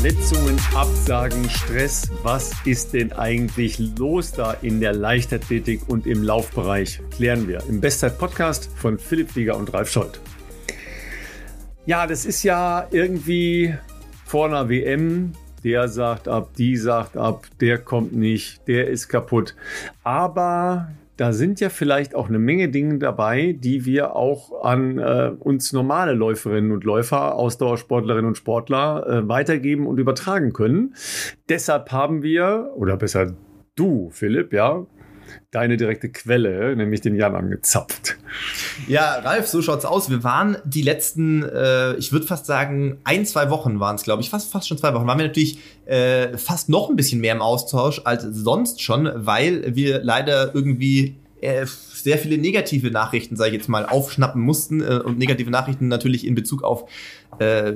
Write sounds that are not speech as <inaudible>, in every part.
Verletzungen, Absagen, Stress. Was ist denn eigentlich los da in der Leichtathletik und im Laufbereich? Klären wir im Bestzeit-Podcast von Philipp Flieger und Ralf Scholz. Ja, das ist ja irgendwie vor einer WM. Der sagt ab, die sagt ab, der kommt nicht, der ist kaputt. Aber da sind ja vielleicht auch eine Menge Dinge dabei, die wir auch an äh, uns normale Läuferinnen und Läufer, Ausdauersportlerinnen und Sportler äh, weitergeben und übertragen können. Deshalb haben wir, oder besser du, Philipp, ja, deine direkte Quelle, nämlich den Jan, angezapft. Ja, Ralf, so schaut's aus. Wir waren die letzten, äh, ich würde fast sagen, ein, zwei Wochen waren es, glaube ich, fast, fast schon zwei Wochen, waren wir natürlich äh, fast noch ein bisschen mehr im Austausch als sonst schon, weil wir leider irgendwie äh, sehr viele negative Nachrichten, sage ich jetzt mal, aufschnappen mussten äh, und negative Nachrichten natürlich in Bezug auf äh,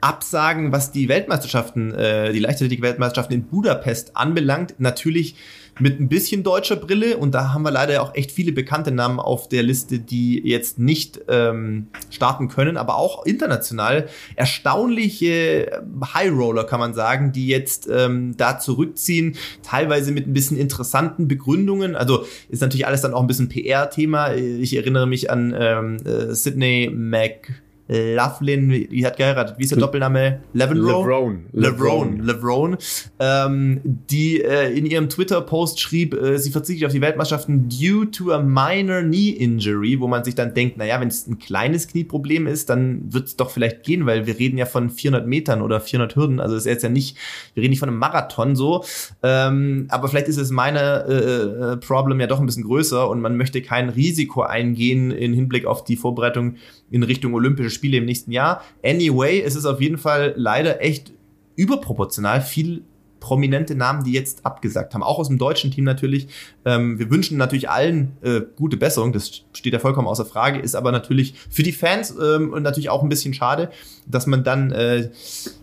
Absagen, was die Weltmeisterschaften, äh, die Leichtathletik-Weltmeisterschaften in Budapest anbelangt. Natürlich mit ein bisschen deutscher Brille und da haben wir leider auch echt viele bekannte Namen auf der Liste, die jetzt nicht ähm, starten können, aber auch international erstaunliche High Roller kann man sagen, die jetzt ähm, da zurückziehen, teilweise mit ein bisschen interessanten Begründungen. Also ist natürlich alles dann auch ein bisschen PR-Thema. Ich erinnere mich an ähm, äh, Sydney Mac Lovelin, wie hat geheiratet? Wie ist der Doppelname? Levrone. Levrone. Levrone. Ähm, die äh, in ihrem Twitter-Post schrieb, äh, sie verzichtet auf die Weltmeisterschaften due to a minor knee injury, wo man sich dann denkt, naja, wenn es ein kleines Knieproblem ist, dann wird es doch vielleicht gehen, weil wir reden ja von 400 Metern oder 400 Hürden, also ist jetzt ja nicht, wir reden nicht von einem Marathon so, ähm, aber vielleicht ist es meine äh, äh, Problem ja doch ein bisschen größer und man möchte kein Risiko eingehen in Hinblick auf die Vorbereitung in Richtung Olympische Spiele im nächsten Jahr. Anyway, es ist auf jeden Fall leider echt überproportional viel prominente Namen, die jetzt abgesagt haben. Auch aus dem deutschen Team natürlich. Ähm, wir wünschen natürlich allen äh, gute Besserung. Das steht ja vollkommen außer Frage. Ist aber natürlich für die Fans ähm, und natürlich auch ein bisschen schade, dass man dann äh,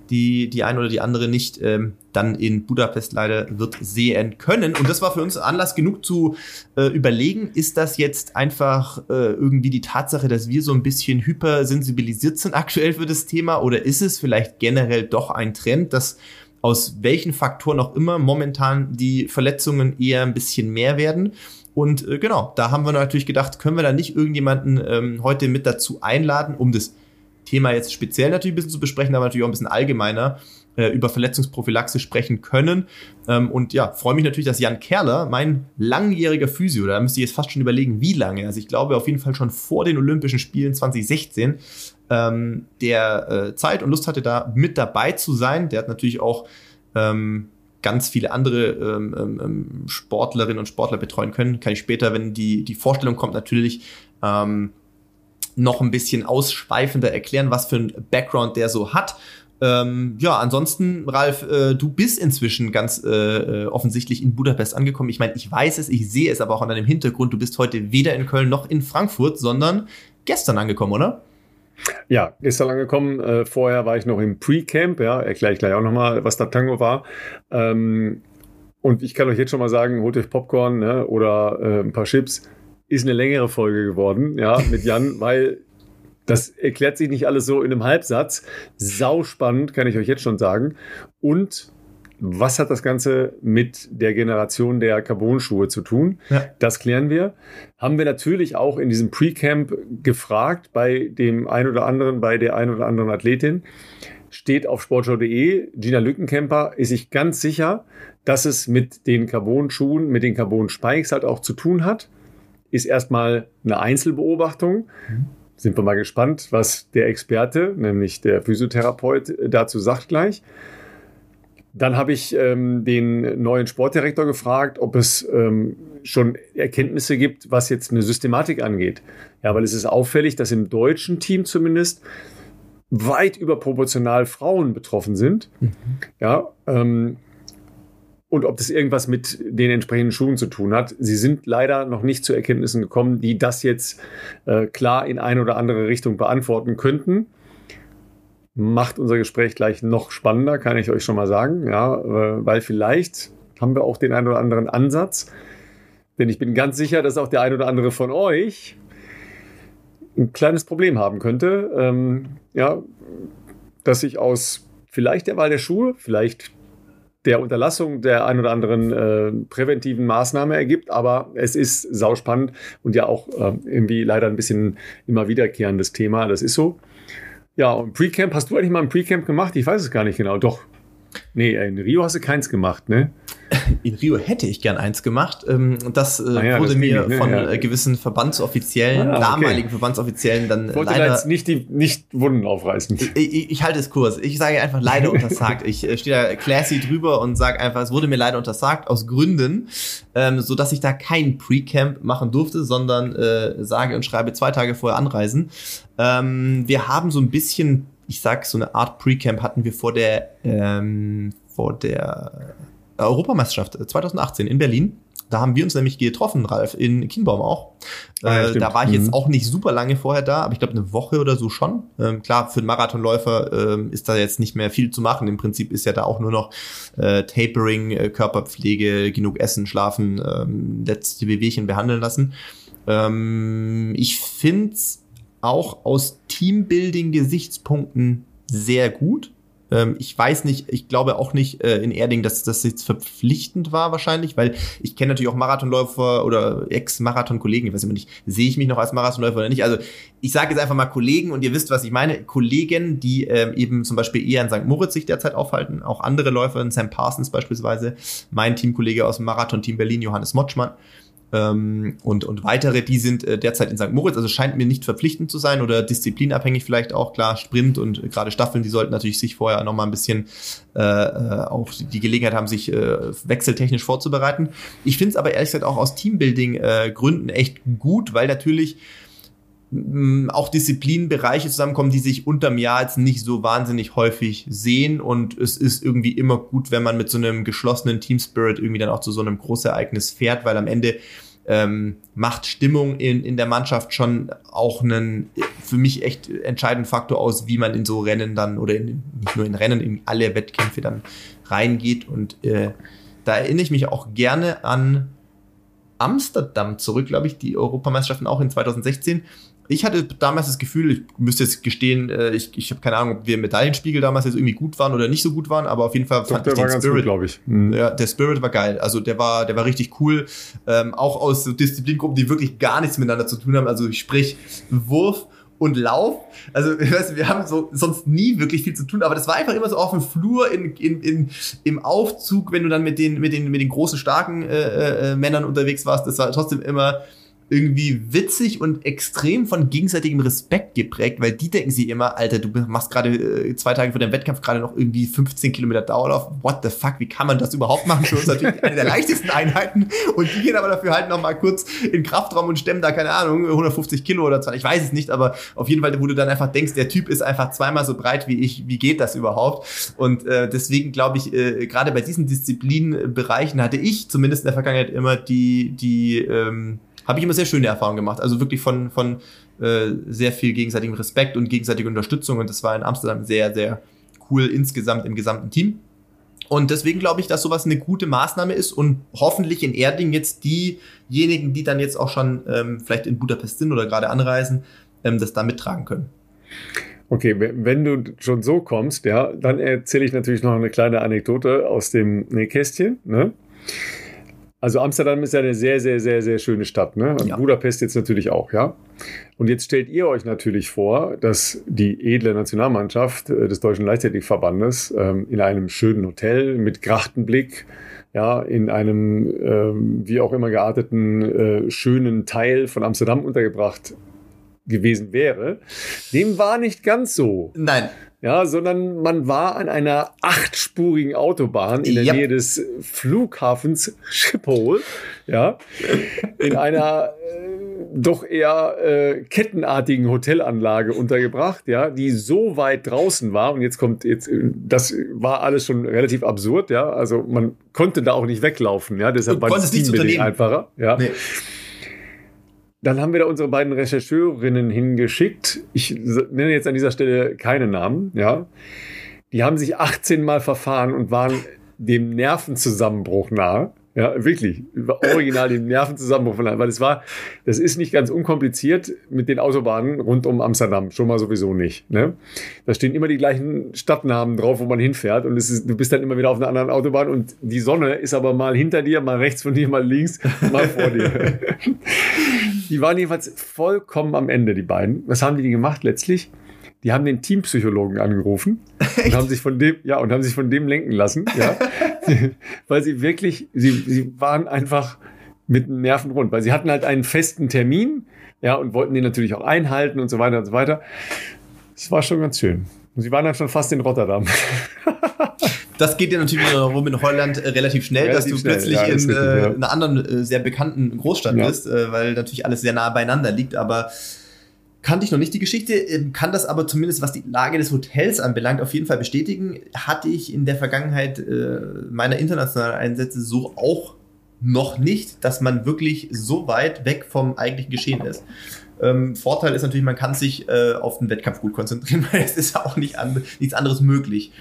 die, die eine oder die andere nicht ähm, dann in Budapest leider wird sehen können. Und das war für uns Anlass genug zu äh, überlegen, ist das jetzt einfach äh, irgendwie die Tatsache, dass wir so ein bisschen hypersensibilisiert sind aktuell für das Thema oder ist es vielleicht generell doch ein Trend, dass aus welchen Faktoren auch immer momentan die Verletzungen eher ein bisschen mehr werden. Und äh, genau, da haben wir natürlich gedacht, können wir da nicht irgendjemanden ähm, heute mit dazu einladen, um das Thema jetzt speziell natürlich ein bisschen zu besprechen, aber natürlich auch ein bisschen allgemeiner äh, über Verletzungsprophylaxe sprechen können. Ähm, und ja, freue mich natürlich, dass Jan Kerler, mein langjähriger Physio, da müsste ich jetzt fast schon überlegen, wie lange. Also ich glaube auf jeden Fall schon vor den Olympischen Spielen 2016, ähm, der äh, Zeit und Lust hatte, da mit dabei zu sein. Der hat natürlich auch ähm, ganz viele andere ähm, ähm, ähm, Sportlerinnen und Sportler betreuen können. Kann ich später, wenn die, die Vorstellung kommt, natürlich ähm, noch ein bisschen ausschweifender erklären, was für ein Background der so hat. Ähm, ja, ansonsten, Ralf, äh, du bist inzwischen ganz äh, äh offensichtlich in Budapest angekommen. Ich meine, ich weiß es, ich sehe es aber auch an deinem Hintergrund. Du bist heute weder in Köln noch in Frankfurt, sondern gestern angekommen, oder? Ja, gestern angekommen. Äh, vorher war ich noch im Pre-Camp. Ja, erkläre ich gleich auch nochmal, was da Tango war. Ähm, und ich kann euch jetzt schon mal sagen, holt euch Popcorn ne, oder äh, ein paar Chips. Ist eine längere Folge geworden, ja, mit Jan, <laughs> weil das erklärt sich nicht alles so in einem Halbsatz. Sau spannend, kann ich euch jetzt schon sagen. Und was hat das Ganze mit der Generation der Carbon-Schuhe zu tun? Ja. Das klären wir. Haben wir natürlich auch in diesem Pre-Camp gefragt bei dem ein oder anderen, bei der ein oder anderen Athletin. Steht auf sportshow.de. Gina Lückenkämper ist sich ganz sicher, dass es mit den Carbon-Schuhen, mit den Carbon-Spikes halt auch zu tun hat. Ist erstmal eine Einzelbeobachtung. Mhm. Sind wir mal gespannt, was der Experte, nämlich der Physiotherapeut, dazu sagt gleich. Dann habe ich ähm, den neuen Sportdirektor gefragt, ob es ähm, schon Erkenntnisse gibt, was jetzt eine Systematik angeht. Ja, weil es ist auffällig, dass im deutschen Team zumindest weit überproportional Frauen betroffen sind. Mhm. Ja, ähm, und ob das irgendwas mit den entsprechenden Schuhen zu tun hat. Sie sind leider noch nicht zu Erkenntnissen gekommen, die das jetzt äh, klar in eine oder andere Richtung beantworten könnten macht unser Gespräch gleich noch spannender, kann ich euch schon mal sagen. Ja, weil vielleicht haben wir auch den einen oder anderen Ansatz. Denn ich bin ganz sicher, dass auch der ein oder andere von euch ein kleines Problem haben könnte. Ähm, ja, dass sich aus vielleicht der Wahl der Schuhe, vielleicht der Unterlassung der ein oder anderen äh, präventiven Maßnahme ergibt, aber es ist sauspannend und ja auch äh, irgendwie leider ein bisschen immer wiederkehrendes Thema. Das ist so. Ja, und Pre-Camp, hast du eigentlich mal ein Pre-Camp gemacht? Ich weiß es gar nicht genau. Doch. Nee, in Rio hast du keins gemacht, ne? In Rio hätte ich gern eins gemacht. Ähm, das äh, ah ja, wurde das mir nicht, ne? von ja. Äh, gewissen Verbandsoffiziellen, ah, okay. damaligen Verbandsoffiziellen dann ich wollte leider... jetzt nicht die nicht Wunden aufreißen. Ich, ich, ich, halte es kurz. Ich sage einfach leider untersagt. ich äh, stehe da classy drüber und sage einfach, es wurde mir leider untersagt aus Gründen, ähm, so dass ich da kein Pre-Camp machen durfte, sondern äh, sage und schreibe zwei Tage vorher anreisen. Ähm, wir haben so ein bisschen ich sag, so eine Art Pre-Camp hatten wir vor der, ähm, vor der Europameisterschaft 2018 in Berlin. Da haben wir uns nämlich getroffen, Ralf, in Kienbaum auch. Ah, ja, äh, da war ich jetzt mhm. auch nicht super lange vorher da, aber ich glaube eine Woche oder so schon. Ähm, klar, für einen Marathonläufer ähm, ist da jetzt nicht mehr viel zu machen. Im Prinzip ist ja da auch nur noch äh, Tapering, äh, Körperpflege, genug Essen, Schlafen, ähm, letzte Bewegchen behandeln lassen. Ähm, ich find's auch aus Teambuilding-Gesichtspunkten sehr gut. Ähm, ich weiß nicht, ich glaube auch nicht äh, in Erding, dass das jetzt verpflichtend war wahrscheinlich, weil ich kenne natürlich auch Marathonläufer oder Ex-Marathon-Kollegen, ich weiß immer nicht, sehe ich mich noch als Marathonläufer oder nicht. Also ich sage jetzt einfach mal Kollegen und ihr wisst, was ich meine. Kollegen, die ähm, eben zum Beispiel eher in St. Moritz sich derzeit aufhalten, auch andere Läufer, Sam Parsons beispielsweise, mein Teamkollege aus dem Marathon-Team Berlin, Johannes Motschmann ähm, und, und weitere, die sind äh, derzeit in St. Moritz, also scheint mir nicht verpflichtend zu sein oder disziplinabhängig vielleicht auch, klar, Sprint und äh, gerade Staffeln, die sollten natürlich sich vorher nochmal ein bisschen äh, äh, auch die Gelegenheit haben, sich äh, wechseltechnisch vorzubereiten. Ich finde es aber ehrlich gesagt auch aus Teambuilding-Gründen äh, echt gut, weil natürlich auch Disziplinbereiche zusammenkommen, die sich unterm Jahr jetzt nicht so wahnsinnig häufig sehen. Und es ist irgendwie immer gut, wenn man mit so einem geschlossenen Team Spirit irgendwie dann auch zu so einem Großereignis fährt, weil am Ende ähm, macht Stimmung in, in der Mannschaft schon auch einen für mich echt entscheidenden Faktor aus, wie man in so Rennen dann oder in, nicht nur in Rennen, in alle Wettkämpfe dann reingeht. Und äh, da erinnere ich mich auch gerne an Amsterdam zurück, glaube ich, die Europameisterschaften auch in 2016 ich hatte damals das Gefühl, ich müsste jetzt gestehen, äh, ich, ich habe keine Ahnung, ob wir im Medaillenspiegel damals jetzt irgendwie gut waren oder nicht so gut waren, aber auf jeden Fall Doch, fand ich den Spirit, glaube ich. Mhm. Ja, der Spirit war geil. Also der war, der war richtig cool. Ähm, auch aus so Disziplingruppen, die wirklich gar nichts miteinander zu tun haben. Also sprich Wurf und Lauf. Also <laughs> ich weiß, wir haben so sonst nie wirklich viel zu tun, aber das war einfach immer so auf dem Flur in, in, in, im Aufzug, wenn du dann mit den mit den mit den großen starken äh, äh, Männern unterwegs warst. Das war trotzdem immer irgendwie witzig und extrem von gegenseitigem Respekt geprägt, weil die denken sich immer, Alter, du machst gerade äh, zwei Tage vor dem Wettkampf gerade noch irgendwie 15 Kilometer Dauerlauf. What the fuck, wie kann man das überhaupt machen? Für uns natürlich eine der leichtesten Einheiten. Und die gehen aber dafür halt noch mal kurz in Kraftraum und stemmen da, keine Ahnung, 150 Kilo oder 20, ich weiß es nicht, aber auf jeden Fall, wo du dann einfach denkst, der Typ ist einfach zweimal so breit wie ich, wie geht das überhaupt? Und äh, deswegen glaube ich, äh, gerade bei diesen Disziplinbereichen hatte ich zumindest in der Vergangenheit immer die, die, ähm, habe ich immer sehr schöne Erfahrungen gemacht. Also wirklich von, von äh, sehr viel gegenseitigem Respekt und gegenseitiger Unterstützung. Und das war in Amsterdam sehr, sehr cool insgesamt im gesamten Team. Und deswegen glaube ich, dass sowas eine gute Maßnahme ist und hoffentlich in Erding jetzt diejenigen, die dann jetzt auch schon ähm, vielleicht in Budapest sind oder gerade anreisen, ähm, das da mittragen können. Okay, wenn du schon so kommst, ja, dann erzähle ich natürlich noch eine kleine Anekdote aus dem Nähkästchen. Ne? Also Amsterdam ist ja eine sehr, sehr, sehr, sehr schöne Stadt. Ne? Und ja. Budapest jetzt natürlich auch, ja. Und jetzt stellt ihr euch natürlich vor, dass die edle Nationalmannschaft äh, des Deutschen Leichtathletikverbandes ähm, in einem schönen Hotel mit Grachtenblick, ja, in einem ähm, wie auch immer gearteten äh, schönen Teil von Amsterdam untergebracht gewesen wäre. Dem war nicht ganz so. Nein ja, sondern man war an einer achtspurigen Autobahn in der yep. Nähe des Flughafens Schiphol, ja, in einer äh, doch eher äh, kettenartigen Hotelanlage untergebracht, ja, die so weit draußen war und jetzt kommt jetzt das war alles schon relativ absurd, ja, also man konnte da auch nicht weglaufen, ja, deshalb war das Team einfacher, ja. Nee. Dann haben wir da unsere beiden Rechercheurinnen hingeschickt. Ich nenne jetzt an dieser Stelle keine Namen, ja. Die haben sich 18 Mal verfahren und waren dem Nervenzusammenbruch nahe. Ja, wirklich. Original den Nervenzusammenbruch von weil es war, das ist nicht ganz unkompliziert mit den Autobahnen rund um Amsterdam. Schon mal sowieso nicht. Ne? Da stehen immer die gleichen Stadtnamen drauf, wo man hinfährt. Und ist, du bist dann immer wieder auf einer anderen Autobahn und die Sonne ist aber mal hinter dir, mal rechts von dir, mal links, mal vor dir. <laughs> die waren jedenfalls vollkommen am Ende, die beiden. Was haben die gemacht letztlich? die haben den Teampsychologen angerufen <laughs> und haben sich von dem, ja, und haben sich von dem lenken lassen, ja, <laughs> weil sie wirklich, sie, sie waren einfach mit den Nerven rund, weil sie hatten halt einen festen Termin, ja, und wollten den natürlich auch einhalten und so weiter und so weiter. Es war schon ganz schön. Und sie waren dann schon fast in Rotterdam. <laughs> das geht ja natürlich rum in Holland äh, relativ schnell, relativ dass du plötzlich ja, in, richtig, äh, ja. einer anderen äh, sehr bekannten Großstadt bist, weil natürlich alles sehr nah beieinander liegt. Aber kannte ich noch nicht die Geschichte, ähm, kann das aber zumindest, was die Lage des Hotels anbelangt, auf jeden Fall bestätigen. Hatte ich in der Vergangenheit äh, meiner internationalen Einsätze so auch noch nicht, dass man wirklich so weit weg vom eigentlichen Geschehen ist. Ähm, Vorteil ist natürlich, man kann sich äh, auf den Wettkampf gut konzentrieren, <laughs> weil es ist ja auch nicht an, nichts anderes möglich.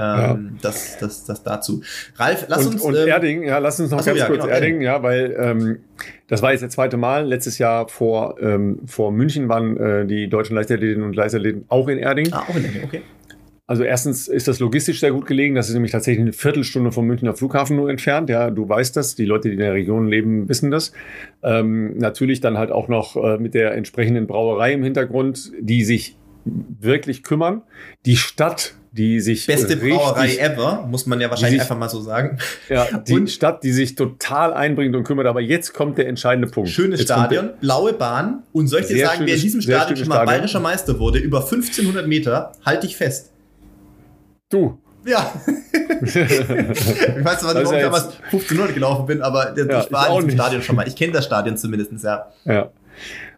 Ähm, das, das, das dazu. Ralf, lass und, uns. Und ähm, Erding, ja, lass uns noch ganz ja, kurz genau, Erding, ja, weil ähm, das war jetzt das zweite Mal. Letztes Jahr vor, ähm, vor München waren äh, die deutschen Leichtathletinnen und Leichtathleten auch in Erding. Ah, auch in Erding, okay. Also erstens ist das logistisch sehr gut gelegen. Das ist nämlich tatsächlich eine Viertelstunde vom Münchner Flughafen nur entfernt. Ja, du weißt das. Die Leute, die in der Region leben, wissen das. Ähm, natürlich dann halt auch noch äh, mit der entsprechenden Brauerei im Hintergrund, die sich wirklich kümmern. Die Stadt die sich. Beste Brauerei ever, muss man ja wahrscheinlich sich, einfach mal so sagen. Ja, die und Stadt, die sich total einbringt und kümmert. Aber jetzt kommt der entscheidende Punkt. Schönes jetzt Stadion, blaue Bahn. Und soll ich dir sagen, schönes, wer in diesem Stadion schon mal Stadion. bayerischer Meister wurde, über 1500 Meter, halte ich fest. Du. Ja. <laughs> ich weiß zwar nicht, warum ich damals 1500 gelaufen bin, aber ja, ich war in diesem Stadion schon mal. Ich kenne das Stadion zumindest, ja. Ja.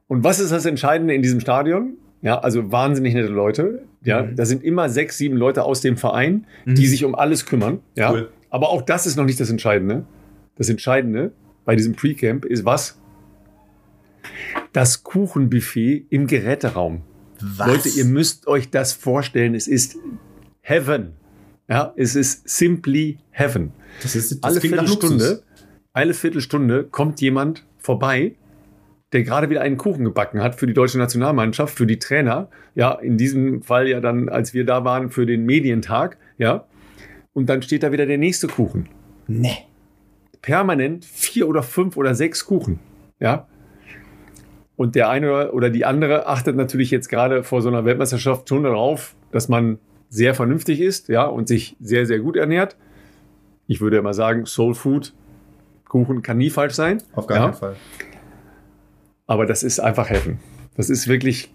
Und was ist das Entscheidende in diesem Stadion? Ja, also wahnsinnig nette Leute. Ja, mhm. da sind immer sechs, sieben Leute aus dem Verein, mhm. die sich um alles kümmern. Ja, cool. aber auch das ist noch nicht das Entscheidende. Das Entscheidende bei diesem Pre-Camp ist was? Das Kuchenbuffet im Geräteraum. Was? Leute, ihr müsst euch das vorstellen. Es ist Heaven. Ja, es ist simply Heaven. Das ist das alle Viertelstunde, alle Viertelstunde kommt jemand vorbei der gerade wieder einen Kuchen gebacken hat für die deutsche Nationalmannschaft, für die Trainer. Ja, in diesem Fall ja dann, als wir da waren, für den Medientag. Ja. Und dann steht da wieder der nächste Kuchen. Nee. Permanent vier oder fünf oder sechs Kuchen. Ja. Und der eine oder die andere achtet natürlich jetzt gerade vor so einer Weltmeisterschaft schon darauf, dass man sehr vernünftig ist, ja, und sich sehr, sehr gut ernährt. Ich würde immer sagen, Soul Food, Kuchen kann nie falsch sein. Auf gar ja. keinen Fall. Aber das ist einfach Heaven. Das ist wirklich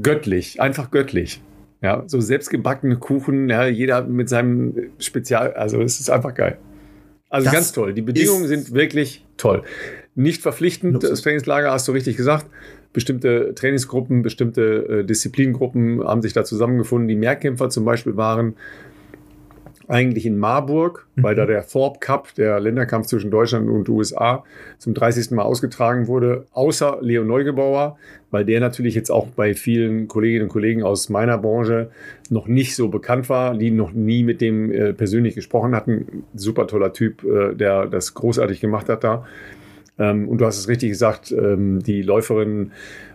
göttlich, einfach göttlich. Ja, so selbstgebackene Kuchen, ja, jeder mit seinem Spezial, also es ist einfach geil. Also das ganz toll. Die Bedingungen sind wirklich toll. Nicht verpflichtend, Luxus. das Trainingslager hast du richtig gesagt. Bestimmte Trainingsgruppen, bestimmte äh, Disziplingruppen haben sich da zusammengefunden. Die Mehrkämpfer zum Beispiel waren eigentlich in Marburg, mhm. weil da der Forb Cup, der Länderkampf zwischen Deutschland und USA, zum 30. Mal ausgetragen wurde, außer Leo Neugebauer, weil der natürlich jetzt auch bei vielen Kolleginnen und Kollegen aus meiner Branche noch nicht so bekannt war, die noch nie mit dem äh, persönlich gesprochen hatten. Super toller Typ, äh, der das großartig gemacht hat da. Ähm, und du hast es richtig gesagt, ähm, die Läuferinnen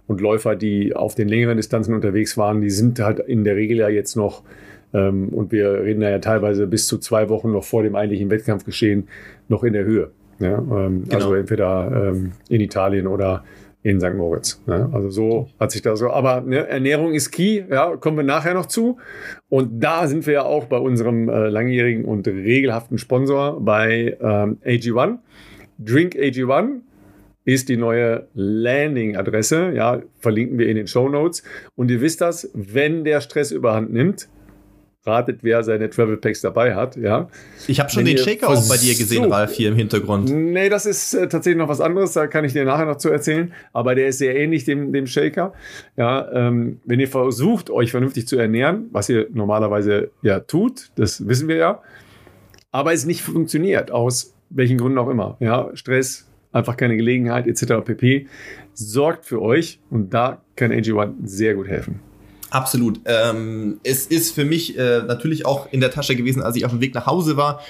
und Läufer, die auf den längeren Distanzen unterwegs waren, die sind halt in der Regel ja jetzt noch und wir reden da ja teilweise bis zu zwei Wochen noch vor dem eigentlichen Wettkampfgeschehen noch in der Höhe. Ja? Ähm, genau. Also entweder ähm, in Italien oder in St. Moritz. Ne? Also so hat sich da so. Aber ne, Ernährung ist key, ja, kommen wir nachher noch zu. Und da sind wir ja auch bei unserem äh, langjährigen und regelhaften Sponsor bei ähm, AG1. Drink AG1 ist die neue Landing-Adresse. Ja, verlinken wir in den Show Notes. Und ihr wisst das, wenn der Stress überhand nimmt, ratet, wer seine Travel Packs dabei hat. Ja. Ich habe schon Wenn den Shaker auch bei dir gesehen, Ralf, hier im Hintergrund. Nee, das ist äh, tatsächlich noch was anderes, da kann ich dir nachher noch zu erzählen. Aber der ist sehr ähnlich dem, dem Shaker. Ja, ähm, wenn ihr versucht, euch vernünftig zu ernähren, was ihr normalerweise ja tut, das wissen wir ja, aber es nicht funktioniert, aus welchen Gründen auch immer. Ja, Stress, einfach keine Gelegenheit, etc. pp. Sorgt für euch und da kann AG1 sehr gut helfen. Absolut. Ähm, es ist für mich äh, natürlich auch in der Tasche gewesen, als ich auf dem Weg nach Hause war.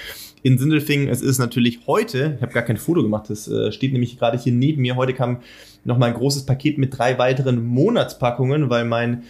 in Sindelfingen. Es ist natürlich heute, ich habe gar kein Foto gemacht, das äh, steht nämlich gerade hier neben mir. Heute kam noch mal ein großes Paket mit drei weiteren Monatspackungen, weil mein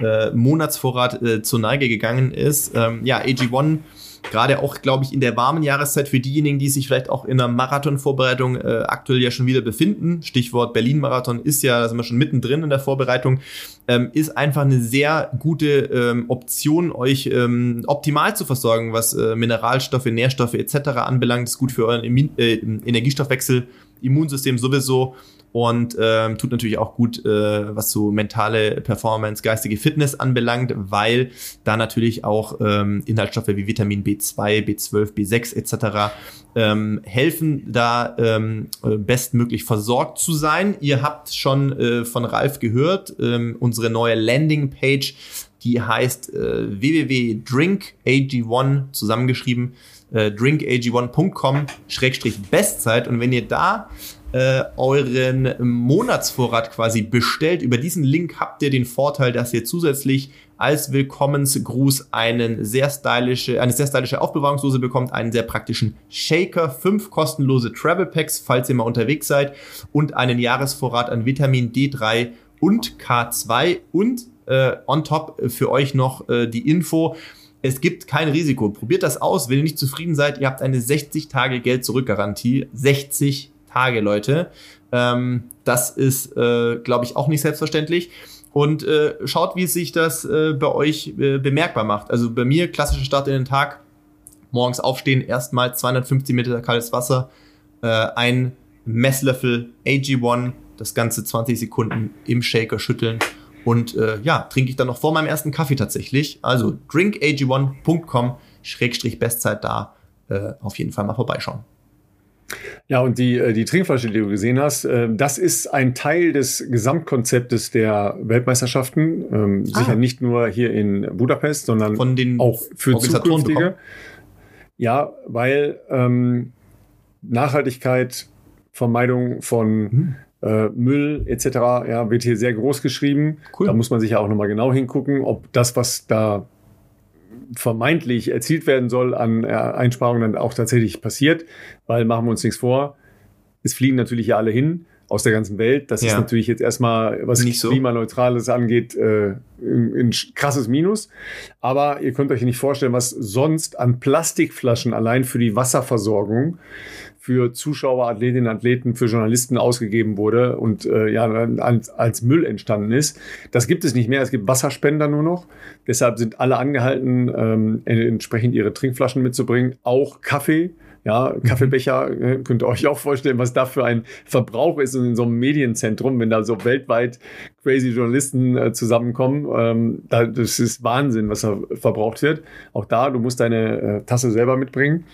äh, Monatsvorrat äh, zur Neige gegangen ist. Ähm, ja, AG1 gerade auch, glaube ich, in der warmen Jahreszeit für diejenigen, die sich vielleicht auch in einer Marathonvorbereitung äh, aktuell ja schon wieder befinden. Stichwort Berlin-Marathon ist ja, da sind wir schon mittendrin in der Vorbereitung, ähm, ist einfach eine sehr gute ähm, Option, euch ähm, optimal zu versorgen, was äh, Mineralstoffe, Nährstoffe etc. anbelangt. Ist gut für euren Immun äh, Energiestoffwechsel, Immunsystem sowieso und ähm, tut natürlich auch gut, äh, was so mentale Performance, geistige Fitness anbelangt, weil da natürlich auch ähm, Inhaltsstoffe wie Vitamin B2, B12, B6 etc. Ähm, helfen, da ähm, äh, bestmöglich versorgt zu sein. Ihr habt schon äh, von Ralf gehört, ähm, unsere neue Landingpage, die heißt äh, www.drinkag1 zusammengeschrieben, äh, drinkag1.com Schrägstrich Bestzeit und wenn ihr da äh, euren Monatsvorrat quasi bestellt. Über diesen Link habt ihr den Vorteil, dass ihr zusätzlich als Willkommensgruß einen sehr stylische, eine sehr stylische Aufbewahrungslose bekommt, einen sehr praktischen Shaker, fünf kostenlose Travel Packs, falls ihr mal unterwegs seid, und einen Jahresvorrat an Vitamin D3 und K2 und äh, on top für euch noch äh, die Info. Es gibt kein Risiko. Probiert das aus. Wenn ihr nicht zufrieden seid, ihr habt eine 60 Tage Geld zurück Garantie. 60 Tage, Leute. Ähm, das ist, äh, glaube ich, auch nicht selbstverständlich. Und äh, schaut, wie sich das äh, bei euch äh, bemerkbar macht. Also bei mir, klassischer Start in den Tag, morgens aufstehen, erstmal 250 Meter kaltes Wasser, äh, ein Messlöffel AG1, das Ganze 20 Sekunden im Shaker schütteln. Und äh, ja, trinke ich dann noch vor meinem ersten Kaffee tatsächlich. Also drinkag1.com, Schrägstrich Bestzeit da. Auf jeden Fall mal vorbeischauen. Ja, und die, äh, die Trinkflasche, die du gesehen hast, äh, das ist ein Teil des Gesamtkonzeptes der Weltmeisterschaften. Ähm, ah. Sicher nicht nur hier in Budapest, sondern auch für zukünftige. Ja, weil ähm, Nachhaltigkeit, Vermeidung von hm. äh, Müll etc. Ja, wird hier sehr groß geschrieben. Cool. Da muss man sich ja auch nochmal genau hingucken, ob das, was da vermeintlich erzielt werden soll an äh, Einsparungen dann auch tatsächlich passiert, weil machen wir uns nichts vor, es fliegen natürlich ja alle hin aus der ganzen Welt. Das ja. ist natürlich jetzt erstmal, was Nicht Klimaneutrales so. angeht, äh, ein, ein, krasses Minus. Aber ihr könnt euch nicht vorstellen, was sonst an Plastikflaschen allein für die Wasserversorgung für Zuschauer, Athletinnen, Athleten, für Journalisten ausgegeben wurde und äh, ja als, als Müll entstanden ist. Das gibt es nicht mehr. Es gibt Wasserspender nur noch. Deshalb sind alle angehalten, ähm, entsprechend ihre Trinkflaschen mitzubringen. Auch Kaffee. Ja, mhm. Kaffeebecher, äh, könnt ihr euch auch vorstellen, was da für ein Verbrauch ist in so einem Medienzentrum, wenn da so weltweit crazy Journalisten äh, zusammenkommen. Ähm, da, das ist Wahnsinn, was da verbraucht wird. Auch da, du musst deine äh, Tasse selber mitbringen.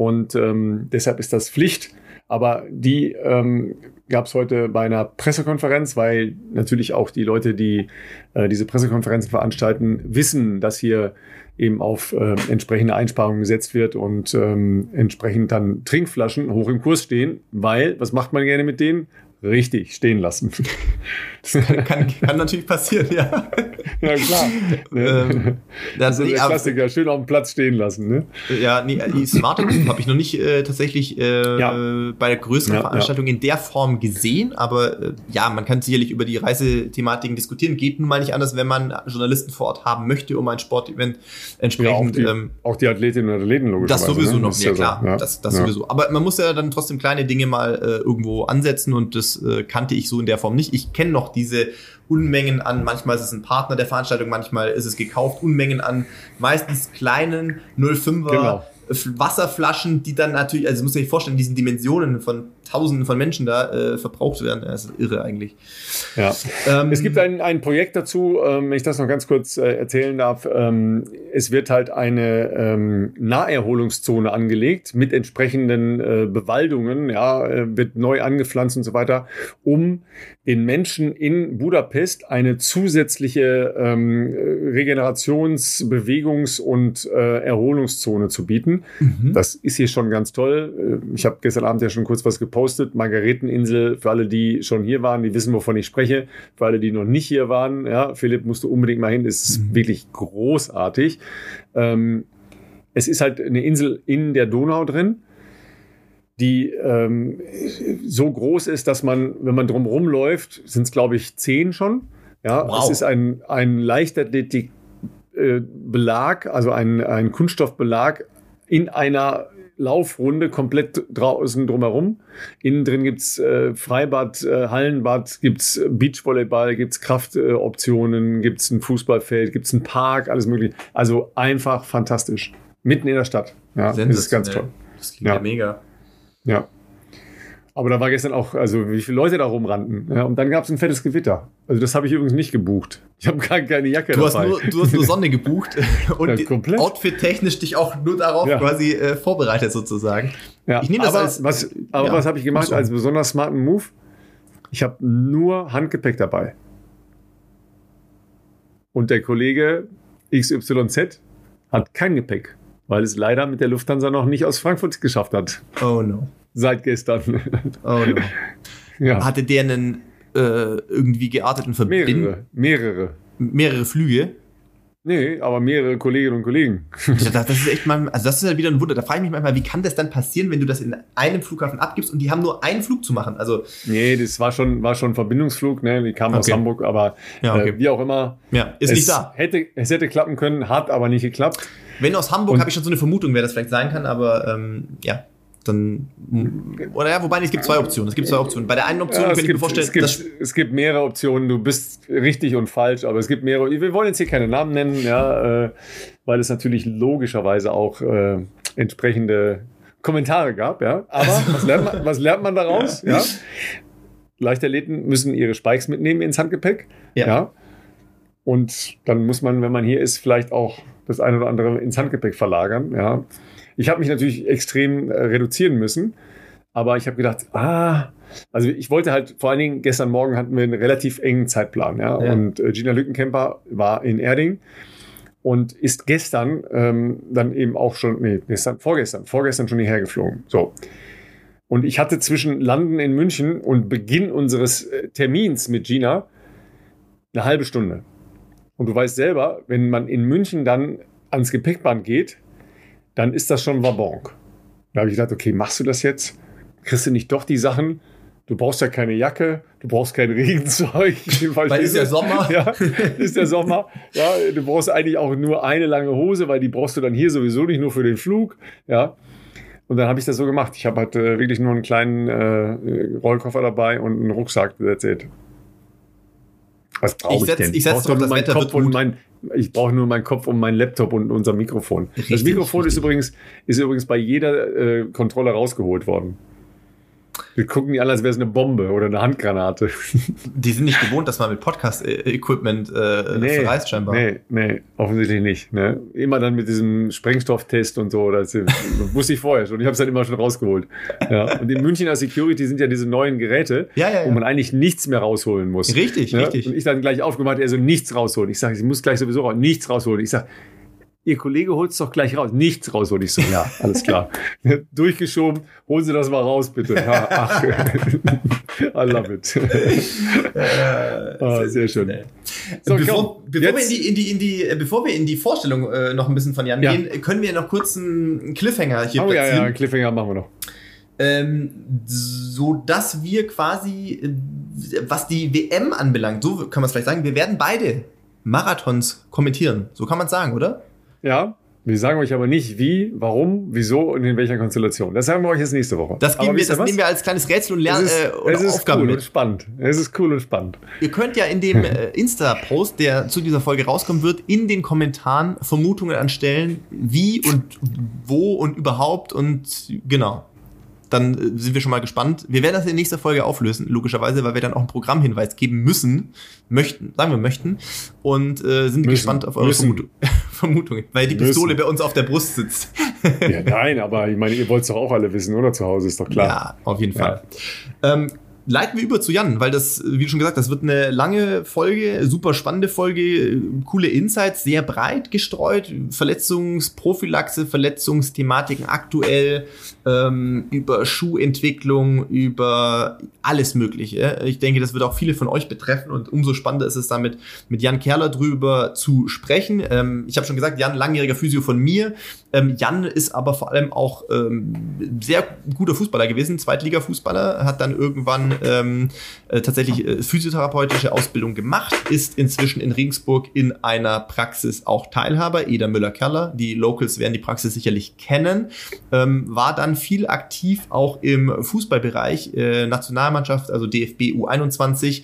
Und ähm, deshalb ist das Pflicht. Aber die ähm, gab es heute bei einer Pressekonferenz, weil natürlich auch die Leute, die äh, diese Pressekonferenzen veranstalten, wissen, dass hier eben auf äh, entsprechende Einsparungen gesetzt wird und ähm, entsprechend dann Trinkflaschen hoch im Kurs stehen, weil, was macht man gerne mit denen? richtig stehen lassen. <laughs> Das kann, kann, kann natürlich passieren, ja. Ja, klar. <laughs> ähm, das ist nee, der Klassiker, schön auf dem Platz stehen lassen. Ne? Ja, nee, die Smart habe ich noch nicht äh, tatsächlich äh, ja. bei der größeren ja, Veranstaltung ja. in der Form gesehen, aber äh, ja, man kann sicherlich über die Reisethematiken diskutieren. Geht nun mal nicht anders, wenn man Journalisten vor Ort haben möchte, um ein Sportevent entsprechend. auch, die, ähm, auch die Athletinnen und Athleten logischerweise. Das sowieso ne? noch, ja klar, so, das, das sowieso. Aber man muss ja dann trotzdem kleine Dinge mal äh, irgendwo ansetzen und das äh, kannte ich so in der Form nicht. Ich kenne noch diese Unmengen an, manchmal ist es ein Partner der Veranstaltung, manchmal ist es gekauft, Unmengen an meistens kleinen 05er genau. Wasserflaschen, die dann natürlich, also muss ich sich vorstellen, in diesen Dimensionen von Tausenden von Menschen da äh, verbraucht werden. Das ist irre eigentlich. Ja. Ähm, es gibt ein, ein Projekt dazu, ähm, wenn ich das noch ganz kurz äh, erzählen darf. Ähm, es wird halt eine ähm, Naherholungszone angelegt mit entsprechenden äh, Bewaldungen, ja, äh, wird neu angepflanzt und so weiter, um den Menschen in Budapest eine zusätzliche ähm, Regenerations-, Bewegungs- und äh, Erholungszone zu bieten. Mhm. Das ist hier schon ganz toll. Äh, ich habe gestern Abend ja schon kurz was gepostet gepostet. Margareteninsel, für alle, die schon hier waren, die wissen, wovon ich spreche. Für alle, die noch nicht hier waren, ja, Philipp, musst du unbedingt mal hin, ist mhm. wirklich großartig. Ähm, es ist halt eine Insel in der Donau drin, die ähm, so groß ist, dass man, wenn man drumherum läuft, sind es, glaube ich, zehn schon. Ja, Wow. es ist ein, ein Leichtathletik äh, also ein, ein Kunststoffbelag in einer Laufrunde komplett draußen drumherum. Innen drin gibt's äh, Freibad, äh, Hallenbad, gibt's Beachvolleyball, gibt's Kraftoptionen, gibt's ein Fußballfeld, gibt's einen Park, alles mögliche. Also einfach fantastisch. Mitten in der Stadt. Ja, das ist ganz toll. Das klingt Ja. ja mega. Ja. Aber da war gestern auch, also wie viele Leute da rumrannten. Ja, und dann gab es ein fettes Gewitter. Also das habe ich übrigens nicht gebucht. Ich habe gar keine Jacke Du hast, dabei. nur, du hast nur Sonne gebucht <laughs> und Ja, outfit-technisch dich auch nur darauf Ja. quasi äh, vorbereitet sozusagen. Ja, Ich nehme das aber als- was, aber ja, was habe ich gemacht so. als besonders smarten Move? Ich habe nur Handgepäck dabei. Und der Kollege XYZ hat kein Gepäck, weil es leider mit der Lufthansa noch nicht aus Frankfurt geschafft hat. Oh no. Seit gestern. Oh no. <laughs> ja, Hatte der einen äh, irgendwie gearteten Verbind mehrere, mehrere. mehrere Flüge? Nee, aber mehrere Kolleginnen und Kollegen. Das, das ist echt mal, also das ist ja wieder ein Wunder. Da frage ich mich manchmal, wie kann das dann passieren, wenn du das in einem Flughafen abgibst und die haben nur einen Flug zu machen? Also, Nee, das war schon, war schon ein Verbindungsflug, ne? Die kamen aus Okay. Hamburg, aber Ja, okay. äh, wie auch immer. ja, ist es nicht da. Hätte, es hätte klappen können, hat aber nicht geklappt. Wenn aus Hamburg habe ich schon so eine Vermutung, wer das vielleicht sein kann, aber ähm, ja, dann. Oder ja, wobei es gibt zwei Optionen. Es gibt zwei Optionen. Bei der einen Option Ja, könnte ich mir vorstellen, es, gibt, es gibt mehrere Optionen. Du bist richtig und falsch, aber es gibt mehrere. Wir wollen jetzt hier keine Namen nennen, ja, äh, weil es natürlich logischerweise auch äh, entsprechende Kommentare gab. Ja. Aber was lernt man, was lernt man daraus? Ja. Leichtathleten müssen ihre Spikes mitnehmen ins Handgepäck. Ja. ja. Und dann muss man, wenn man hier ist, vielleicht auch das eine oder andere ins Handgepäck verlagern. Ja. Ich habe mich natürlich extrem äh, reduzieren müssen, aber ich habe gedacht, ah, also ich wollte halt vor allen Dingen gestern Morgen hatten wir einen relativ engen Zeitplan, ja. Ja. Und äh, Gina Lückenkämper war in Erding und ist gestern ähm, dann eben auch schon, nee, gestern, vorgestern, vorgestern schon hierher geflogen. So. Und ich hatte zwischen Landen in München und Beginn unseres äh, Termins mit Gina eine halbe Stunde. Und du weißt selber, wenn man in München dann ans Gepäckband geht, dann ist das schon Wabonk. Da habe ich gedacht, okay, machst du das jetzt? Kriegst du nicht doch die Sachen? Du brauchst ja keine Jacke, du brauchst kein Regenzeug. <laughs> weil ist ja Sommer. Ja, ist der Sommer. Ja, du brauchst eigentlich auch nur eine lange Hose, weil die brauchst du dann hier sowieso nicht nur für den Flug. Ja. Und dann habe ich das so gemacht. Ich habe halt äh, wirklich nur einen kleinen äh, Rollkoffer dabei und einen Rucksack. That's it. Was brauche Ich ich, denn? ich setz brauch drauf, nur das Wetter Kopf wird und gut. mein, ich brauche nur meinen Kopf und mein Laptop und unser Mikrofon. das Richtig, Mikrofon ist richtig. übrigens, ist übrigens bei jeder äh, Kontrolle rausgeholt worden. Wir gucken die an, als wäre es eine Bombe oder eine Handgranate. <laughs> die sind nicht gewohnt, dass man mit Podcast-Equipment äh, verreist scheinbar. Nee, nee, offensichtlich nicht. Ne? Immer dann mit diesem Sprengstofftest und so. Das <laughs> wusste ich vorher schon. Ich habe es dann immer schon rausgeholt. Ja. Und in Münchner Security sind ja diese neuen Geräte, Ja, ja, wo man eigentlich nichts mehr rausholen muss. Richtig, Ne? richtig. Und ich dann gleich aufgemacht, er so nichts rausholen. Ich sage, ich muss gleich sowieso raus, nichts rausholen. Ich sage, Ihr Kollege holt es doch gleich raus. Nichts rausholen. Ich so, ja, alles klar. <laughs> Durchgeschoben, holen Sie das mal raus, bitte. Ja, ach, <laughs> I love it. Ah, sehr schön. So, bevor, bevor, wir in die, in die, in die, äh, bevor wir in die Vorstellung äh, noch ein bisschen von Jan Ja. gehen, äh, können wir noch kurz einen Cliffhanger hier Oh ja, platzieren. ja, Cliffhanger machen wir noch. ähm, so dass wir quasi, äh, was die WM anbelangt, so kann man es vielleicht sagen, wir werden beide Marathons kommentieren. So kann man es sagen, oder? Ja, wir sagen euch aber nicht wie, warum, wieso und in welcher Konstellation. Das sagen wir euch jetzt nächste Woche. Das, geben wir, das nehmen wir als kleines Rätsel und Lern es ist, äh, oder es ist Aufgabe cool und mit. spannend. Es ist cool und spannend. Ihr könnt ja in dem <laughs> äh, Insta-Post, der zu dieser Folge rauskommen wird, in den Kommentaren Vermutungen anstellen, wie und wo und überhaupt und genau. Dann äh, sind wir schon mal gespannt. Wir werden das in nächster Folge auflösen, logischerweise, weil wir dann auch einen Programmhinweis geben müssen, möchten, sagen wir möchten, und äh, sind Müssen. gespannt auf eure. Vermutung, <laughs> Vermutungen, weil die Müssen. Pistole bei uns auf der Brust sitzt. Ja, nein, aber ich meine, ihr wollt es doch auch alle wissen, oder? Zu Hause ist doch klar. Ja, auf jeden Fall. Ähm, leiten wir über zu Jan, weil das, wie schon gesagt, das wird eine lange Folge, super spannende Folge, coole Insights, sehr breit gestreut, Verletzungsprophylaxe, Verletzungsthematiken aktuell, ähm, über Schuhentwicklung, über alles Mögliche. Ich denke, das wird auch viele von euch betreffen und umso spannender ist es damit, mit Jan Kerler drüber zu sprechen. Ähm, ich habe schon gesagt, Jan, langjähriger Physio von mir. Ähm, Jan ist aber vor allem auch ähm, sehr guter Fußballer gewesen, Zweitliga-Fußballer, hat dann irgendwann ähm, äh, tatsächlich äh, physiotherapeutische Ausbildung gemacht, ist inzwischen in Regensburg in einer Praxis auch Teilhaber, Eda Müller-Kerler. Die Locals werden die Praxis sicherlich kennen, ähm, war dann viel aktiv auch im Fußballbereich, äh, Nationalmannschaft, also DFB U21,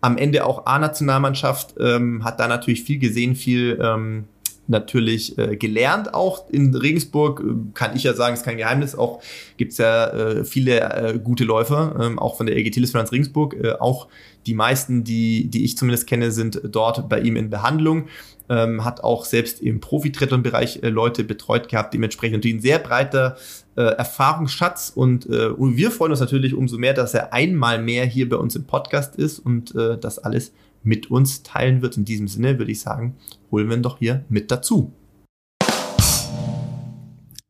am Ende auch A-Nationalmannschaft, ähm, hat da natürlich viel gesehen, viel ähm, natürlich äh, gelernt auch in Regensburg. Äh, kann ich ja sagen, ist kein Geheimnis. Auch gibt's ja äh, viele äh, gute Läufer, ähm, auch von der LG Tillisfinanz Regensburg. Äh, auch die meisten, die, die ich zumindest kenne, sind dort bei ihm in Behandlung. Ähm, hat auch selbst im Profitriathlon-Bereich äh, Leute betreut gehabt, dementsprechend natürlich ein sehr breiter äh, Erfahrungsschatz und, äh, und wir freuen uns natürlich umso mehr, dass er einmal mehr hier bei uns im Podcast ist und äh, das alles mit uns teilen wird. In diesem Sinne würde ich sagen, holen wir ihn doch hier mit dazu.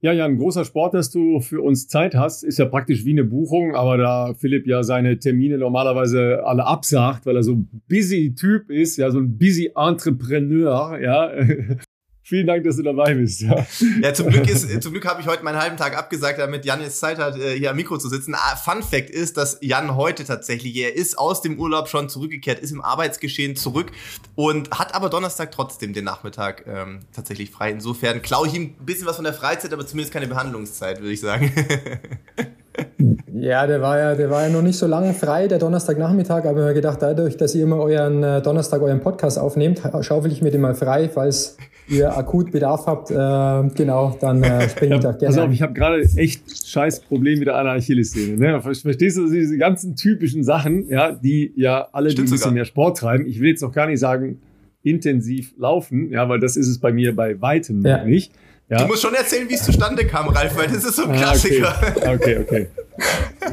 Ja, Jan, großer Sport, dass du für uns Zeit hast, ist ja praktisch wie eine Buchung, aber da Philipp ja seine Termine normalerweise alle absagt, weil er so ein busy Typ ist, ja, so ein busy Entrepreneur, ja, <laughs> Vielen Dank, dass du dabei bist. Ja, ja zum Glück, ist, zum Glück habe ich heute meinen halben Tag abgesagt, damit Jan jetzt Zeit hat, äh, hier am Mikro zu sitzen. Ah, Fun Fact ist, dass Jan heute tatsächlich, er ist aus dem Urlaub schon zurückgekehrt, ist im Arbeitsgeschehen zurück und hat aber Donnerstag trotzdem den Nachmittag ähm, tatsächlich frei. Insofern klaue ich ihm ein bisschen was von der Freizeit, aber zumindest keine Behandlungszeit, würde ich sagen. <laughs> Ja, der war ja, der war ja noch nicht so lange frei, der Donnerstagnachmittag, aber ich habe gedacht, dadurch, dass ihr immer euren äh, Donnerstag euren Podcast aufnehmt, schaufel ich mir den mal frei, falls ihr akut Bedarf habt, äh, genau, dann äh, <laughs> springe ich ja, da gerne. Pass auf, ich habe gerade echt scheiß Problem mit einer Achillessehne. Ne? Verstehst du diese ganzen typischen Sachen, ja, die ja alle Stimmt ein bisschen mehr Sport treiben. Ich will jetzt noch gar nicht sagen, intensiv laufen, ja, weil das ist es bei mir bei weitem ja. nicht. Ja. Du musst schon erzählen, wie es zustande kam, Ralf, weil das ist so ein ah, Klassiker. Okay, okay. okay.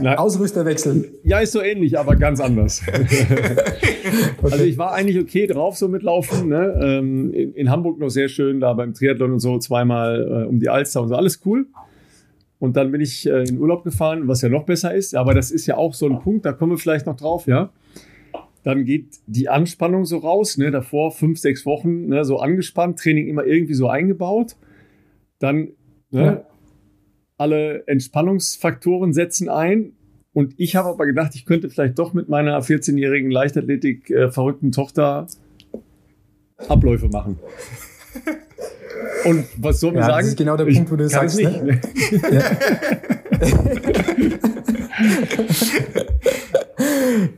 Na, Ausrüsterwechsel. Ja, ist so ähnlich, aber ganz anders. <laughs> okay. Also ich war eigentlich okay drauf, so mitlaufen. Ne? Ähm, in, in, Hamburg noch sehr schön, da beim Triathlon und so, zweimal äh, um die Alster und so, alles cool. Und dann bin ich äh, in Urlaub gefahren, was ja noch besser ist. Aber das ist ja auch so ein Punkt, da kommen wir vielleicht noch drauf, ja. Dann geht die Anspannung so raus, ne? davor fünf, sechs Wochen ne? so angespannt, Training immer irgendwie so eingebaut. Dann ne, ja. alle Entspannungsfaktoren setzen ein. Und ich habe aber gedacht, ich könnte vielleicht doch mit meiner 14-jährigen Leichtathletik äh, verrückten Tochter Abläufe machen. <laughs> Und was soll man ja, sagen? Das ist genau der Punkt, wo du sagst. Nicht. Ne? Ja. <laughs>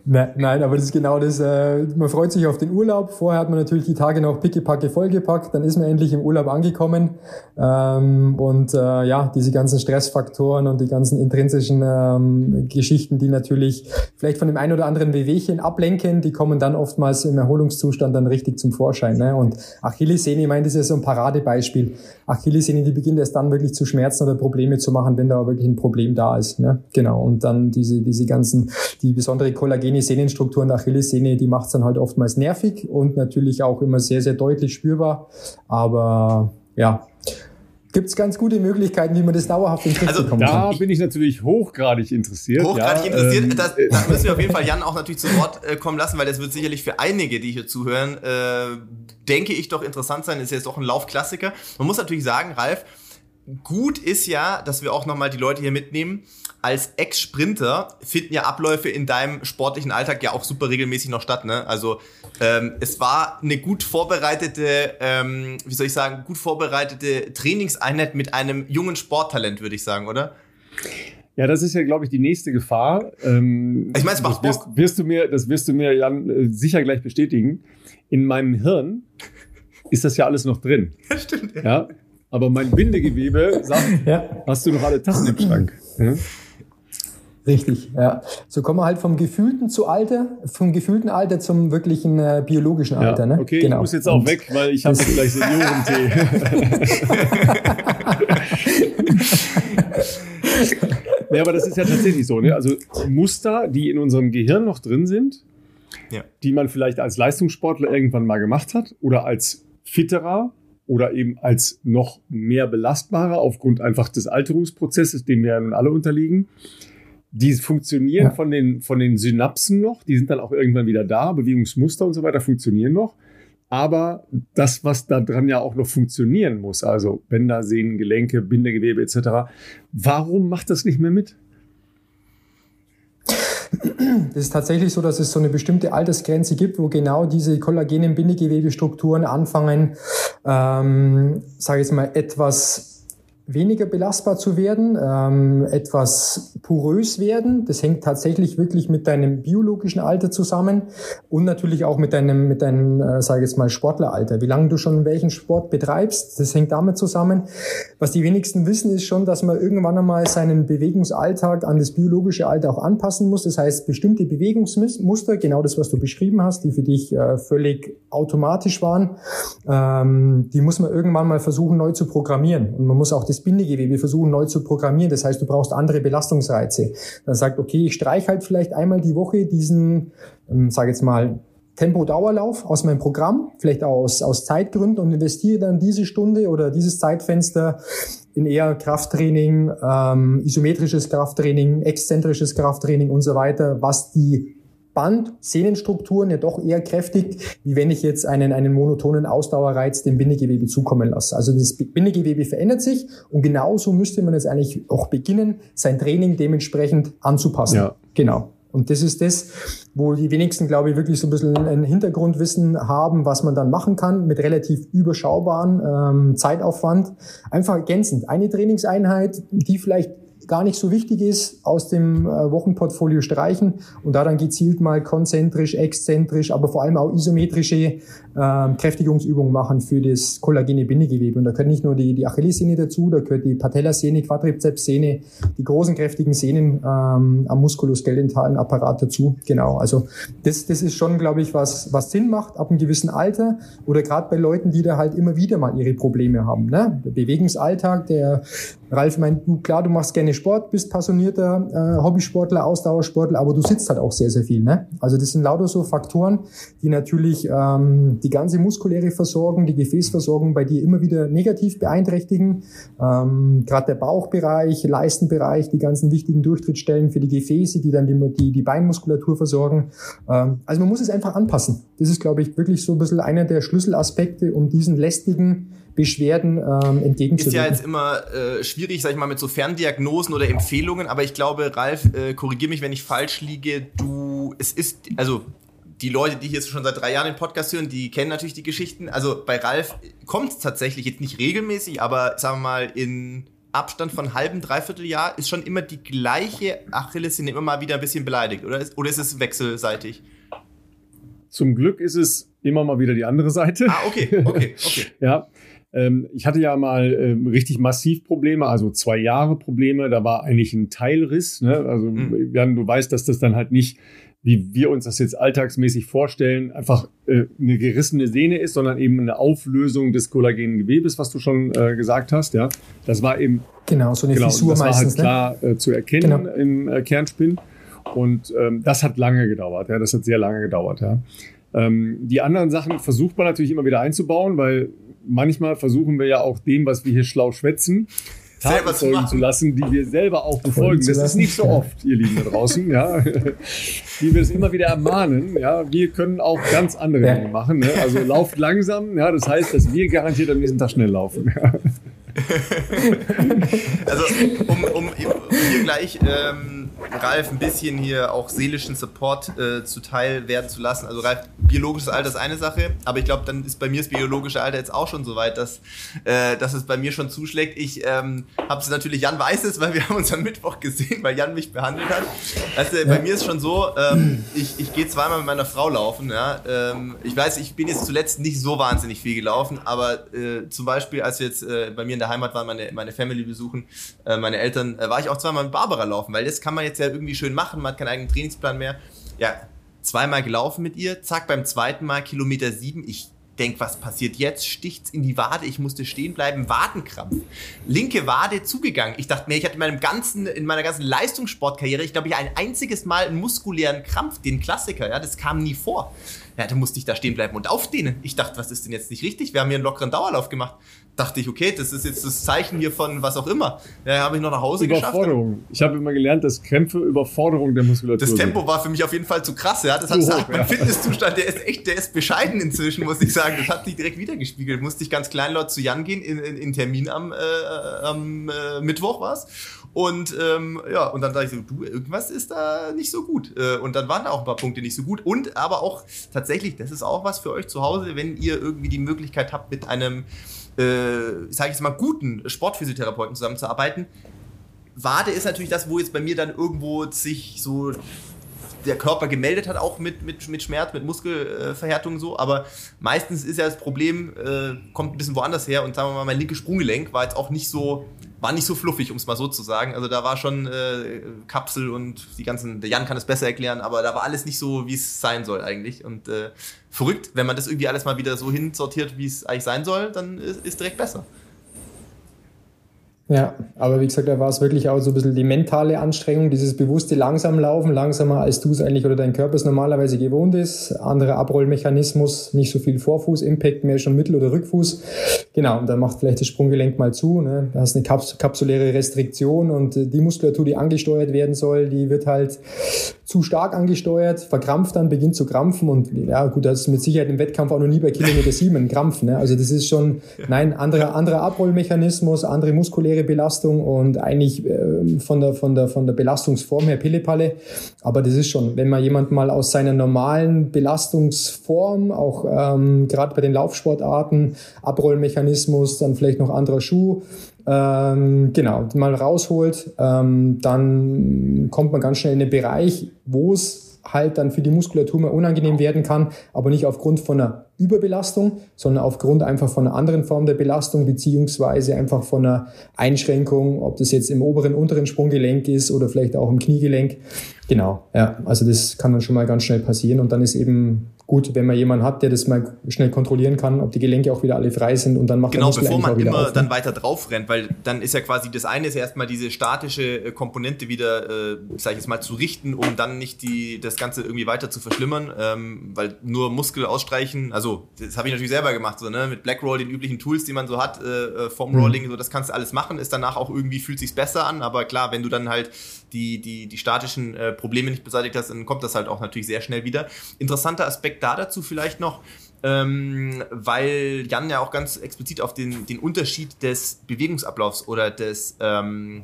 nein, aber das ist genau das. Äh, man freut sich auf den Urlaub. Vorher hat man natürlich die Tage noch pickepacke vollgepackt. Dann ist man endlich im Urlaub angekommen. Ähm, und äh, ja, diese ganzen Stressfaktoren und die ganzen intrinsischen ähm, Geschichten, die natürlich vielleicht von dem einen oder anderen Wehwehchen ablenken, die kommen dann oftmals im Erholungszustand dann richtig zum Vorschein. Ne? Und Achillessehne, ich meine, das ist ja so ein Paradebeispiel. Achillessehne, die beginnt erst dann wirklich zu schmerzen oder Probleme zu machen, wenn da wirklich ein Problem da ist. Ne? Genau. Und dann diese, diese ganzen, die besondere kollagene Sehnenstruktur in der Achillessehne, die macht es dann halt oftmals nervig und natürlich auch immer sehr, sehr deutlich spürbar. Aber ja, gibt es ganz gute Möglichkeiten, wie man das dauerhaft in den Griff also, bekommen da kann. bin ich natürlich hochgradig interessiert. Hochgradig ja, interessiert. Ähm, das, da müssen wir auf jeden Fall Jan auch natürlich zu Wort äh, kommen lassen, weil das wird sicherlich für einige, die hier zuhören, äh, denke ich doch interessant sein. Ist jetzt doch ein Laufklassiker. Man muss natürlich sagen, Ralf, gut ist ja, dass wir auch nochmal die Leute hier mitnehmen. Als Ex-Sprinter finden ja Abläufe in deinem sportlichen Alltag ja auch super regelmäßig noch statt. Ne? Also ähm, es war eine gut vorbereitete, ähm, wie soll ich sagen, gut vorbereitete Trainingseinheit mit einem jungen Sporttalent, würde ich sagen, oder? Ja, das ist ja, glaube ich, die nächste Gefahr. Ähm, ich meine, es macht das wirst, wirst, du mir, das wirst du mir, Jan, äh, sicher gleich bestätigen. In meinem Hirn ist das ja alles noch drin. <laughs> Ja, stimmt. Ja. ja? Aber mein Bindegewebe sagt, <laughs> ja. hast du noch alle Tassen im Schrank? Ja? Richtig, ja. So kommen wir halt vom gefühlten zu Alter, vom gefühlten Alter zum wirklichen äh, biologischen Alter. Ja, ne? Okay, genau. ich muss jetzt auch Und weg, weil ich habe jetzt gleich <laughs> Seniorentee. <laughs> Ja, aber das ist ja tatsächlich so. Ne? Also Muster, die in unserem Gehirn noch drin sind, ja. die man vielleicht als Leistungssportler irgendwann mal gemacht hat oder als Fitterer oder eben als noch mehr belastbarer aufgrund einfach des Alterungsprozesses, dem wir ja nun alle unterliegen. Die funktionieren ja. von, den, von den Synapsen noch, die sind dann auch irgendwann wieder da, Bewegungsmuster und so weiter funktionieren noch. Aber das, was da dran ja auch noch funktionieren muss, also Bänder, Sehnen, Gelenke, Bindegewebe etc., warum macht das nicht mehr mit? Das ist tatsächlich so, dass es so eine bestimmte Altersgrenze gibt, wo genau diese kollagenen Bindegewebestrukturen anfangen, ähm, sage ich mal, etwas weniger belastbar zu werden, ähm, etwas porös werden. Das hängt tatsächlich wirklich mit deinem biologischen Alter zusammen und natürlich auch mit deinem, mit deinem, äh, sage ich jetzt mal, Sportleralter. Wie lange du schon welchen Sport betreibst, das hängt damit zusammen. Was die wenigsten wissen, ist schon, dass man irgendwann einmal seinen Bewegungsalltag an das biologische Alter auch anpassen muss. Das heißt, bestimmte Bewegungsmuster, genau das, was du beschrieben hast, die für dich äh, völlig automatisch waren, ähm, die muss man irgendwann mal versuchen neu zu programmieren. Und man muss auch das das Bindegewebe versuchen neu zu programmieren. Das heißt, du brauchst andere Belastungsreize. Dann sagt, okay, ich streiche halt vielleicht einmal die Woche diesen, ähm, sage jetzt mal, Tempo-Dauerlauf aus meinem Programm, vielleicht aus, aus Zeitgründen und investiere dann diese Stunde oder dieses Zeitfenster in eher Krafttraining, ähm, isometrisches Krafttraining, exzentrisches Krafttraining und so weiter, was die Band, Sehnenstrukturen ja doch eher kräftig, wie wenn ich jetzt einen, einen monotonen Ausdauerreiz dem Bindegewebe zukommen lasse. Also das Bindegewebe verändert sich und genauso müsste man jetzt eigentlich auch beginnen, sein Training dementsprechend anzupassen. Ja. Genau. Und das ist das, wo die wenigsten, glaube ich, wirklich so ein bisschen ein Hintergrundwissen haben, was man dann machen kann mit relativ überschaubaren ähm, Zeitaufwand. Einfach ergänzend. Eine Trainingseinheit, die vielleicht gar nicht so wichtig ist, aus dem äh, Wochenportfolio streichen und da dann gezielt mal konzentrisch, exzentrisch, aber vor allem auch isometrische äh, Kräftigungsübungen machen für das kollagene Bindegewebe. Und da gehört nicht nur die, die Achillessehne dazu, da gehört die Patellasehne, Quadrizepssehne, die großen kräftigen Sehnen ähm, am muskuloskeletalen Apparat dazu. Genau, also das, das ist schon, glaube ich, was, was Sinn macht ab einem gewissen Alter oder gerade bei Leuten, die da halt immer wieder mal ihre Probleme haben. Ne? Der Bewegungsalltag, der Ralf meint, du klar, du machst gerne Sport, bist passionierter äh, Hobbysportler, Ausdauersportler, aber du sitzt halt auch sehr, sehr viel. Ne? Also das sind lauter so Faktoren, die natürlich ähm, die ganze muskuläre Versorgung, die Gefäßversorgung bei dir immer wieder negativ beeinträchtigen. Ähm, Gerade der Bauchbereich, Leistenbereich, die ganzen wichtigen Durchtrittsstellen für die Gefäße, die dann die, die, die Beinmuskulatur versorgen. Ähm, also man muss es einfach anpassen. Das ist, glaube ich, wirklich so ein bisschen einer der Schlüsselaspekte, um diesen lästigen Beschwerden ähm, entgegenzuwirken. Ist ja jetzt immer äh, schwierig, sag ich mal, mit so Ferndiagnosen oder Empfehlungen, aber ich glaube, Ralf, äh, korrigier mich, wenn ich falsch liege, du, es ist, also die Leute, die hier schon seit drei Jahren den Podcast hören, die kennen natürlich die Geschichten. Also bei Ralf kommt es tatsächlich jetzt nicht regelmäßig, aber sagen wir mal in Abstand von halben, dreiviertel Jahr ist schon immer die gleiche Achillessehne immer mal wieder ein bisschen beleidigt, oder? Oder ist es wechselseitig? Zum Glück ist es immer mal wieder die andere Seite. Ah, okay, okay, okay. <laughs> ja, ähm, ich hatte ja mal ähm, richtig massiv Probleme, also zwei Jahre Probleme. Da war eigentlich ein Teilriss. Ne? Also mhm. Jan, du weißt, dass das dann halt nicht wie wir uns das jetzt alltagsmäßig vorstellen, einfach äh, eine gerissene Sehne ist, sondern eben eine Auflösung des kollagenen Gewebes, was du schon äh, gesagt hast. Ja, das war eben genau so eine genau, Fissur das meistens. War halt klar ne? äh, zu erkennen genau. im äh, Kernspinn und ähm, das hat lange gedauert. Ja, das hat sehr lange gedauert. Ja. Ähm, die anderen Sachen versucht man natürlich immer wieder einzubauen, weil manchmal versuchen wir ja auch dem, was wir hier schlau schwätzen, Taten folgen zu lassen, die wir selber auch befolgen. Das ist nicht so oft, ihr Lieben da draußen, ja. <laughs> die wir es immer wieder ermahnen. Ja, wir können auch ganz andere Dinge machen. Ne? Also lauft langsam, ja, das heißt, dass wir garantiert am nächsten Tag schnell laufen. Ja. <laughs> also, um, um hier gleich ähm, Ralf ein bisschen hier auch seelischen Support äh, zuteil werden zu lassen. Also Ralf, biologisches Alter ist eine Sache, aber ich glaube, dann ist bei mir das biologische Alter jetzt auch schon so weit, dass, äh, dass es bei mir schon zuschlägt. Ich ähm, habe es natürlich, Jan weiß es, weil wir haben uns am Mittwoch gesehen, weil Jan mich behandelt hat. Also ja. bei mir ist schon so, ähm, ich, ich gehe zweimal mit meiner Frau laufen. Ja? Ähm, ich weiß, ich bin jetzt zuletzt nicht so wahnsinnig viel gelaufen, aber äh, zum Beispiel, als wir jetzt äh, bei mir in der Heimat waren, meine, meine Family besuchen, äh, meine Eltern, äh, war ich auch zweimal mit Barbara laufen, weil das kann man jetzt ja irgendwie schön machen, man hat keinen eigenen Trainingsplan mehr. Ja, zweimal gelaufen mit ihr, zack, beim zweiten Mal Kilometer sieben, ich denk, was passiert jetzt? Sticht's in die Wade, ich musste stehen bleiben, Wadenkrampf. Linke Wade zugegangen. Ich dachte mir, ich hatte in meinem ganzen, in meiner ganzen Leistungssportkarriere, ich glaube, ich ein einziges Mal einen muskulären Krampf, den Klassiker, ja, das kam nie vor. Ja, da musste ich da stehen bleiben und aufdehnen. Ich dachte, was ist denn jetzt nicht richtig? Wir haben hier einen lockeren Dauerlauf gemacht. Dachte ich, okay, das ist jetzt das Zeichen hier von was auch immer. Ja, habe ich noch nach Hause Überforderung. geschafft. Ich habe immer gelernt, dass Krämpfe Überforderung der Muskulatur Das Tempo sind. war für mich auf jeden Fall zu krass. Ja, das hat gesagt, mein Fitnesszustand, der ist echt, der ist bescheiden inzwischen, muss ich sagen. Das hat sich direkt wiedergespiegelt. Musste ich ganz kleinlaut zu Jan gehen in, in, in Termin am, äh, am äh, Mittwoch war's. Und ähm, ja, und dann dachte ich so, du, irgendwas ist da nicht so gut. Äh, und dann waren da auch ein paar Punkte nicht so gut. Und aber auch tatsächlich, das ist auch was für euch zu Hause, wenn ihr irgendwie die Möglichkeit habt, mit einem, äh, sage ich jetzt mal, guten Sportphysiotherapeuten zusammenzuarbeiten. Wade ist natürlich das, wo jetzt bei mir dann irgendwo sich so der Körper gemeldet hat, auch mit, mit, mit Schmerz, mit Muskelverhärtung so. Aber meistens ist ja das Problem, äh, kommt ein bisschen woanders her. Und sagen wir mal, mein linkes Sprunggelenk war jetzt auch nicht so, war nicht so fluffig, um es mal so zu sagen. Also da war schon äh, Kapsel und die ganzen, der Jan kann es besser erklären, aber da war alles nicht so, wie es sein soll eigentlich. Und äh, verrückt, wenn man das irgendwie alles mal wieder so hinsortiert, wie es eigentlich sein soll, dann ist, ist direkt besser. Ja, aber wie gesagt, da war es wirklich auch so ein bisschen die mentale Anstrengung, dieses bewusste langsam laufen, langsamer als du es eigentlich oder dein Körper es normalerweise gewohnt ist. Anderer Abrollmechanismus, nicht so viel Vorfuß-Impact, mehr schon Mittel- oder Rückfuß. Genau, und dann macht vielleicht das Sprunggelenk mal zu. Ne? Da hast eine Kaps kapsuläre Restriktion und die Muskulatur, die angesteuert werden soll, die wird halt zu stark angesteuert, verkrampft dann, beginnt zu krampfen und ja gut, das ist mit Sicherheit im Wettkampf auch noch nie bei Kilometer 7 ein Krampf. Ne? Also das ist schon, nein, anderer, anderer Abrollmechanismus, andere muskuläre Belastung und eigentlich äh, von, der, von, der, von der Belastungsform her Pillepalle. Aber das ist schon, wenn man jemand mal aus seiner normalen Belastungsform, auch ähm, gerade bei den Laufsportarten, Abrollmechanismus, dann vielleicht noch anderer Schuh, ähm, genau, mal rausholt, ähm, dann kommt man ganz schnell in den Bereich, wo es halt dann für die Muskulatur mal unangenehm werden kann, aber nicht aufgrund von einer Überbelastung, sondern aufgrund einfach von einer anderen Form der Belastung, beziehungsweise einfach von einer Einschränkung, ob das jetzt im oberen, unteren Sprunggelenk ist oder vielleicht auch im Kniegelenk. Genau, ja, also das kann dann schon mal ganz schnell passieren und dann ist eben gut, wenn man jemanden hat, der das mal schnell kontrollieren kann, ob die Gelenke auch wieder alle frei sind und dann macht genau, bevor man immer auf, ne? dann weiter drauf rennt, weil dann ist ja quasi das eine ist erstmal diese statische äh, Komponente wieder, äh, sag ich jetzt mal, zu richten, um dann nicht die das Ganze irgendwie weiter zu verschlimmern, ähm, weil nur Muskel ausstreichen, also das habe ich natürlich selber gemacht, so ne, mit Blackroll den üblichen Tools, die man so hat, äh, vom mhm. Rolling, so das kannst du alles machen, ist danach auch irgendwie fühlt sich's besser an, aber klar, wenn du dann halt die die die statischen äh, Probleme nicht beseitigt hast, dann kommt das halt auch natürlich sehr schnell wieder. Interessanter Aspekt da dazu vielleicht noch, ähm, weil Jan ja auch ganz explizit auf den, den Unterschied des Bewegungsablaufs oder des ähm,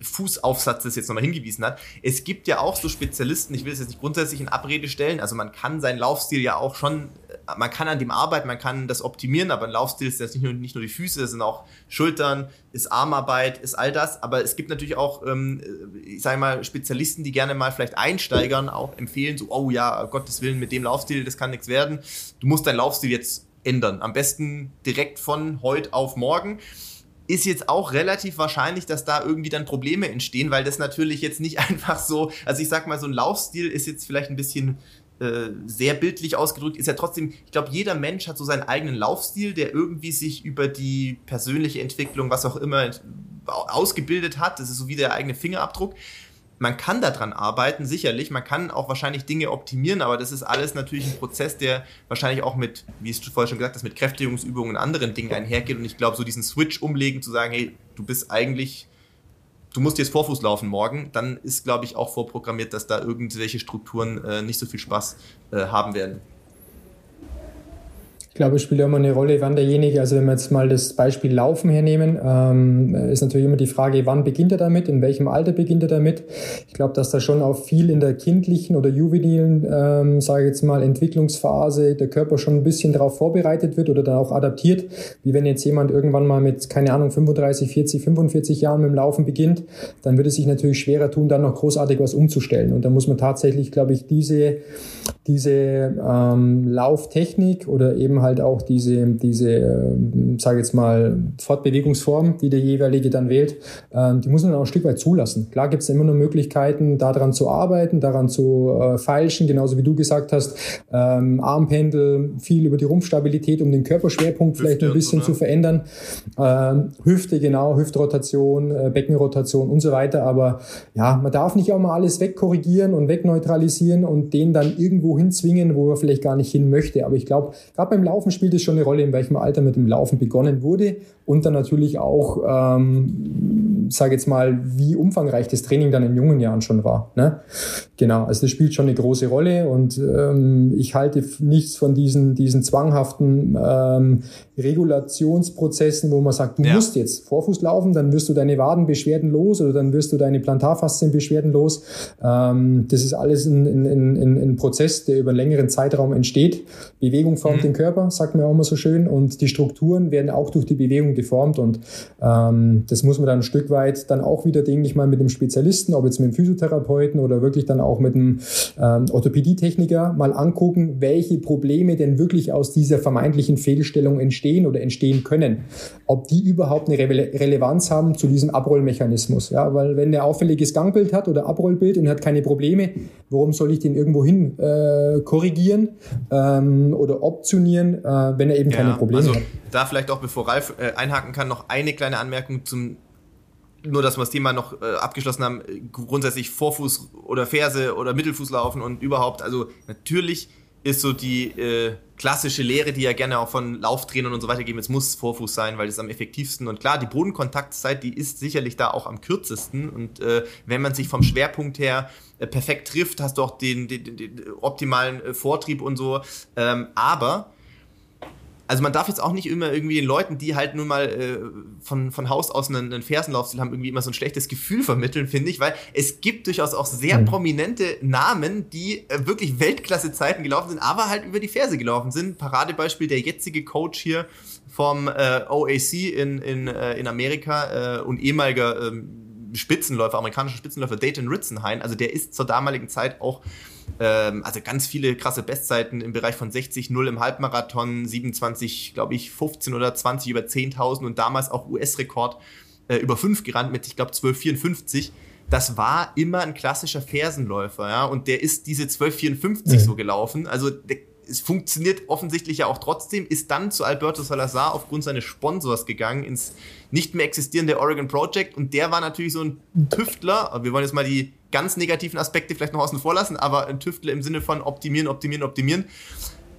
Fußaufsatzes jetzt nochmal hingewiesen hat. Es gibt ja auch so Spezialisten, ich will es jetzt nicht grundsätzlich in Abrede stellen, also man kann seinen Laufstil ja auch schon, man kann an dem arbeiten, man kann das optimieren, aber ein Laufstil ist jetzt nicht nur, nicht nur die Füße, es sind auch Schultern, ist Armarbeit, ist all das, aber es gibt natürlich auch, ähm, ich sage mal, Spezialisten, die gerne mal vielleicht Einsteigern auch empfehlen, so, oh ja, Gottes Willen, mit dem Laufstil, das kann nichts werden, du musst deinen Laufstil jetzt ändern, am besten direkt von heute auf morgen. Ist jetzt auch relativ wahrscheinlich, dass da irgendwie dann Probleme entstehen, weil das natürlich jetzt nicht <laughs> einfach so, also ich sag mal, so ein Laufstil ist jetzt vielleicht ein bisschen äh, sehr bildlich ausgedrückt, ist ja trotzdem, ich glaube, jeder Mensch hat so seinen eigenen Laufstil, der irgendwie sich über die persönliche Entwicklung, was auch immer, ausgebildet hat. Das ist so wie der eigene Fingerabdruck man kann daran arbeiten, sicherlich. Man kann auch wahrscheinlich Dinge optimieren, aber das ist alles natürlich ein Prozess, der wahrscheinlich auch mit, wie es vorher schon gesagt hast, mit Kräftigungsübungen und anderen Dingen einhergeht. Und ich glaube, so diesen Switch umlegen, zu sagen, hey, du bist eigentlich, du musst jetzt Vorfuß laufen morgen, dann ist, glaube ich, auch vorprogrammiert, dass da irgendwelche Strukturen äh, nicht so viel Spaß äh, haben werden glaube, es spielt immer eine Rolle, wann derjenige, also wenn wir jetzt mal das Beispiel Laufen hernehmen, ähm, ist natürlich immer die Frage, wann beginnt er damit, in welchem Alter beginnt er damit. Ich glaube, dass da schon auch viel in der kindlichen oder juvenilen, ähm, sage ich jetzt mal, Entwicklungsphase der Körper schon ein bisschen darauf vorbereitet wird oder dann auch adaptiert, wie wenn jetzt jemand irgendwann mal mit, keine Ahnung, 35, 40, 45 Jahren mit dem Laufen beginnt, dann würde es sich natürlich schwerer tun, dann noch großartig was umzustellen. Und da muss man tatsächlich, glaube ich, diese, diese ähm, Lauftechnik oder eben halt halt auch diese, diese äh, sage jetzt mal, Fortbewegungsform, die der jeweilige dann wählt, äh, die muss man auch ein Stück weit zulassen. Klar gibt es immer nur Möglichkeiten, daran zu arbeiten, daran zu äh, feilschen, genauso wie du gesagt hast, ähm, Armpendel, viel über die Rumpfstabilität, um den Körperschwerpunkt Hüfte vielleicht ein bisschen ne? zu verändern. Ähm, Hüfte, genau, Hüftrotation, äh, Beckenrotation und so weiter. Aber ja, man darf nicht auch mal alles wegkorrigieren und wegneutralisieren und den dann irgendwo hinzwingen, wo er vielleicht gar nicht hin möchte. Aber ich glaube, gerade beim Laufen spielt es schon eine Rolle, in welchem Alter mit dem Laufen begonnen wurde und dann natürlich auch, ähm, sage jetzt mal, wie umfangreich das Training dann in jungen Jahren schon war. Ne? Genau, also das spielt schon eine große Rolle und ähm, ich halte nichts von diesen, diesen zwanghaften ähm, Regulationsprozessen, wo man sagt, du ja. musst jetzt Vorfuß laufen, dann wirst du deine Wadenbeschwerden los oder dann wirst du deine Plantarfaszienbeschwerden los. Ähm, das ist alles ein, ein, ein, ein Prozess, der über einen längeren Zeitraum entsteht. Bewegung formt mhm. den Körper, sagt man auch immer so schön, und die Strukturen werden auch durch die Bewegung geformt und ähm, das muss man dann ein Stück weit dann auch wieder, denke ich mal, mit dem Spezialisten, ob jetzt mit dem Physiotherapeuten oder wirklich dann auch mit einem ähm, Orthopädietechniker mal angucken, welche Probleme denn wirklich aus dieser vermeintlichen Fehlstellung entstehen oder entstehen können. Ob die überhaupt eine Re Relevanz haben zu diesem Abrollmechanismus. Ja, weil wenn der auffälliges Gangbild hat oder Abrollbild und hat keine Probleme, warum soll ich den irgendwo hin äh, korrigieren ähm, oder optionieren, äh, wenn er eben ja, keine Probleme also, hat? Da vielleicht auch, bevor Ralf äh, einhaken kann, noch eine kleine Anmerkung zum nur, dass wir das Thema noch äh, abgeschlossen haben, grundsätzlich Vorfuß oder Ferse oder Mittelfuß laufen und überhaupt, also natürlich ist so die äh, klassische Lehre, die ja gerne auch von Lauftrainern und so weiter geben, es muss Vorfuß sein, weil es am effektivsten und klar, die Bodenkontaktzeit, die ist sicherlich da auch am kürzesten und äh, wenn man sich vom Schwerpunkt her äh, perfekt trifft, hast du auch den, den, den, optimalen Vortrieb und so, ähm, aber also man darf jetzt auch nicht immer irgendwie den Leuten, die halt nun mal äh, von, von Haus aus einen, einen Fersenlaufstil haben, irgendwie immer so ein schlechtes Gefühl vermitteln, finde ich, weil es gibt durchaus auch sehr mhm. prominente Namen, die äh, wirklich Weltklasse-Zeiten gelaufen sind, aber halt über die Ferse gelaufen sind. Paradebeispiel der jetzige Coach hier vom äh, OAC in, in, äh, in Amerika äh, und ehemaliger ähm, Spitzenläufer, amerikanischer Spitzenläufer Dayton Ritzenhain, also der ist zur damaligen Zeit auch ähm, also ganz viele krasse Bestzeiten im Bereich von 60, 0 im Halbmarathon, 27, glaube ich, 15 oder 20 über 10.000 und damals auch US-Rekord äh, über 5 gerannt mit, ich glaube, 12,54. Das war immer ein klassischer Fersenläufer, ja, und der ist diese 12,54 mhm. so gelaufen. Also der, es funktioniert offensichtlich ja auch trotzdem, ist dann zu Alberto Salazar aufgrund seines Sponsors gegangen ins nicht mehr existierende Oregon Project und der war natürlich so ein Tüftler. Wir wollen jetzt mal die ganz negativen Aspekte vielleicht noch außen vor lassen, aber ein Tüftler im Sinne von optimieren, optimieren, optimieren.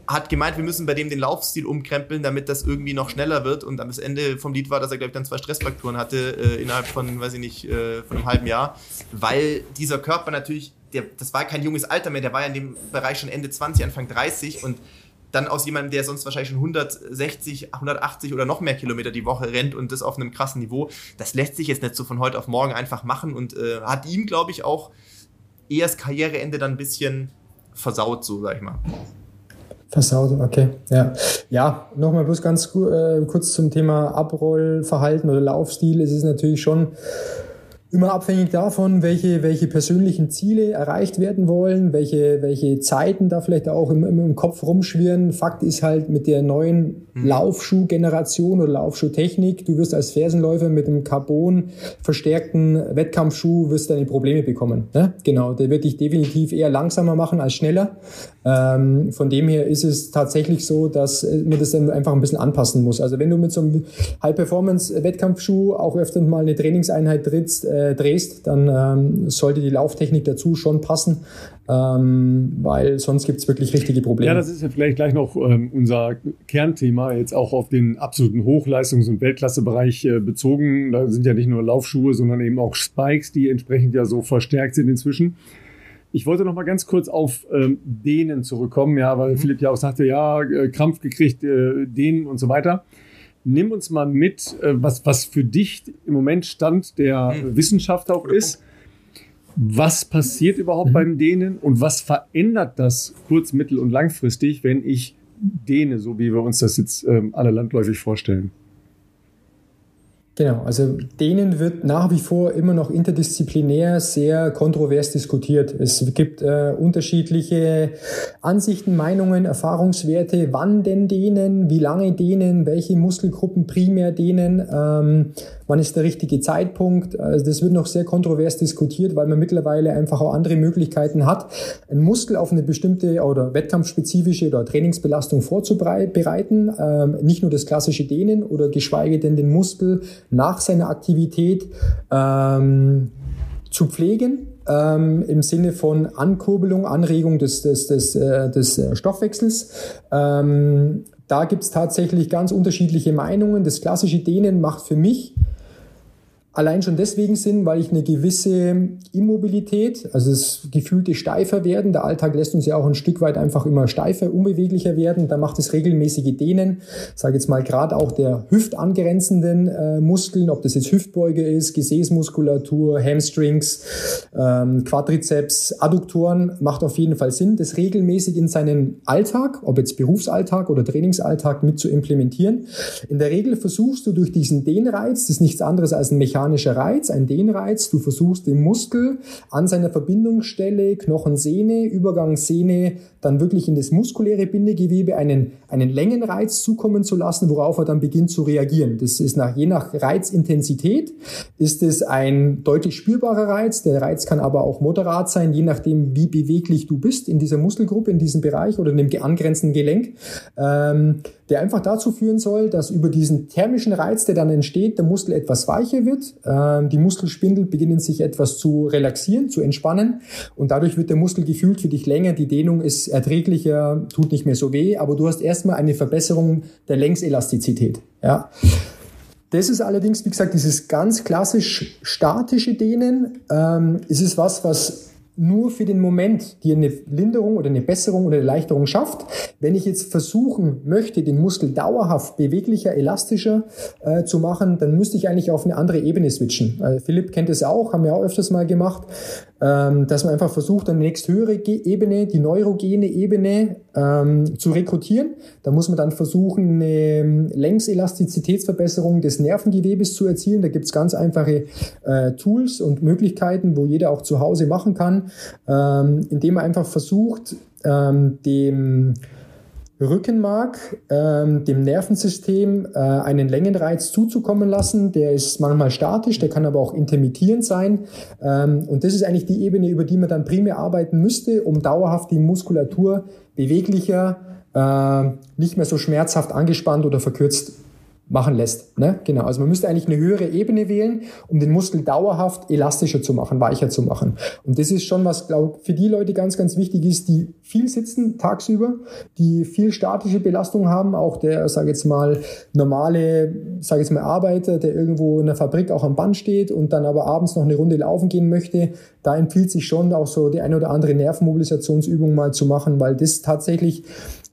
Hat gemeint, wir müssen bei dem den Laufstil umkrempeln, damit das irgendwie noch schneller wird. Und am Ende vom Lied war, dass er, glaube ich, dann zwei Stressfrakturen hatte äh, innerhalb von, weiß ich nicht, äh, von einem halben Jahr. Weil dieser Körper natürlich, der, das war kein junges Alter mehr, der war ja in dem Bereich schon Ende 20, Anfang 30 und dann aus jemandem, der sonst wahrscheinlich schon 160, 180 oder noch mehr Kilometer die Woche rennt und das auf einem krassen Niveau, das lässt sich jetzt nicht so von heute auf morgen einfach machen und äh, hat ihm, glaube ich, auch eher das Karriereende dann ein bisschen versaut, so sag ich mal. Versaut, okay. Ja, ja nochmal bloß ganz äh, kurz zum Thema Abrollverhalten oder Laufstil. Es ist natürlich schon Immer abhängig davon, welche, welche persönlichen Ziele erreicht werden wollen, welche, welche Zeiten da vielleicht auch im, im Kopf rumschwirren. Fakt ist halt mit der neuen mhm. Laufschuhgeneration oder Laufschuhtechnik, du wirst als Fersenläufer mit einem Carbon verstärkten Wettkampfschuh wirst deine Probleme bekommen. Ne? Genau, der wird dich definitiv eher langsamer machen als schneller. Ähm, von dem her ist es tatsächlich so, dass man das dann einfach ein bisschen anpassen muss. Also wenn du mit so einem High-Performance-Wettkampfschuh auch öfter mal eine Trainingseinheit trittst, äh, drehst, dann ähm, sollte die Lauftechnik dazu schon passen, ähm, weil sonst gibt es wirklich richtige Probleme. Ja, das ist ja vielleicht gleich noch ähm, unser Kernthema, jetzt auch auf den absoluten Hochleistungs- und Weltklassebereich äh, bezogen. Da sind ja nicht nur Laufschuhe, sondern eben auch Spikes, die entsprechend ja so verstärkt sind inzwischen. Ich wollte noch mal ganz kurz auf ähm, Dehnen zurückkommen, ja, weil mhm. Philipp ja auch sagte, ja, äh, Krampf gekriegt, äh, Dehnen und so weiter. Nimm uns mal mit, äh, was, was für dich im Moment Stand der mhm. Wissenschaft auch ist. Was passiert überhaupt mhm. beim Dehnen und was verändert das kurz-, mittel- und langfristig, wenn ich dehne, so wie wir uns das jetzt ähm, alle landläufig vorstellen? Genau, also denen wird nach wie vor immer noch interdisziplinär sehr kontrovers diskutiert. Es gibt äh, unterschiedliche Ansichten, Meinungen, Erfahrungswerte, wann denn denen, wie lange denen, welche Muskelgruppen primär denen, ähm, wann ist der richtige Zeitpunkt. Also das wird noch sehr kontrovers diskutiert, weil man mittlerweile einfach auch andere Möglichkeiten hat, einen Muskel auf eine bestimmte oder wettkampfspezifische oder Trainingsbelastung vorzubereiten. Ähm, nicht nur das klassische Dehnen oder geschweige denn den Muskel nach seiner Aktivität ähm, zu pflegen, ähm, im Sinne von Ankurbelung, Anregung des, des, des, äh, des äh, Stoffwechsels. Ähm, da gibt es tatsächlich ganz unterschiedliche Meinungen. Das klassische Dehnen macht für mich Allein schon deswegen Sinn, weil ich eine gewisse Immobilität, also das gefühlte steifer werden, der Alltag lässt uns ja auch ein Stück weit einfach immer steifer, unbeweglicher werden, da macht es regelmäßige Dehnen, sage jetzt mal gerade auch der hüftangrenzenden äh, Muskeln, ob das jetzt Hüftbeuge ist, Gesäßmuskulatur, Hamstrings, ähm, Quadrizeps, Adduktoren, macht auf jeden Fall Sinn, das regelmäßig in seinen Alltag, ob jetzt Berufsalltag oder Trainingsalltag mit zu implementieren. In der Regel versuchst du durch diesen Dehnreiz, das ist nichts anderes als ein Mechanismus, mechanischer Reiz, ein Dehnreiz. Du versuchst den Muskel an seiner Verbindungsstelle, Knochensehne, Übergangssehne, dann wirklich in das muskuläre Bindegewebe einen, einen Längenreiz zukommen zu lassen, worauf er dann beginnt zu reagieren. Das ist nach, je nach Reizintensität ist es ein deutlich spürbarer Reiz. Der Reiz kann aber auch moderat sein, je nachdem, wie beweglich du bist in dieser Muskelgruppe, in diesem Bereich oder in dem angrenzenden Gelenk. Ähm, der einfach dazu führen soll, dass über diesen thermischen Reiz, der dann entsteht, der Muskel etwas weicher wird, äh, die Muskelspindel beginnen sich etwas zu relaxieren, zu entspannen und dadurch wird der Muskel gefühlt für dich länger, die Dehnung ist erträglicher, tut nicht mehr so weh, aber du hast erstmal eine Verbesserung der Längselastizität. Ja. Das ist allerdings, wie gesagt, dieses ganz klassisch statische Dehnen. Ähm, es ist was, was nur für den Moment dir eine Linderung oder eine Besserung oder eine Erleichterung schafft. Wenn ich jetzt versuchen möchte, den Muskel dauerhaft beweglicher, elastischer äh, zu machen, dann müsste ich eigentlich auf eine andere Ebene switchen. Äh, Philipp kennt es auch, haben wir auch öfters mal gemacht, ähm, dass man einfach versucht, eine nächsthöhere Ebene, die neurogene Ebene ähm, zu rekrutieren. Da muss man dann versuchen, eine ähm, Längselastizitätsverbesserung des Nervengewebes zu erzielen. Da gibt's ganz einfache äh, Tools und Möglichkeiten, wo jeder auch zu Hause machen kann, ähm, indem man einfach versucht, ähm, dem Rückenmark, ähm, dem Nervensystem äh, einen Längenreiz zuzukommen lassen. Der ist manchmal statisch, der kann aber auch intermittierend sein. Ähm, und das ist eigentlich die Ebene, über die man dann primär arbeiten müsste, um dauerhaft die Muskulatur beweglicher, äh, nicht mehr so schmerzhaft angespannt oder verkürzt machen lässt. Ne? Genau. Also man müsste eigentlich eine höhere Ebene wählen, um den Muskel dauerhaft elastischer zu machen, weicher zu machen. Und das ist schon was, glaube für die Leute ganz, ganz wichtig ist, die viel sitzen tagsüber, die viel statische Belastung haben. Auch der, sage jetzt mal, normale, sage jetzt mal Arbeiter, der irgendwo in der Fabrik auch am Band steht und dann aber abends noch eine Runde laufen gehen möchte, da empfiehlt sich schon auch so die eine oder andere Nervenmobilisationsübung mal zu machen, weil das tatsächlich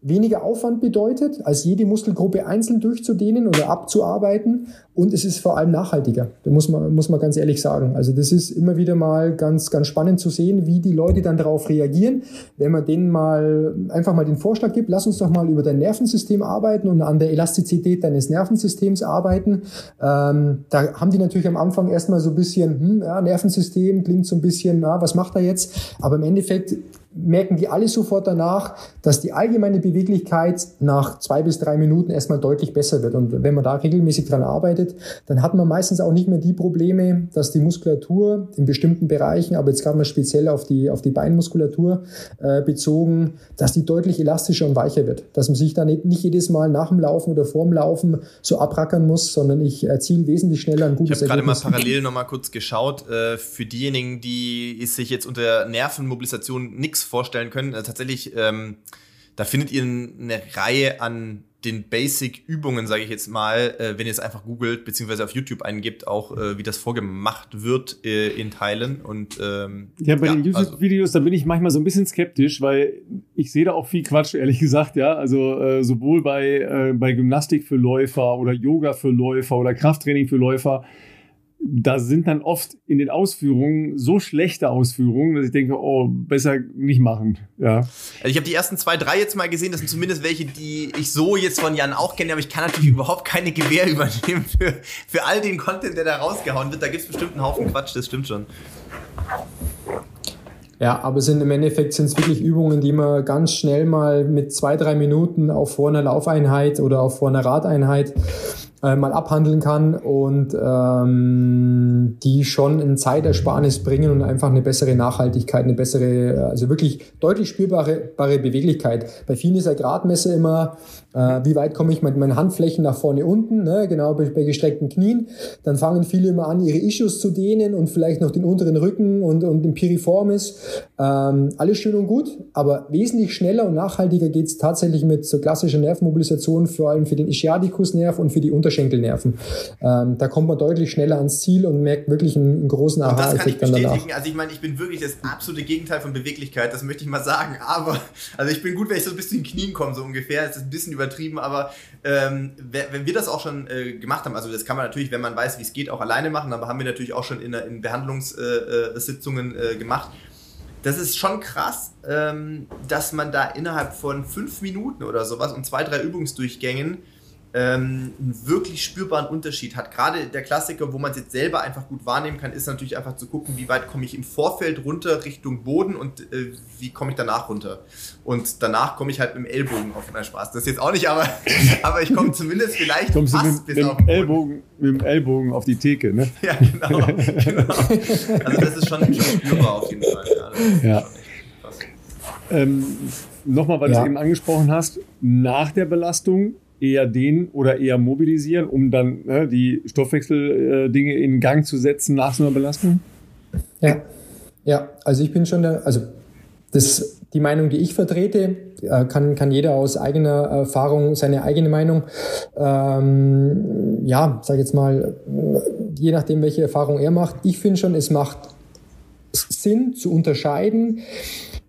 weniger Aufwand bedeutet, als jede Muskelgruppe einzeln durchzudehnen oder abzuarbeiten. Und es ist vor allem nachhaltiger. Da muss man, muss man ganz ehrlich sagen. Also das ist immer wieder mal ganz, ganz spannend zu sehen, wie die Leute dann darauf reagieren. Wenn man denen mal einfach mal den Vorschlag gibt, lass uns doch mal über dein Nervensystem arbeiten und an der Elastizität deines Nervensystems arbeiten. Ähm, da haben die natürlich am Anfang erstmal so ein bisschen, hm, ja, Nervensystem klingt so ein bisschen, na, was macht er jetzt? Aber im Endeffekt merken die alle sofort danach, dass die allgemeine Beweglichkeit nach zwei bis drei Minuten erstmal deutlich besser wird. Und wenn man da regelmäßig dran arbeitet, dann hat man meistens auch nicht mehr die Probleme, dass die Muskulatur in bestimmten Bereichen, aber jetzt gerade mal speziell auf die, auf die Beinmuskulatur äh, bezogen, dass die deutlich elastischer und weicher wird. Dass man sich da nicht, nicht jedes Mal nach dem Laufen oder vorm Laufen so abrackern muss, sondern ich erziele wesentlich schneller ein gutes Ich habe gerade mal parallel nochmal kurz geschaut. Äh, für diejenigen, die sich jetzt unter Nervenmobilisation nichts vorstellen können. Also tatsächlich, ähm, da findet ihr eine Reihe an den Basic-Übungen, sage ich jetzt mal, äh, wenn ihr es einfach googelt, beziehungsweise auf YouTube eingibt, auch äh, wie das vorgemacht wird äh, in Teilen. Und ähm, ja, bei ja, den also YouTube-Videos, also, da bin ich manchmal so ein bisschen skeptisch, weil ich sehe da auch viel Quatsch, ehrlich gesagt, ja. Also äh, sowohl bei, äh, bei Gymnastik für Läufer oder Yoga für Läufer oder Krafttraining für Läufer da sind dann oft in den Ausführungen so schlechte Ausführungen, dass ich denke, oh, besser nicht machen. Ja. Also ich habe die ersten zwei, drei jetzt mal gesehen. Das sind zumindest welche, die ich so jetzt von Jan auch kenne, aber ich kann natürlich überhaupt keine Gewähr <laughs> übernehmen für, für all den Content, der da rausgehauen wird. Da gibt es bestimmt einen Haufen Quatsch, das stimmt schon. Ja, aber sind im Endeffekt sind es wirklich Übungen, die man ganz schnell mal mit zwei, drei Minuten auf vor einer Laufeinheit oder auf vor einer Radeinheit äh, mal abhandeln kann und ähm, die schon ein Zeitersparnis bringen und einfach eine bessere Nachhaltigkeit, eine bessere, also wirklich deutlich spürbare bare Beweglichkeit. Bei vielen ist der Gradmesser immer, äh, wie weit komme ich mit meinen Handflächen nach vorne unten, ne? genau bei, bei gestreckten Knien. Dann fangen viele immer an, ihre Issues zu dehnen und vielleicht noch den unteren Rücken und, und den Piriformis. Ähm, alles schön und gut, aber wesentlich schneller und nachhaltiger geht's tatsächlich mit so klassischer Nervmobilisation, vor allem für den Ischiadicusnerv und für die Unterschenkelnerven. Ähm, da kommt man deutlich schneller ans Ziel und merkt wirklich einen, einen großen Aha-Effekt dann danach. Also ich meine, ich bin wirklich das absolute Gegenteil von Beweglichkeit, das möchte ich mal sagen. <laughs> Aber, also ich bin gut, wenn ich so ein bisschen in den Knien komme, so ungefähr. Es ist ein bisschen übertrieben, aber ähm, wenn wir das auch schon äh, gemacht haben, also das kann man natürlich, wenn man weiß, wie es geht, auch alleine machen, aber haben wir natürlich auch schon in, in Behandlungssitzungen äh, äh, gemacht. Das ist schon krass, ähm, dass man da innerhalb von fünf Minuten oder sowas und zwei, drei Übungsdurchgängen ähm, einen wirklich spürbaren Unterschied hat. Gerade der Klassiker, wo man es jetzt selber einfach gut wahrnehmen kann, ist natürlich einfach zu gucken, wie weit komme ich im Vorfeld runter Richtung Boden und äh, wie komme ich danach runter. Und danach komme ich halt mit dem Ellbogen auf den Spaß. Das ist jetzt auch nicht, aber, <laughs> aber ich komme zumindest vielleicht Kommst fast mit, bis mit auf den Ellbogen, mit dem Ellbogen auf die Theke, ne? <laughs> Ja, genau. genau. <laughs> Also das ist schon, schon spürbar auf jeden Fall. Ja. ja. Ähm, Nochmal, weil ja. du es eben angesprochen hast, nach der Belastung eher den oder eher mobilisieren, um dann ne, die Stoffwechseldinge äh, in Gang zu setzen nach so einer Belastung? Ja, ja, also ich bin schon der, also das, die Meinung, die ich vertrete, äh, kann, kann jeder aus eigener Erfahrung seine eigene Meinung, ähm, ja, sag jetzt mal, je nachdem, welche Erfahrung er macht. Ich finde schon, es macht Sinn zu unterscheiden,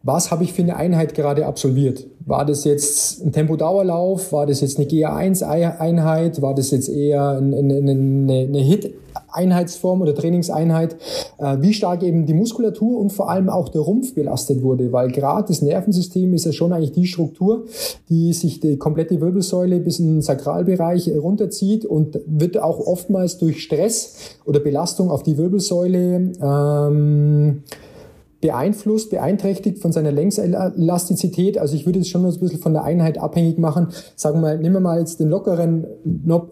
was habe ich für eine Einheit gerade absolviert? War das jetzt ein Tempodauerlauf? War das jetzt eine GA1-Einheit? War das jetzt eher eine, eine, eine Hit-Einheitsform oder Trainingseinheit? Äh, wie stark eben die Muskulatur und vor allem auch der Rumpf belastet wurde? Weil gerade das Nervensystem ist ja schon eigentlich die Struktur, die sich die komplette Wirbelsäule bis in den Sakralbereich runterzieht und wird auch oftmals durch Stress oder Belastung auf die Wirbelsäule ähm, beeinflusst, beeinträchtigt von seiner Längselastizität. Also ich würde es schon ein bisschen von der Einheit abhängig machen. Sagen wir mal, nehmen wir mal jetzt den lockeren,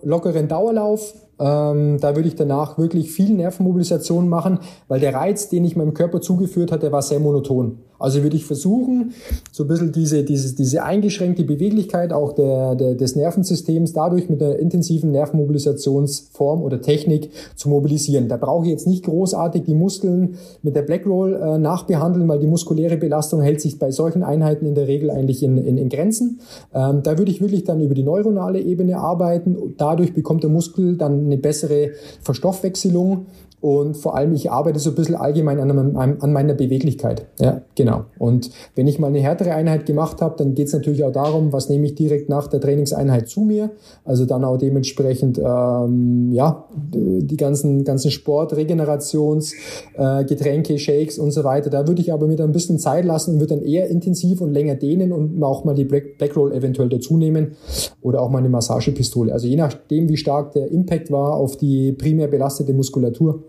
lockeren Dauerlauf ähm, da würde ich danach wirklich viel Nervenmobilisation machen, weil der Reiz, den ich meinem Körper zugeführt hatte, war sehr monoton. Also würde ich versuchen, so ein bisschen diese, diese, diese eingeschränkte Beweglichkeit auch der, der, des Nervensystems dadurch mit einer intensiven Nervenmobilisationsform oder Technik zu mobilisieren. Da brauche ich jetzt nicht großartig die Muskeln mit der Black Roll äh, nachbehandeln, weil die muskuläre Belastung hält sich bei solchen Einheiten in der Regel eigentlich in, in, in Grenzen. Ähm, da würde ich wirklich dann über die neuronale Ebene arbeiten. Dadurch bekommt der Muskel dann eine bessere Verstoffwechselung und vor allem, ich arbeite so ein bisschen allgemein an, an meiner Beweglichkeit. Ja, genau. Und wenn ich mal eine härtere Einheit gemacht habe, dann geht es natürlich auch darum, was nehme ich direkt nach der Trainingseinheit zu mir. Also dann auch dementsprechend, ähm, ja, die ganzen, ganzen Sport, Regenerations, äh, Getränke, Shakes und so weiter. Da würde ich aber mit ein bisschen Zeit lassen und würde dann eher intensiv und länger dehnen und auch mal die Black, Black Roll eventuell dazu nehmen oder auch mal eine Massagepistole. Also je nachdem, wie stark der Impact war auf die primär belastete Muskulatur.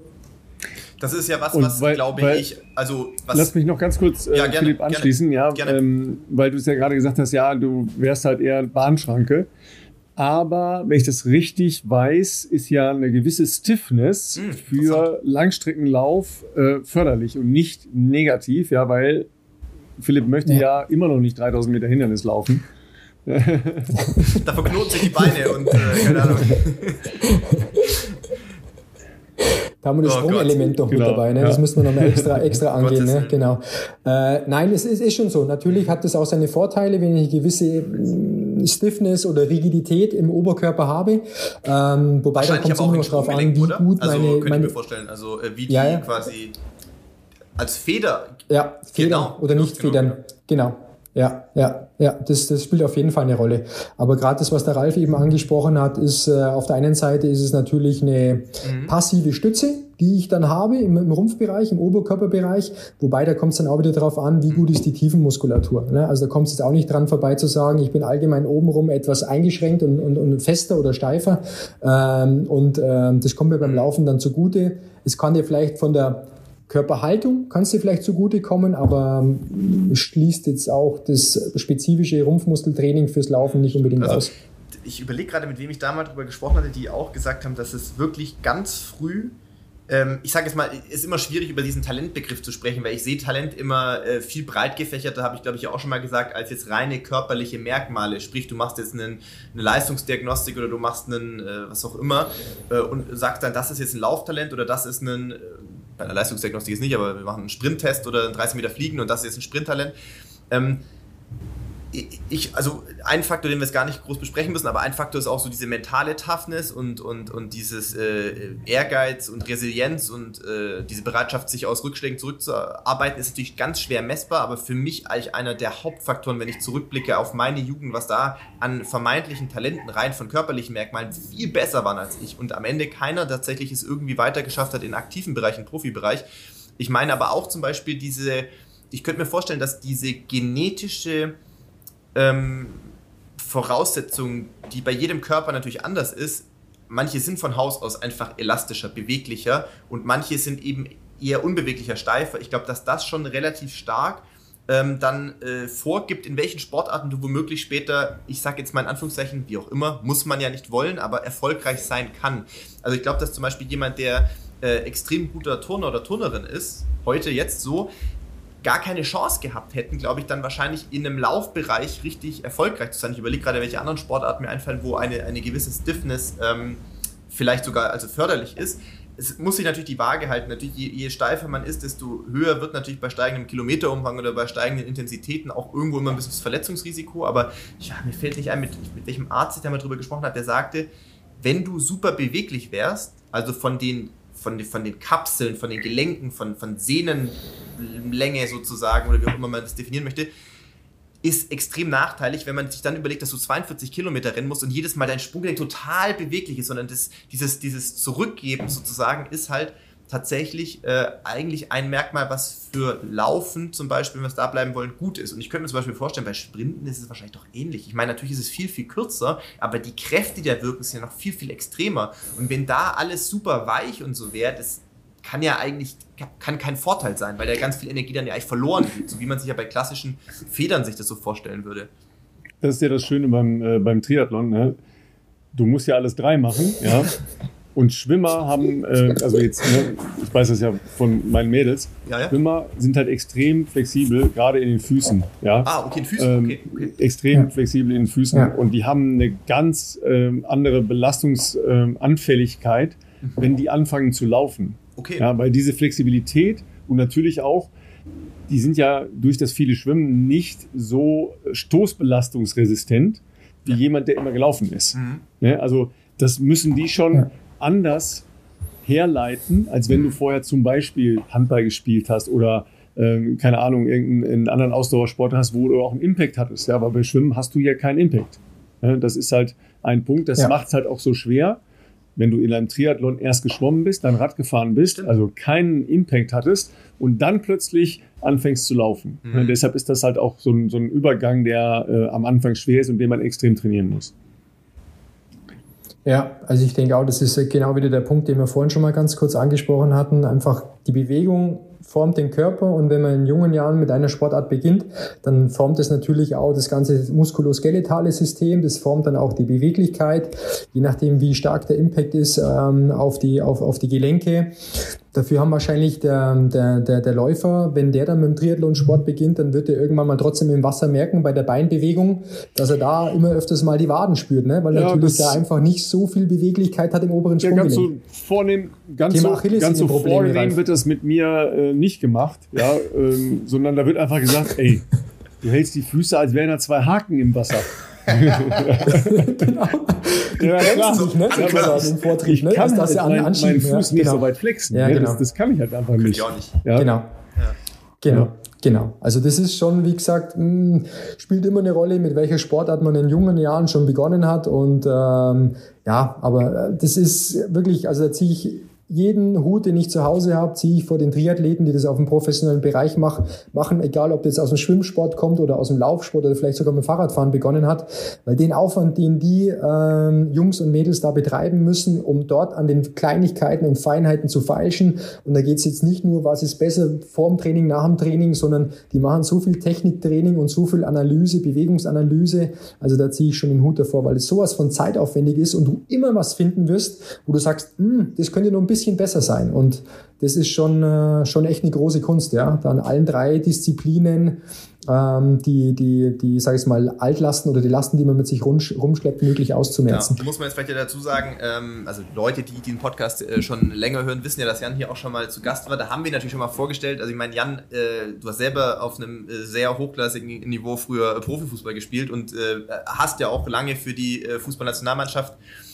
Das ist ja was, was weil, glaube weil, ich, also was, Lass mich noch ganz kurz, äh, ja, gerne, Philipp, anschließen, gerne, ja, gerne. Ähm, weil du es ja gerade gesagt hast, ja, du wärst halt eher Bahnschranke. Aber wenn ich das richtig weiß, ist ja eine gewisse Stiffness hm, für Langstreckenlauf äh, förderlich und nicht negativ, ja, weil Philipp möchte ja, ja immer noch nicht 3000 Meter Hindernis laufen. da verknoten sich die Beine und äh, keine Ahnung. <laughs> Da haben wir das oh Sprungelement doch genau. mit dabei, ne? Ja. Das müssen wir nochmal extra, extra <laughs> angehen, ne? Genau. Äh, nein, es ist, ist schon so. Natürlich hat das auch seine Vorteile, wenn ich eine gewisse mm, Stiffness oder Rigidität im Oberkörper habe. Ähm, wobei da kommt es immer noch drauf an, wie oder? gut also, meine. Könnte meine, ich mir vorstellen, also äh, wie die ja, ja. quasi als Feder. Ja, Feder genau. oder nicht genau. Federn. Genau. Ja, ja, ja, das, das spielt auf jeden Fall eine Rolle. Aber gerade das, was der Ralf eben angesprochen hat, ist äh, auf der einen Seite ist es natürlich eine mhm. passive Stütze, die ich dann habe im, im Rumpfbereich, im Oberkörperbereich. Wobei da kommt es dann auch wieder darauf an, wie gut ist die Tiefenmuskulatur. Ne? Also da kommt es jetzt auch nicht dran vorbei zu sagen, ich bin allgemein obenrum etwas eingeschränkt und, und, und fester oder steifer. Ähm, und ähm, das kommt mir beim Laufen dann zugute. Es kann dir vielleicht von der Körperhaltung kannst dir vielleicht zugutekommen, aber ähm, schließt jetzt auch das spezifische Rumpfmuskeltraining fürs Laufen nicht unbedingt also, aus. Ich überlege gerade, mit wem ich damals darüber gesprochen hatte, die auch gesagt haben, dass es wirklich ganz früh ähm, ich sage jetzt mal, ist immer schwierig über diesen Talentbegriff zu sprechen, weil ich sehe Talent immer äh, viel breit gefächerter, habe ich glaube ich auch schon mal gesagt, als jetzt reine körperliche Merkmale. Sprich, du machst jetzt einen, eine Leistungsdiagnostik oder du machst einen, äh, was auch immer äh, und sagst dann, das ist jetzt ein Lauftalent oder das ist ein äh, bei der Leistungsdiagnostik ist nicht, aber wir machen einen Sprinttest oder einen 30 Meter Fliegen und das ist jetzt ein Sprinttalent. Ähm, ich, also ein Faktor, den wir jetzt gar nicht groß besprechen müssen, aber ein Faktor ist auch so diese mentale Toughness und, und, und dieses äh, Ehrgeiz und Resilienz und äh, diese Bereitschaft, sich aus Rückschlägen zurückzuarbeiten, ist natürlich ganz schwer messbar, aber für mich eigentlich einer der Hauptfaktoren, wenn ich zurückblicke auf meine Jugend, was da an vermeintlichen Talenten rein von körperlichen Merkmalen viel besser waren als ich und am Ende keiner tatsächlich es irgendwie weiter geschafft hat in aktiven Bereichen, Profibereich. Ich meine aber auch zum Beispiel diese, ich könnte mir vorstellen, dass diese genetische ähm, Voraussetzung, die bei jedem Körper natürlich anders ist. Manche sind von Haus aus einfach elastischer, beweglicher und manche sind eben eher unbeweglicher, steifer. Ich glaube, dass das schon relativ stark ähm, dann äh, vorgibt, in welchen Sportarten du womöglich später, ich sage jetzt mal in Anführungszeichen, wie auch immer, muss man ja nicht wollen, aber erfolgreich sein kann. Also ich glaube, dass zum Beispiel jemand, der äh, extrem guter Turner oder Turnerin ist, heute jetzt so, gar keine Chance gehabt hätten, glaube ich, dann wahrscheinlich in einem Laufbereich richtig erfolgreich zu sein. Ich überlege gerade, welche anderen Sportarten mir einfallen, wo eine, eine gewisse Stiffness ähm, vielleicht sogar also förderlich ist. Es muss sich natürlich die Waage halten. Natürlich, je, je, steifer man ist, desto höher wird natürlich bei steigendem Kilometerumfang oder bei steigenden Intensitäten auch irgendwo immer ein bisschen das Verletzungsrisiko. Aber ja, mir fällt nicht ein, mit, mit welchem Arzt ich da mal drüber gesprochen habe, der sagte, wenn du super beweglich wärst, also von den von, von den Kapseln, von den Gelenken, von, von Sehnenlänge sozusagen oder wie auch immer man das definieren möchte, ist extrem nachteilig, wenn man sich dann überlegt, dass du 42 Kilometer rennen musst und jedes Mal dein Sprunggelenk total beweglich ist, sondern das, dieses, dieses Zurückgeben sozusagen ist halt tatsächlich äh, eigentlich ein Merkmal, was für Laufen zum Beispiel, wenn wir es da bleiben wollen, gut ist. Und ich könnte mir zum Beispiel vorstellen, bei Sprinten ist es wahrscheinlich doch ähnlich. Ich meine, natürlich ist es viel, viel kürzer, aber die Kräfte, die da wirken, sind ja noch viel, viel extremer. Und wenn da alles super weich und so wäre, das kann ja eigentlich kann kein Vorteil sein, weil da ganz viel Energie dann ja eigentlich verloren geht, so wie man sich ja bei klassischen Federn sich das so vorstellen würde. Das ist ja das Schöne beim, äh, beim Triathlon. Ne? Du musst ja alles drei machen, ja. <laughs> Und Schwimmer haben, äh, also jetzt, ne, ich weiß das ja von meinen Mädels, ja, ja. Schwimmer sind halt extrem flexibel, gerade in den Füßen. Ja? Ah, okay, in den Füßen, ähm, okay. okay. Extrem ja. flexibel in den Füßen. Und die haben eine ganz ähm, andere Belastungsanfälligkeit, ähm, mhm. wenn die anfangen zu laufen. Okay. Ja, weil diese Flexibilität und natürlich auch, die sind ja durch das viele Schwimmen nicht so stoßbelastungsresistent wie jemand, der immer gelaufen ist. Mhm. Ne? Also das müssen die schon anders herleiten, als wenn du vorher zum Beispiel Handball gespielt hast oder ähm, keine Ahnung, irgendeinen anderen Ausdauersport hast, wo du auch einen Impact hattest. Ja, aber bei Schwimmen hast du ja keinen Impact. Ja, das ist halt ein Punkt, das ja. macht es halt auch so schwer, wenn du in einem Triathlon erst geschwommen bist, dann Rad gefahren bist, also keinen Impact hattest und dann plötzlich anfängst zu laufen. Mhm. Deshalb ist das halt auch so ein, so ein Übergang, der äh, am Anfang schwer ist und den man extrem trainieren muss. Ja, also ich denke auch, das ist genau wieder der Punkt, den wir vorhin schon mal ganz kurz angesprochen hatten. Einfach die Bewegung formt den Körper und wenn man in jungen Jahren mit einer Sportart beginnt, dann formt es natürlich auch das ganze muskuloskeletale System, das formt dann auch die Beweglichkeit, je nachdem wie stark der Impact ist ähm, auf, die, auf, auf die Gelenke. Dafür haben wahrscheinlich der, der, der, der Läufer, wenn der dann mit dem Triathlon-Sport beginnt, dann wird er irgendwann mal trotzdem im Wasser merken, bei der Beinbewegung, dass er da immer öfters mal die Waden spürt, ne? weil ja, natürlich da einfach nicht so viel Beweglichkeit hat im oberen ja, Sprunggelenk. Ganz so vornehm, ganz so, ganz so vornehm wird das mit mir äh, nicht gemacht, ja, ähm, sondern da wird einfach gesagt, ey, du hältst die Füße, als wären da zwei Haken im Wasser. <laughs> genau. Ja, klar. Sich, ne? Aber den Vortrieb, ich ne? kann das halt ja meinen Fuß ja, nicht genau. so weit flexen. Ja, ne? genau. das, das, kann ich halt einfach nicht. Ich auch nicht. Ja? Genau. Genau. Ja. Genau. Also das ist schon, wie gesagt, mh, hm, spielt immer eine Rolle, mit welcher Sportart man in jungen Jahren schon begonnen hat. Und ähm, ja, aber äh, das ist wirklich, also da ziehe ich jeden Hut, den ich zu Hause habe, ziehe ich vor den Triathleten, die das auf dem professionellen Bereich mach, machen, egal ob das aus dem Schwimmsport kommt oder aus dem Laufsport oder vielleicht sogar mit dem Fahrradfahren begonnen hat, weil den Aufwand, den die ähm, Jungs und Mädels da betreiben müssen, um dort an den Kleinigkeiten und Feinheiten zu feilschen. Und da geht es jetzt nicht nur, was ist besser vorm Training, nach dem Training, sondern die machen so viel Techniktraining und so viel Analyse, Bewegungsanalyse. Also da ziehe ich schon den Hut davor, weil es sowas von zeitaufwendig ist und du immer was finden wirst, wo du sagst, hm, das könnte noch ein bisschen bisschen besser sein. Und das ist schon, äh, schon echt eine große Kunst, ja. Da an allen drei Disziplinen ähm, die, die, die, sag ich mal, Altlasten oder die Lasten, die man mit sich rumschleppt, möglich auszumerzen. Ja, muss man jetzt vielleicht dazu sagen, ähm, also Leute, die den Podcast äh, schon länger hören, wissen ja, dass Jan hier auch schon mal zu Gast war. Da haben wir natürlich schon mal vorgestellt. Also ich meine, Jan, äh, du hast selber auf einem sehr hochklassigen Niveau früher Profifußball gespielt und hast ja auch lange für die Fußballnationalmannschaft äh,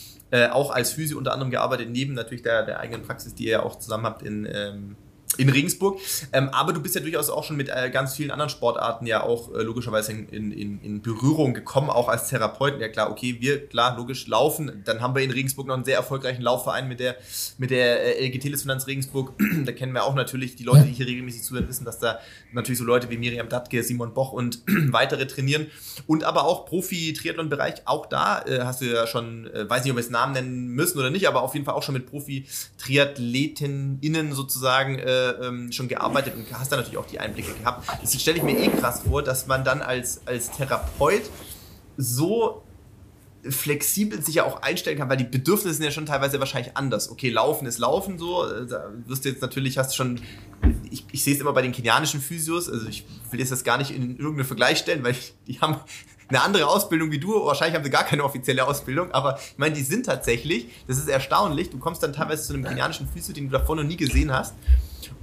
auch als Physio unter anderem gearbeitet, neben natürlich der, der eigenen Praxis, die ihr ja auch zusammen habt in, ähm, in Regensburg. Ähm, aber du bist ja durchaus auch schon mit äh, ganz vielen anderen Sportarten ja auch äh, logischerweise in, in, in Berührung gekommen, auch als Therapeuten. Ja klar, okay, wir, klar, logisch laufen. Dann haben wir in Regensburg noch einen sehr erfolgreichen Laufverein mit der, mit der äh, LG Telefinanz Regensburg. <clears throat> da kennen wir auch natürlich die Leute, die hier regelmäßig zuhören, wissen, dass da natürlich so Leute wie Miriam Dattke, Simon Boch und <clears throat> weitere trainieren. Und aber auch Profi-Triathlon-Bereich, auch da äh, hast du ja schon, äh, weiß nicht, ob wir es Namen nennen müssen oder nicht, aber auf jeden Fall auch schon mit Profi-TriathletenInnen sozusagen äh, ähm, schon gearbeitet und hast da natürlich auch die Einblicke gehabt. Das stelle ich mir eh krass vor, dass man dann als, als Therapeut so flexibel sich ja auch einstellen kann, weil die Bedürfnisse sind ja schon teilweise wahrscheinlich anders. Okay, Laufen ist Laufen so, da wirst du jetzt natürlich, hast schon, ich, ich sehe es immer bei den kenianischen Physios, also ich will jetzt das gar nicht in irgendeinen Vergleich stellen, weil die haben eine andere Ausbildung wie du, wahrscheinlich haben sie gar keine offizielle Ausbildung, aber ich meine, die sind tatsächlich, das ist erstaunlich, du kommst dann teilweise zu einem kenianischen Physio, den du davor noch nie gesehen hast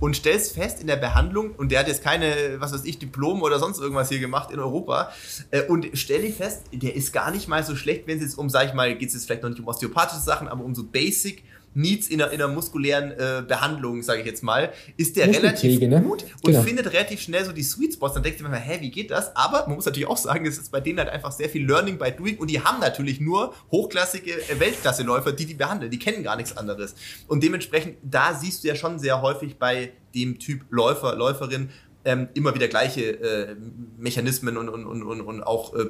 und stellst fest in der Behandlung, und der hat jetzt keine, was weiß ich, Diplom oder sonst irgendwas hier gemacht in Europa, äh, und stell dich fest, der ist gar nicht mal so schlecht, wenn es jetzt um, sag ich mal, geht es jetzt vielleicht noch nicht um osteopathische Sachen, aber um so Basic Needs in einer, in einer muskulären äh, Behandlung, sage ich jetzt mal, ist der relativ ne? gut und genau. findet relativ schnell so die Sweet Spots. Dann denkst du immer, hä, wie geht das? Aber man muss natürlich auch sagen, es ist bei denen halt einfach sehr viel Learning by Doing und die haben natürlich nur hochklassige äh, Weltklasseläufer, die die behandeln. Die kennen gar nichts anderes. Und dementsprechend, da siehst du ja schon sehr häufig bei dem Typ Läufer, Läuferin, ähm, immer wieder gleiche äh, Mechanismen und, und, und, und, und auch äh,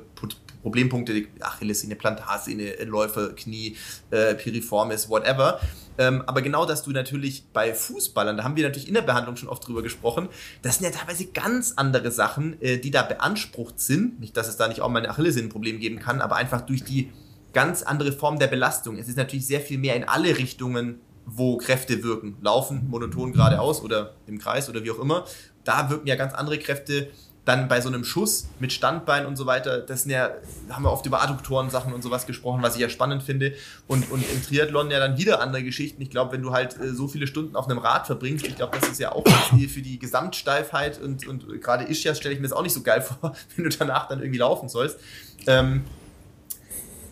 Problempunkte, Achillessehne, Plantarsehne, Läufe, Knie, äh, Piriformis, whatever. Ähm, aber genau, dass du natürlich bei Fußballern, da haben wir natürlich in der Behandlung schon oft drüber gesprochen, das sind ja teilweise ganz andere Sachen, äh, die da beansprucht sind. Nicht, dass es da nicht auch mal ein Achillessehnenproblem geben kann, aber einfach durch die ganz andere Form der Belastung. Es ist natürlich sehr viel mehr in alle Richtungen wo Kräfte wirken. Laufen monoton geradeaus oder im Kreis oder wie auch immer da wirken ja ganz andere Kräfte. Dann bei so einem Schuss mit Standbein und so weiter, das sind ja, da haben wir oft über Adduktoren-Sachen und sowas gesprochen, was ich ja spannend finde. Und, und im Triathlon ja dann wieder andere Geschichten. Ich glaube, wenn du halt äh, so viele Stunden auf einem Rad verbringst, ich glaube, das ist ja auch für die Gesamtsteifheit und, und gerade Ischias stelle ich mir das auch nicht so geil <laughs> vor, wenn du danach dann irgendwie laufen sollst. Ähm,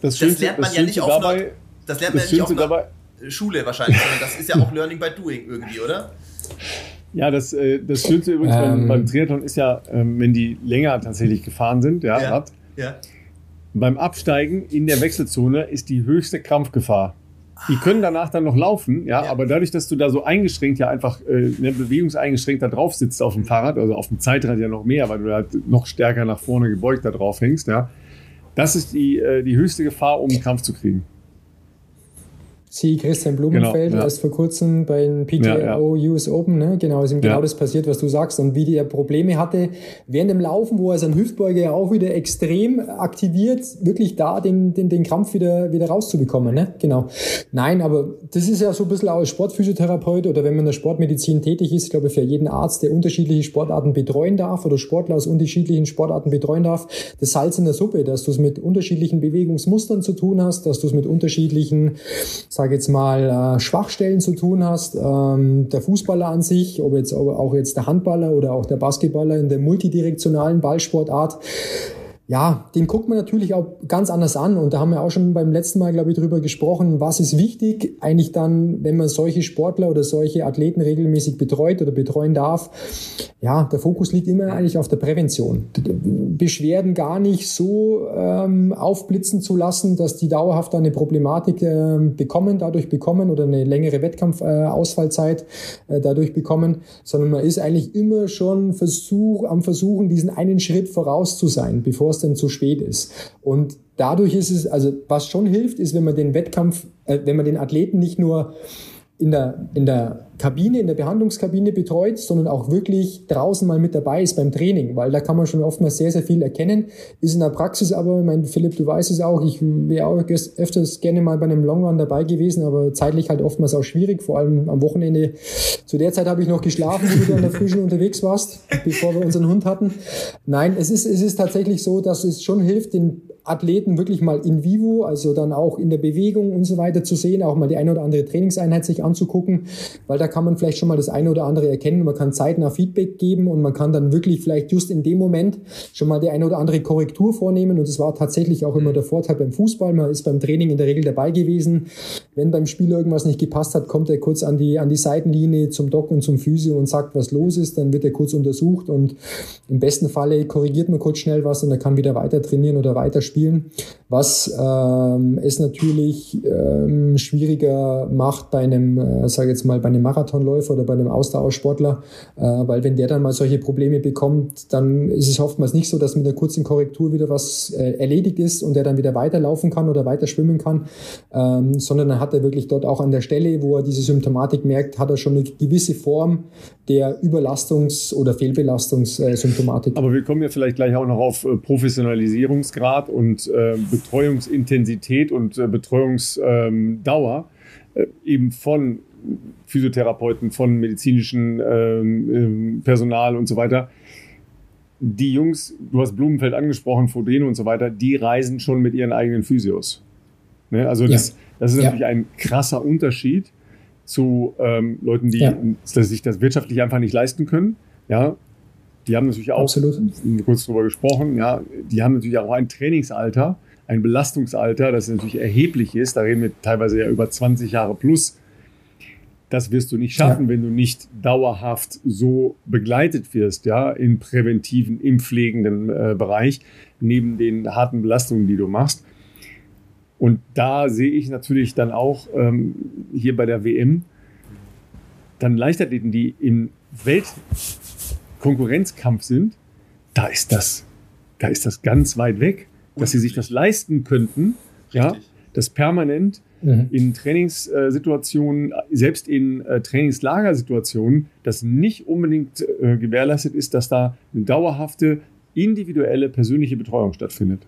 das, das, lernt man das ja nicht auf dabei, einer, das lernt man ja nicht auf einer Schule wahrscheinlich, sondern das ist ja auch Learning by Doing irgendwie, oder? Ja, das, äh, das Schönste übrigens ähm, beim, beim, Triathlon ist ja, ähm, wenn die länger tatsächlich gefahren sind, ja, ja, Rad, ja. beim Absteigen in der Wechselzone ist die höchste Krampfgefahr. Die können danach dann noch laufen, ja, ja, aber dadurch, dass du da so eingeschränkt, ja einfach äh, ne, bewegungseingeschränkt da drauf sitzt auf dem Fahrrad, also auf dem Zeitrad ja noch mehr, weil du halt noch stärker nach vorne gebeugt da drauf hängst, ja, das ist die, äh, die höchste Gefahr, um einen Krampf zu kriegen. Sie, Christian Blumenfeld, genau, ja. erst vor kurzem bei den PTO ja, ja. US Open, ne? genau, ist ihm genau das passiert, was du sagst und wie er Probleme hatte während dem Laufen, wo er seinen Hüftbeuger ja auch wieder extrem aktiviert, wirklich da den, den, den Krampf wieder, wieder rauszubekommen, ne? genau. Nein, aber das ist ja so ein bisschen auch als Sportphysiotherapeut oder wenn man in der Sportmedizin tätig ist, glaube ich, für jeden Arzt, der unterschiedliche Sportarten betreuen darf oder Sportler aus unterschiedlichen Sportarten betreuen darf, das Salz in der Suppe, dass du es mit unterschiedlichen Bewegungsmustern zu tun hast, dass du es mit unterschiedlichen sage jetzt mal, äh, Schwachstellen zu tun hast. Ähm, der Fußballer an sich, ob jetzt ob auch jetzt der Handballer oder auch der Basketballer in der multidirektionalen Ballsportart, ja, den guckt man natürlich auch ganz anders an. Und da haben wir auch schon beim letzten Mal, glaube ich, drüber gesprochen, was ist wichtig eigentlich dann, wenn man solche Sportler oder solche Athleten regelmäßig betreut oder betreuen darf. Ja, der Fokus liegt immer eigentlich auf der Prävention. Beschwerden gar nicht so ähm, aufblitzen zu lassen, dass die dauerhaft eine Problematik äh, bekommen, dadurch bekommen oder eine längere Wettkampfausfallzeit äh, äh, dadurch bekommen, sondern man ist eigentlich immer schon Versuch, am Versuchen, diesen einen Schritt voraus zu sein, bevor es dann zu spät ist. Und dadurch ist es, also was schon hilft, ist, wenn man den Wettkampf, äh, wenn man den Athleten nicht nur in der, in der Kabine, in der Behandlungskabine betreut, sondern auch wirklich draußen mal mit dabei ist beim Training, weil da kann man schon oftmals sehr, sehr viel erkennen. Ist in der Praxis aber, mein Philipp, du weißt es auch, ich wäre auch öfters gerne mal bei einem Long Run dabei gewesen, aber zeitlich halt oftmals auch schwierig, vor allem am Wochenende. Zu der Zeit habe ich noch geschlafen, wo du an der Frühschicht unterwegs warst, bevor wir unseren Hund hatten. Nein, es ist, es ist tatsächlich so, dass es schon hilft, den Athleten wirklich mal in vivo, also dann auch in der Bewegung und so weiter zu sehen, auch mal die eine oder andere Trainingseinheit sich anzugucken, weil da kann man vielleicht schon mal das eine oder andere erkennen, man kann zeitnah Feedback geben und man kann dann wirklich vielleicht just in dem Moment schon mal die eine oder andere Korrektur vornehmen. Und es war tatsächlich auch immer der Vorteil beim Fußball, man ist beim Training in der Regel dabei gewesen, wenn beim Spiel irgendwas nicht gepasst hat, kommt er kurz an die, an die Seitenlinie zum Doc und zum Physio und sagt, was los ist, dann wird er kurz untersucht und im besten Falle korrigiert man kurz schnell was und er kann wieder weiter trainieren oder weiter spielen, was ähm, es natürlich ähm, schwieriger macht bei einem, äh, sage jetzt mal, bei einem Marathon Marathonläufer oder bei einem Ausdauersportler, äh, weil wenn der dann mal solche Probleme bekommt, dann ist es oftmals nicht so, dass mit einer kurzen Korrektur wieder was äh, erledigt ist und der dann wieder weiterlaufen kann oder weiter schwimmen kann, ähm, sondern dann hat er wirklich dort auch an der Stelle, wo er diese Symptomatik merkt, hat er schon eine gewisse Form der Überlastungs- oder Fehlbelastungssymptomatik. Aber wir kommen ja vielleicht gleich auch noch auf äh, Professionalisierungsgrad und äh, Betreuungsintensität und äh, Betreuungsdauer äh, eben von Physiotherapeuten, von medizinischem ähm, ähm, Personal und so weiter. Die Jungs, du hast Blumenfeld angesprochen, Fodeno und so weiter, die reisen schon mit ihren eigenen Physios. Ne? Also das, ja. das ist natürlich ja. ein krasser Unterschied zu ähm, Leuten, die ja. sich das wirtschaftlich einfach nicht leisten können. Ja, die haben natürlich auch Absolut. kurz drüber gesprochen. Ja, die haben natürlich auch ein Trainingsalter, ein Belastungsalter, das natürlich erheblich ist. Da reden wir teilweise ja über 20 Jahre plus das wirst du nicht schaffen, ja. wenn du nicht dauerhaft so begleitet wirst, ja, im präventiven, im pflegenden äh, Bereich, neben den harten Belastungen, die du machst. Und da sehe ich natürlich dann auch ähm, hier bei der WM dann Leichtathleten, die im Weltkonkurrenzkampf sind, da ist das, da ist das ganz weit weg, dass sie sich das leisten könnten, Richtig. ja, das permanent mhm. in Trainingssituationen, selbst in äh, Trainingslagersituationen, das nicht unbedingt äh, gewährleistet ist, dass da eine dauerhafte, individuelle, persönliche Betreuung stattfindet.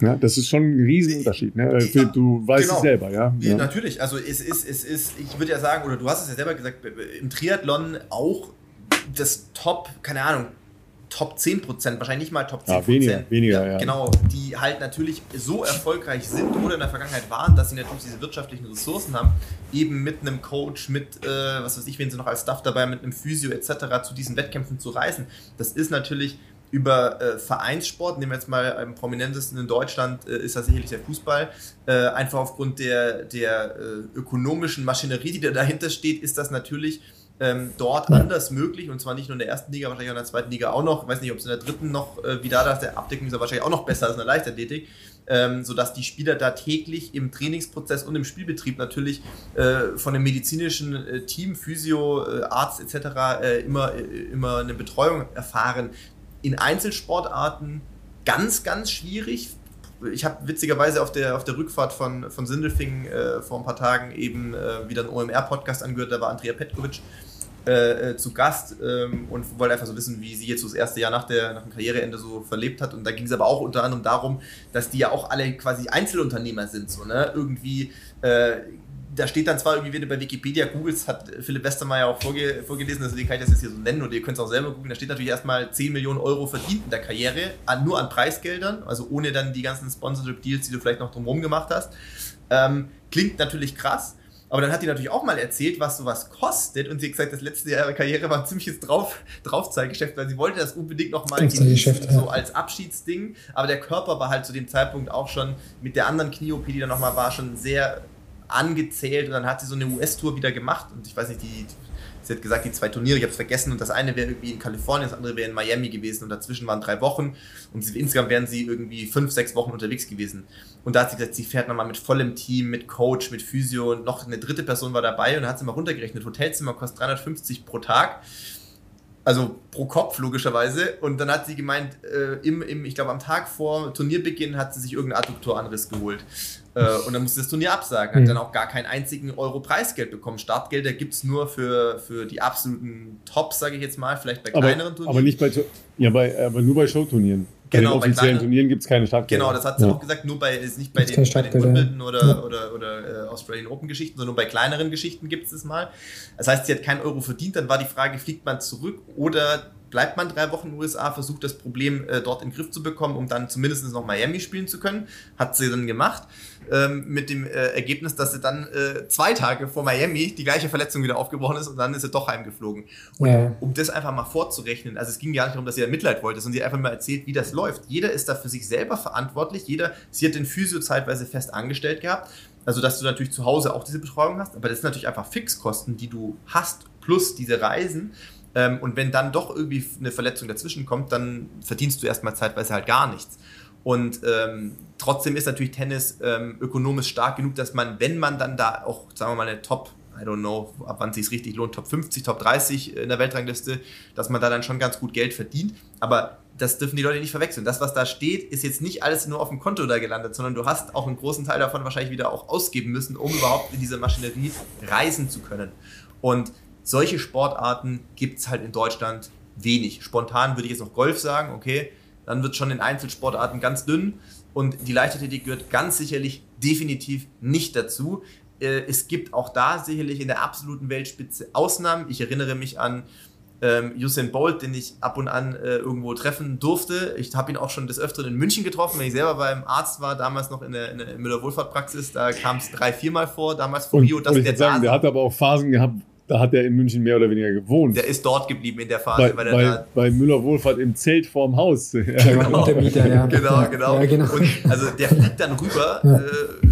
Ja, das ist schon ein Riesenunterschied. Ne? Ja, du weißt genau. es selber, ja? ja? Natürlich, also es ist, es ist, ich würde ja sagen, oder du hast es ja selber gesagt, im Triathlon auch das Top, keine Ahnung, Top 10 Prozent, wahrscheinlich nicht mal Top 10 ja, weniger, weniger ja, ja, Genau, die halt natürlich so erfolgreich sind oder in der Vergangenheit waren, dass sie natürlich diese wirtschaftlichen Ressourcen haben, eben mit einem Coach, mit, äh, was weiß ich, wen sie noch als Staff dabei, mit einem Physio etc. zu diesen Wettkämpfen zu reisen. Das ist natürlich über äh, Vereinssport, nehmen wir jetzt mal am prominentesten in Deutschland, äh, ist das sicherlich der Fußball. Äh, einfach aufgrund der, der äh, ökonomischen Maschinerie, die da dahinter steht, ist das natürlich ähm, dort ja. anders möglich und zwar nicht nur in der ersten Liga, wahrscheinlich auch in der zweiten Liga auch noch. Ich weiß nicht, ob es in der dritten noch, äh, wie da das, der Abdeckung ist ja wahrscheinlich auch noch besser als in der Leichtathletik, ähm, sodass die Spieler da täglich im Trainingsprozess und im Spielbetrieb natürlich äh, von dem medizinischen äh, Team, Physio, äh, Arzt etc. Äh, immer, äh, immer eine Betreuung erfahren. In Einzelsportarten ganz, ganz schwierig, ich habe witzigerweise auf der, auf der Rückfahrt von, von Sindelfingen äh, vor ein paar Tagen eben äh, wieder einen OMR-Podcast angehört, da war Andrea Petkovic äh, äh, zu Gast ähm, und wollte einfach so wissen, wie sie jetzt so das erste Jahr nach, der, nach dem Karriereende so verlebt hat. Und da ging es aber auch unter anderem darum, dass die ja auch alle quasi Einzelunternehmer sind. So, ne? Irgendwie äh, da steht dann zwar irgendwie, wenn du bei Wikipedia googelst, hat Philipp Westermeier auch vorge vorgelesen, deswegen kann ich das jetzt hier so nennen und ihr könnt es auch selber googeln, da steht natürlich erstmal 10 Millionen Euro verdient in der Karriere, an, nur an Preisgeldern, also ohne dann die ganzen Sponsorship-Deals, die du vielleicht noch drumherum gemacht hast. Ähm, klingt natürlich krass. Aber dann hat die natürlich auch mal erzählt, was sowas kostet. Und sie hat gesagt, das letzte Jahr ihrer Karriere war ein ziemliches Drauf, Draufzeitgeschäft, weil sie wollte das unbedingt nochmal so als Abschiedsding. Aber der Körper war halt zu dem Zeitpunkt auch schon mit der anderen Knie-OP, die dann nochmal war, schon sehr angezählt. Und dann hat sie so eine US-Tour wieder gemacht. Und ich weiß nicht, die, sie hat gesagt, die zwei Turniere, ich habe es vergessen, und das eine wäre irgendwie in Kalifornien, das andere wäre in Miami gewesen und dazwischen waren drei Wochen und sie, insgesamt wären sie irgendwie fünf, sechs Wochen unterwegs gewesen. Und da hat sie gesagt, sie fährt nochmal mit vollem Team, mit Coach, mit Physio und noch eine dritte Person war dabei und dann hat sie mal runtergerechnet, Hotelzimmer kostet 350 pro Tag. Also pro Kopf logischerweise. Und dann hat sie gemeint, äh, im, im, ich glaube am Tag vor Turnierbeginn hat sie sich irgendeinen Adduktoranriss geholt. Äh, und dann musste das Turnier absagen. Hat mhm. dann auch gar keinen einzigen Euro Preisgeld bekommen. Startgelder gibt es nur für, für die absoluten Tops, sage ich jetzt mal, vielleicht bei kleineren aber, Turnieren. Aber nicht bei, ja, bei, aber nur bei Showturnieren. Genau, bei den offiziellen Turnieren gibt es keine Startgelder. Genau, das hat sie ja. auch gesagt, nur bei, ist nicht bei den, bei den Wimbledon oder, ja. oder, oder äh, Australian Open Geschichten, sondern nur bei kleineren Geschichten gibt es das mal. Das heißt, sie hat keinen Euro verdient, dann war die Frage, fliegt man zurück oder bleibt man drei Wochen in den USA, versucht das Problem äh, dort in den Griff zu bekommen, um dann zumindest noch Miami spielen zu können. Hat sie dann gemacht. Ähm, mit dem äh, Ergebnis, dass sie dann äh, zwei Tage vor Miami die gleiche Verletzung wieder aufgebrochen ist und dann ist sie doch heimgeflogen. Und ja. um das einfach mal vorzurechnen, also es ging gar nicht darum, dass sie da Mitleid wollte, sondern sie einfach mal erzählt, wie das läuft. Jeder ist da für sich selber verantwortlich. Jeder, sie hat den Physio zeitweise fest angestellt gehabt. Also, dass du natürlich zu Hause auch diese Betreuung hast, aber das sind natürlich einfach Fixkosten, die du hast, plus diese Reisen. Ähm, und wenn dann doch irgendwie eine Verletzung dazwischen kommt, dann verdienst du erstmal zeitweise halt gar nichts. Und ähm, trotzdem ist natürlich Tennis ähm, ökonomisch stark genug, dass man, wenn man dann da auch, sagen wir mal, eine Top, I don't know, ab wann es sich richtig lohnt, Top 50, Top 30 in der Weltrangliste, dass man da dann schon ganz gut Geld verdient. Aber das dürfen die Leute nicht verwechseln. Das, was da steht, ist jetzt nicht alles nur auf dem Konto da gelandet, sondern du hast auch einen großen Teil davon wahrscheinlich wieder auch ausgeben müssen, um überhaupt in diese Maschinerie reisen zu können. Und solche Sportarten gibt es halt in Deutschland wenig. Spontan würde ich jetzt noch Golf sagen, okay, dann wird schon in Einzelsportarten ganz dünn und die Leichtathletik gehört ganz sicherlich definitiv nicht dazu. Äh, es gibt auch da sicherlich in der absoluten Weltspitze Ausnahmen. Ich erinnere mich an ähm, Usain Bolt, den ich ab und an äh, irgendwo treffen durfte. Ich habe ihn auch schon des Öfteren in München getroffen, wenn ich selber beim Arzt war, damals noch in der, in der Müller-Wohlfahrt-Praxis. Da kam es drei, viermal vor, damals vor Rio. Dass der, sagen, der hat aber auch Phasen gehabt, da hat er in München mehr oder weniger gewohnt. Der ist dort geblieben in der Phase. Bei, bei, bei Müller Wohlfahrt im Zelt vorm Haus. <laughs> Genau, ja. genau, genau. Ja, genau. Und also der fliegt dann rüber, ja. äh,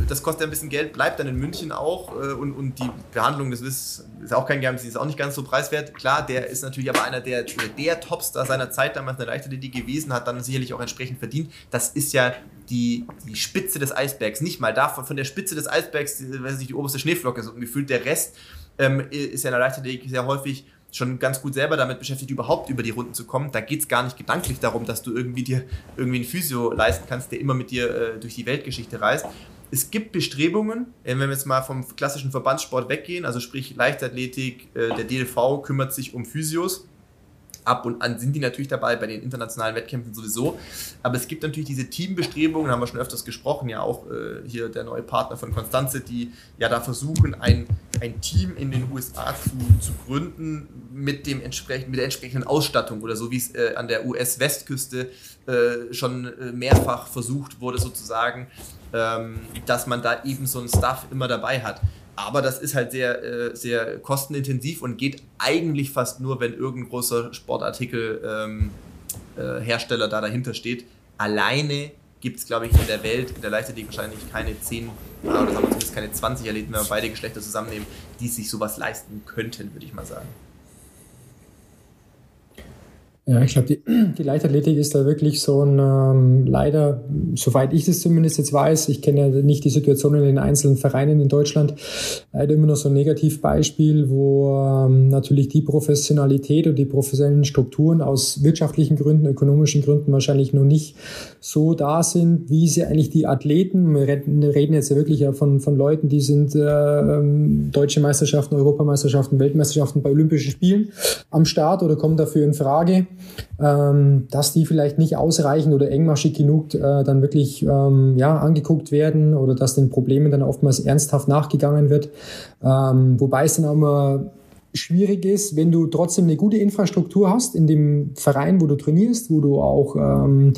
das kostet ein bisschen Geld, bleibt dann in München auch äh, und, und die Behandlung, das ist, ist auch kein Geheimnis, ist auch nicht ganz so preiswert. Klar, der ist natürlich aber einer der, der Topstar seiner Zeit damals in der Leichtathletik gewesen, hat dann sicherlich auch entsprechend verdient. Das ist ja die, die Spitze des Eisbergs, nicht mal davon, von der Spitze des Eisbergs, die, weiß nicht, die oberste Schneeflocke so gefühlt, der Rest ähm, ist ja in der Leichtathletik sehr häufig schon ganz gut selber damit beschäftigt, überhaupt über die Runden zu kommen. Da geht es gar nicht gedanklich darum, dass du irgendwie dir irgendwie einen Physio leisten kannst, der immer mit dir äh, durch die Weltgeschichte reist. Es gibt Bestrebungen, wenn wir jetzt mal vom klassischen Verbandssport weggehen, also sprich Leichtathletik, äh, der DLV kümmert sich um Physios ab und an sind die natürlich dabei, bei den internationalen Wettkämpfen sowieso. Aber es gibt natürlich diese Teambestrebungen, haben wir schon öfters gesprochen, ja auch äh, hier der neue Partner von Konstanze, die ja da versuchen, ein, ein Team in den USA zu, zu gründen mit, dem entsprechend, mit der entsprechenden Ausstattung oder so, wie es äh, an der US-Westküste äh, schon äh, mehrfach versucht wurde, sozusagen, ähm, dass man da eben so ein Stuff immer dabei hat. Aber das ist halt sehr, äh, sehr kostenintensiv und geht eigentlich fast nur, wenn irgendein großer Sportartikelhersteller ähm, äh, da dahinter steht. Alleine gibt es, glaube ich, in der Welt, in der Leichtathletik wahrscheinlich keine 10 oder sagen wir zumindest keine 20 Athleten, wenn wir beide Geschlechter zusammennehmen, die sich sowas leisten könnten, würde ich mal sagen. Ja, ich glaube, die, <clears throat> die Leichtathletik ist da wirklich so ein, ähm, leider, soweit ich das zumindest jetzt weiß, ich kenne ja nicht die Situation in den einzelnen Vereinen in Deutschland, leider immer noch so ein Negativbeispiel, wo ähm, natürlich die Professionalität und die professionellen Strukturen aus wirtschaftlichen Gründen, ökonomischen Gründen wahrscheinlich noch nicht so da sind, wie sie eigentlich die Athleten, wir reden jetzt ja wirklich ja von, von Leuten, die sind äh, ähm, deutsche Meisterschaften, Europameisterschaften, Weltmeisterschaften bei Olympischen Spielen am Start oder kommen dafür in Frage ähm, dass die vielleicht nicht ausreichend oder engmaschig genug äh, dann wirklich ähm, ja, angeguckt werden oder dass den Problemen dann oftmals ernsthaft nachgegangen wird. Ähm, wobei es dann auch immer schwierig ist, wenn du trotzdem eine gute Infrastruktur hast in dem Verein, wo du trainierst, wo du auch ähm,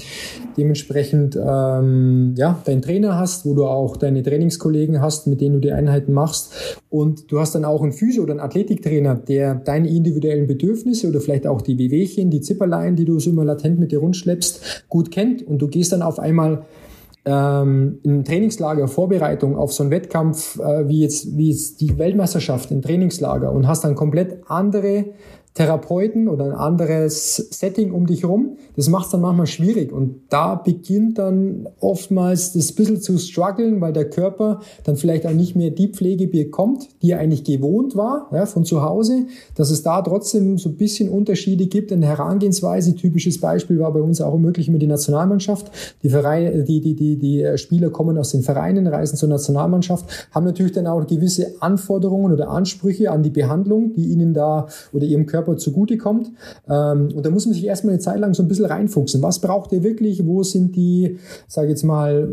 dementsprechend ähm, ja, deinen Trainer hast, wo du auch deine Trainingskollegen hast, mit denen du die Einheiten machst. Und du hast dann auch einen Physio- oder einen Athletiktrainer, der deine individuellen Bedürfnisse oder vielleicht auch die Wehwehchen, die Zipperlein, die du so immer latent mit dir rundschleppst, gut kennt. Und du gehst dann auf einmal ähm, in Trainingslager, Vorbereitung auf so einen Wettkampf, äh, wie, jetzt, wie jetzt die Weltmeisterschaft im Trainingslager und hast dann komplett andere Therapeuten oder ein anderes Setting um dich rum. Das macht es dann manchmal schwierig und da beginnt dann oftmals das bisschen zu strugglen, weil der Körper dann vielleicht auch nicht mehr die Pflege bekommt, die er eigentlich gewohnt war, ja, von zu Hause, dass es da trotzdem so ein bisschen Unterschiede gibt in der Herangehensweise. Typisches Beispiel war bei uns auch möglich mit die Nationalmannschaft. Die Vereine, die, die, die, die Spieler kommen aus den Vereinen, reisen zur Nationalmannschaft, haben natürlich dann auch gewisse Anforderungen oder Ansprüche an die Behandlung, die ihnen da oder ihrem Körper Körper zugutekommt. Ähm, und da muss man sich erstmal eine Zeit lang so ein bisschen reinfuchsen. Was braucht ihr wirklich? Wo sind die, sage jetzt mal,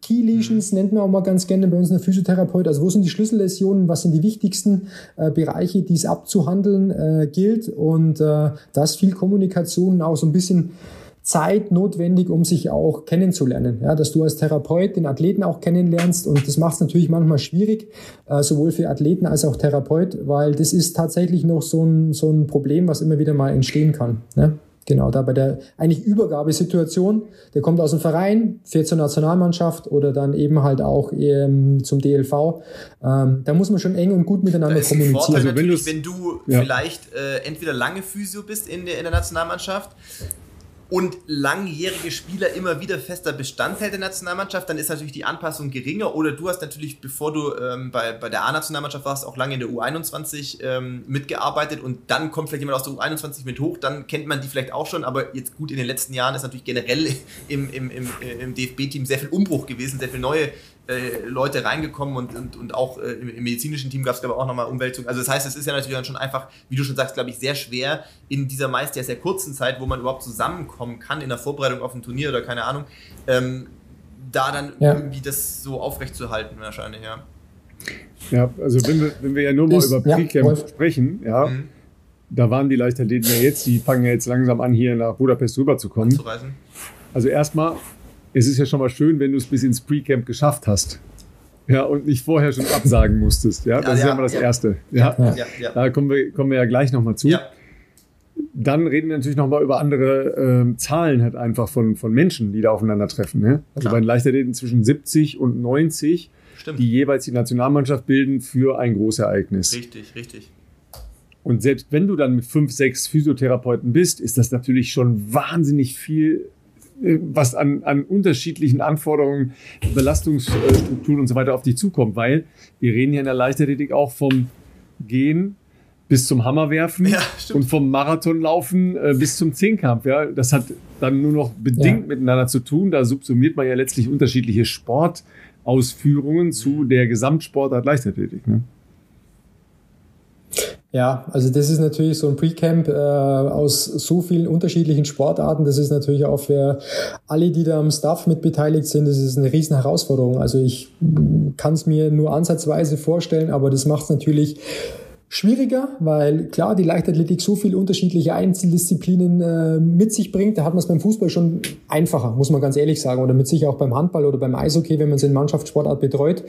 Key Lesions, nennt man auch mal ganz gerne bei uns in der Physiotherapeut. Also wo sind die Schlüsselläsionen? Was sind die wichtigsten äh, Bereiche, die es abzuhandeln äh, gilt? Und äh, da ist viel Kommunikation auch so ein bisschen Zeit notwendig, um sich auch kennenzulernen. Ja, dass du als Therapeut den Athleten auch kennenlernst und das macht es natürlich manchmal schwierig, äh, sowohl für Athleten als auch Therapeut, weil das ist tatsächlich noch so ein, so ein Problem, was immer wieder mal entstehen kann. Ne? Genau, da bei der eigentlich Übergabesituation, der kommt aus dem Verein, fährt zur Nationalmannschaft oder dann eben halt auch ähm, zum DLV. Ähm, da muss man schon eng und gut miteinander kommunizieren. Vorteil also wenn, wenn du ja. vielleicht äh, entweder lange Physio bist in der, in der Nationalmannschaft und langjährige Spieler immer wieder fester Bestandteil der Nationalmannschaft, dann ist natürlich die Anpassung geringer. Oder du hast natürlich, bevor du ähm, bei, bei der A-Nationalmannschaft warst, auch lange in der U21 ähm, mitgearbeitet und dann kommt vielleicht jemand aus der U21 mit hoch, dann kennt man die vielleicht auch schon, aber jetzt gut, in den letzten Jahren ist natürlich generell im, im, im, im DFB-Team sehr viel Umbruch gewesen, sehr viele neue äh, Leute reingekommen und, und, und auch äh, im, im, medizinischen Team gab es, glaube ich, auch nochmal Umwälzung. Also das heißt, es ist ja natürlich dann schon einfach, wie du schon sagst, glaube ich, sehr schwer in dieser meist ja sehr kurzen Zeit, wo man überhaupt zusammenkommen kann in der Vorbereitung auf ein Turnier oder keine Ahnung, ähm, da dann ja. irgendwie das so aufrechtzuerhalten wahrscheinlich, ja. Ja, also wenn wir, wenn wir ja nur mal ist, über Pre-Camp ja, sprechen, ja, mhm. da waren die Leichtathleten ja jetzt, die fangen ja jetzt langsam an, hier nach Budapest rüberzukommen. Also erstmal es ist ja schon mal schön, wenn du es bis ins Pre-Camp geschafft hast. Ja, und nicht vorher schon absagen musstest. Ja, das ja, ist ja, mal das ja. Erste. Ja, ja, Da kommen wir, kommen wir ja gleich nochmal zu. Ja. Dann reden wir natürlich nochmal über andere äh, Zahlen halt einfach von, von Menschen, die da aufeinandertreffen. Ne? Also Klar. bei den Leichtathleten zwischen 70 und 90, Stimmt. die jeweils die Nationalmannschaft bilden für ein Großereignis. Richtig, richtig. Und selbst wenn du dann mit fünf, sechs Physiotherapeuten bist, ist das natürlich schon wahnsinnig viel was an, an unterschiedlichen Anforderungen, Belastungsstrukturen und so weiter auf dich zukommt, weil wir reden hier in der Leichtathletik auch vom Gehen bis zum Hammerwerfen ja, und vom Marathonlaufen äh, bis zum Zehnkampf. Ja, das hat dann nur noch bedingt ja. miteinander zu tun. Da subsumiert man ja letztlich unterschiedliche Sportausführungen zu der Gesamtsportart Leichtathletik. Ne? Ja, also das ist natürlich so ein Pre-Camp äh, aus so vielen unterschiedlichen Sportarten. Das ist natürlich auch für alle, die da am Staff mit beteiligt sind, das ist eine riesen Herausforderung. Also ich kann es mir nur ansatzweise vorstellen, aber das macht es natürlich schwieriger, weil klar die Leichtathletik so viele unterschiedliche Einzeldisziplinen äh, mit sich bringt. Da hat man es beim Fußball schon einfacher, muss man ganz ehrlich sagen, oder mit sich auch beim Handball oder beim Eishockey, wenn man es in Mannschaftssportart betreut.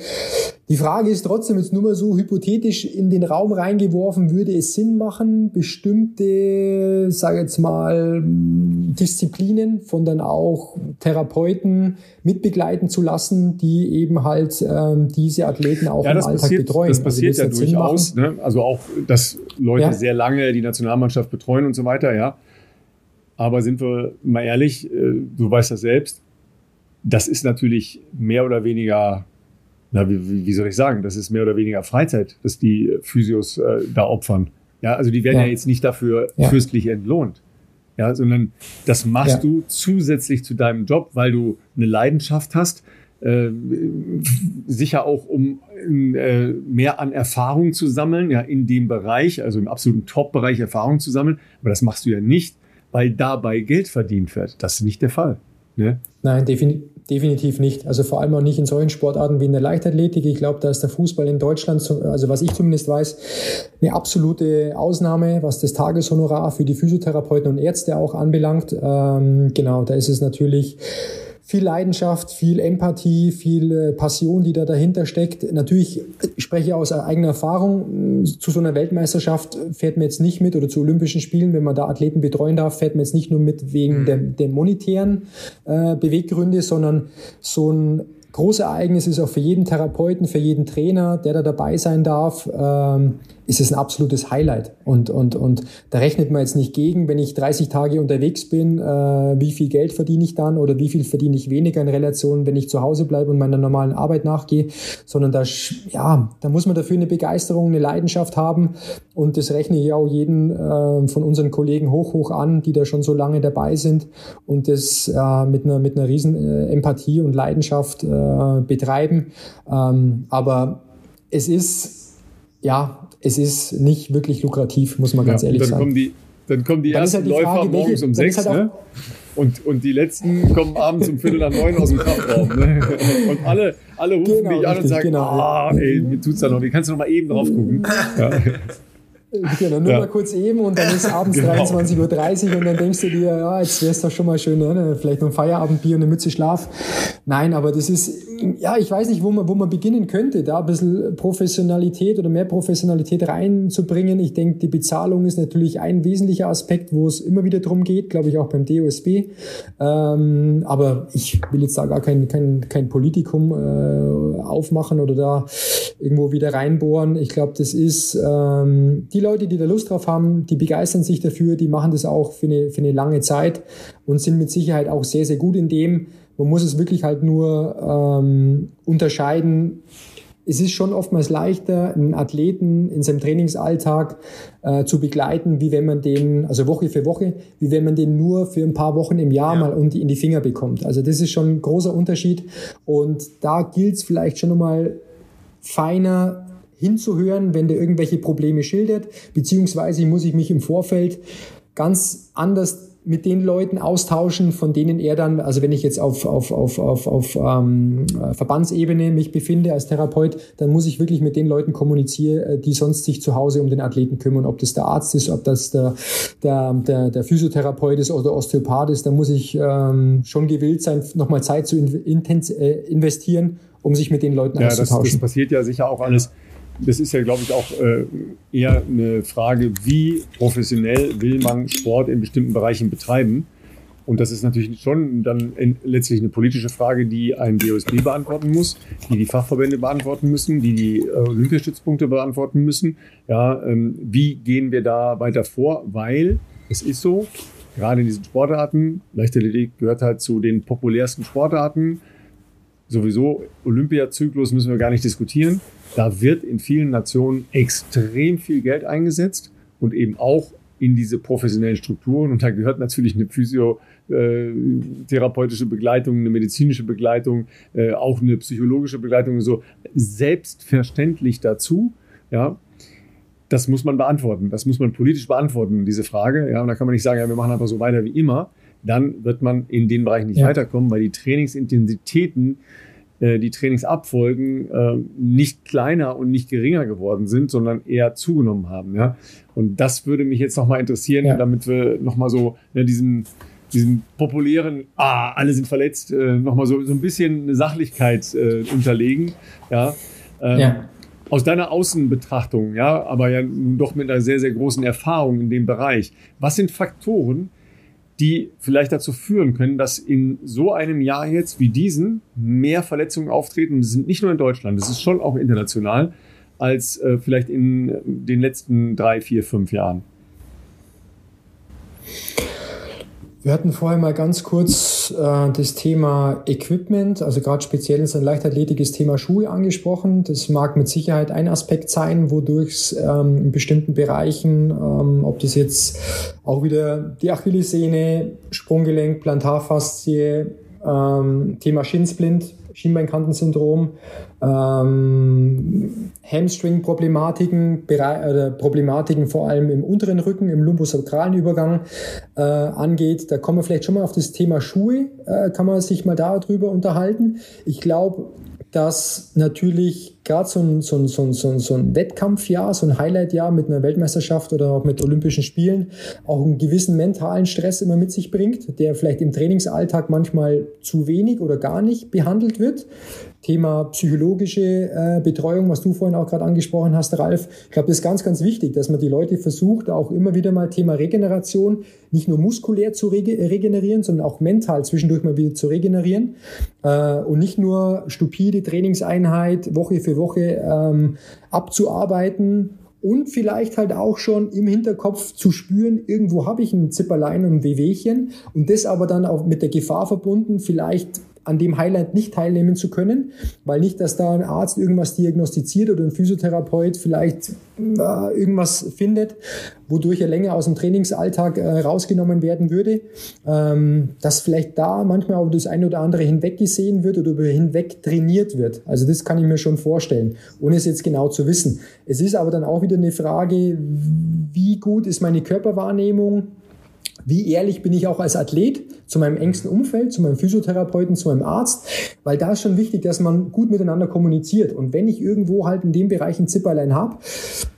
Die Frage ist trotzdem jetzt nur mal so hypothetisch in den Raum reingeworfen, würde es Sinn machen, bestimmte, sage jetzt mal, Disziplinen von dann auch Therapeuten mitbegleiten zu lassen, die eben halt ähm, diese Athleten auch ja, im Alltag passiert, betreuen. Das passiert also, ja durchaus, ne? also auch, dass Leute ja. sehr lange die Nationalmannschaft betreuen und so weiter, ja. Aber sind wir mal ehrlich, äh, du weißt das selbst, das ist natürlich mehr oder weniger na, wie, wie soll ich sagen, das ist mehr oder weniger Freizeit, dass die Physios äh, da opfern. Ja, also die werden ja, ja jetzt nicht dafür ja. fürstlich entlohnt. Ja, sondern das machst ja. du zusätzlich zu deinem Job, weil du eine Leidenschaft hast, äh, sicher auch um äh, mehr an Erfahrung zu sammeln, ja, in dem Bereich, also im absoluten Top-Bereich Erfahrung zu sammeln. Aber das machst du ja nicht, weil dabei Geld verdient wird. Das ist nicht der Fall. Ne? Nein, definitiv definitiv nicht. Also vor allem auch nicht in solchen Sportarten wie in der Leichtathletik. Ich glaube, da ist der Fußball in Deutschland, also was ich zumindest weiß, eine absolute Ausnahme, was das Tageshonorar für die Physiotherapeuten und Ärzte auch anbelangt. Ähm, genau, da ist es natürlich viel Leidenschaft, viel Empathie, viel äh, Passion, die da dahinter steckt. Natürlich ich spreche aus eigener Erfahrung. Zu so einer Weltmeisterschaft fährt man jetzt nicht mit oder zu Olympischen Spielen, wenn man da Athleten betreuen darf, fährt man jetzt nicht nur mit wegen mhm. der, der monetären äh, Beweggründe, sondern so ein Großereignis ist auch für jeden Therapeuten, für jeden Trainer, der da dabei sein darf, ähm, ist es ein absolutes Highlight. Und, und, und da rechnet man jetzt nicht gegen, wenn ich 30 Tage unterwegs bin, äh, wie viel Geld verdiene ich dann oder wie viel verdiene ich weniger in Relation, wenn ich zu Hause bleibe und meiner normalen Arbeit nachgehe, sondern da, ja, da muss man dafür eine Begeisterung, eine Leidenschaft haben. Und das rechne ich auch jeden äh, von unseren Kollegen hoch, hoch an, die da schon so lange dabei sind und das äh, mit einer, mit einer riesen äh, Empathie und Leidenschaft äh, betreiben. Ähm, aber es ist, ja, es ist nicht wirklich lukrativ, muss man ganz ja, ehrlich dann sagen. Kommen die, dann kommen die dann ersten halt die Läufer Frage, morgens welche, um sechs, halt ne? Und, und die letzten kommen abends um Viertel nach neun aus dem Kraftraum. Ne? Und alle, alle rufen genau, dich an richtig, und sagen, genau, ah, ey, mir tut's da noch, wie kannst du noch mal eben drauf gucken. Ja. Genau, nur ja. mal kurz eben und dann ist abends genau. 23.30 Uhr und dann denkst du dir, ja, jetzt wäre es doch schon mal schön, ne? vielleicht noch ein Feierabendbier und eine Mütze Schlaf. Nein, aber das ist, ja, ich weiß nicht, wo man, wo man beginnen könnte, da ein bisschen Professionalität oder mehr Professionalität reinzubringen. Ich denke, die Bezahlung ist natürlich ein wesentlicher Aspekt, wo es immer wieder drum geht, glaube ich auch beim DOSB. Ähm, aber ich will jetzt da gar kein, kein, kein Politikum äh, aufmachen oder da irgendwo wieder reinbohren. Ich glaube, das ist ähm, die Leute, die da Lust drauf haben, die begeistern sich dafür, die machen das auch für eine, für eine lange Zeit und sind mit Sicherheit auch sehr, sehr gut in dem. Man muss es wirklich halt nur ähm, unterscheiden. Es ist schon oftmals leichter, einen Athleten in seinem Trainingsalltag äh, zu begleiten, wie wenn man den, also Woche für Woche, wie wenn man den nur für ein paar Wochen im Jahr ja. mal in die Finger bekommt. Also das ist schon ein großer Unterschied. Und da gilt es vielleicht schon nochmal feiner hinzuhören, wenn der irgendwelche Probleme schildert, beziehungsweise muss ich mich im Vorfeld ganz anders mit den Leuten austauschen, von denen er dann, also wenn ich jetzt auf, auf, auf, auf, auf ähm, Verbandsebene mich befinde als Therapeut, dann muss ich wirklich mit den Leuten kommunizieren, äh, die sonst sich zu Hause um den Athleten kümmern. Ob das der Arzt ist, ob das der, der, der, der Physiotherapeut ist oder Osteopath ist, da muss ich ähm, schon gewillt sein, nochmal Zeit zu in, äh, investieren, um sich mit den Leuten ja, auszutauschen. Das, das passiert ja sicher auch alles. Das ist ja, glaube ich, auch äh, eher eine Frage, wie professionell will man Sport in bestimmten Bereichen betreiben. Und das ist natürlich schon dann letztlich eine politische Frage, die ein DOSB beantworten muss, die die Fachverbände beantworten müssen, die die äh, Olympiastützpunkte beantworten müssen. Ja, ähm, wie gehen wir da weiter vor? Weil es ist so, gerade in diesen Sportarten, Leichtathletik gehört halt zu den populärsten Sportarten sowieso Olympiazyklus müssen wir gar nicht diskutieren. Da wird in vielen Nationen extrem viel Geld eingesetzt und eben auch in diese professionellen Strukturen. Und da gehört natürlich eine physiotherapeutische Begleitung, eine medizinische Begleitung, äh, auch eine psychologische Begleitung so selbstverständlich dazu. Ja, das muss man beantworten. Das muss man politisch beantworten, diese Frage. Ja, und da kann man nicht sagen, ja, wir machen einfach so weiter wie immer dann wird man in den Bereichen nicht ja. weiterkommen, weil die Trainingsintensitäten, äh, die Trainingsabfolgen äh, nicht kleiner und nicht geringer geworden sind, sondern eher zugenommen haben. Ja? Und das würde mich jetzt nochmal interessieren, ja. damit wir nochmal so ja, diesen, diesen populären, ah, alle sind verletzt, äh, nochmal so, so ein bisschen eine Sachlichkeit äh, unterlegen. Ja. Ähm, ja. Aus deiner Außenbetrachtung, ja, aber ja doch mit einer sehr, sehr großen Erfahrung in dem Bereich. Was sind Faktoren, die vielleicht dazu führen können, dass in so einem Jahr jetzt wie diesen mehr Verletzungen auftreten. Das sind nicht nur in Deutschland, das ist schon auch international, als äh, vielleicht in den letzten drei, vier, fünf Jahren. Wir hatten vorher mal ganz kurz äh, das Thema Equipment, also gerade speziell in der Leichtathletik das Thema Schuhe angesprochen. Das mag mit Sicherheit ein Aspekt sein, wodurch es ähm, in bestimmten Bereichen, ähm, ob das jetzt auch wieder die Achillessehne, Sprunggelenk, Plantarfaszie, ähm, Thema Schinsplint, Schienbeinkantensyndrom, ähm, Hamstring-Problematiken, äh, Problematiken vor allem im unteren Rücken, im lumbosakralen Übergang äh, angeht. Da kommen wir vielleicht schon mal auf das Thema Schuhe, äh, kann man sich mal darüber unterhalten. Ich glaube, dass natürlich gerade so ein, so, ein, so, ein, so, ein, so ein Wettkampfjahr, so ein Highlightjahr mit einer Weltmeisterschaft oder auch mit Olympischen Spielen auch einen gewissen mentalen Stress immer mit sich bringt, der vielleicht im Trainingsalltag manchmal zu wenig oder gar nicht behandelt wird. Thema psychologische äh, Betreuung, was du vorhin auch gerade angesprochen hast, Ralf. Ich glaube, das ist ganz, ganz wichtig, dass man die Leute versucht, auch immer wieder mal Thema Regeneration, nicht nur muskulär zu rege regenerieren, sondern auch mental zwischendurch mal wieder zu regenerieren äh, und nicht nur stupide Trainingseinheit Woche für Woche ähm, abzuarbeiten und vielleicht halt auch schon im Hinterkopf zu spüren, irgendwo habe ich ein Zipperlein und ein Wehwehchen und das aber dann auch mit der Gefahr verbunden, vielleicht an dem Highlight nicht teilnehmen zu können, weil nicht, dass da ein Arzt irgendwas diagnostiziert oder ein Physiotherapeut vielleicht äh, irgendwas findet, wodurch er länger aus dem Trainingsalltag äh, rausgenommen werden würde, ähm, dass vielleicht da manchmal auch das eine oder andere hinweggesehen wird oder hinweg trainiert wird. Also das kann ich mir schon vorstellen, ohne es jetzt genau zu wissen. Es ist aber dann auch wieder eine Frage, wie gut ist meine Körperwahrnehmung, wie ehrlich bin ich auch als Athlet zu meinem engsten Umfeld, zu meinem Physiotherapeuten, zu meinem Arzt, weil da ist schon wichtig, dass man gut miteinander kommuniziert. Und wenn ich irgendwo halt in dem Bereich ein Zipperlein habe,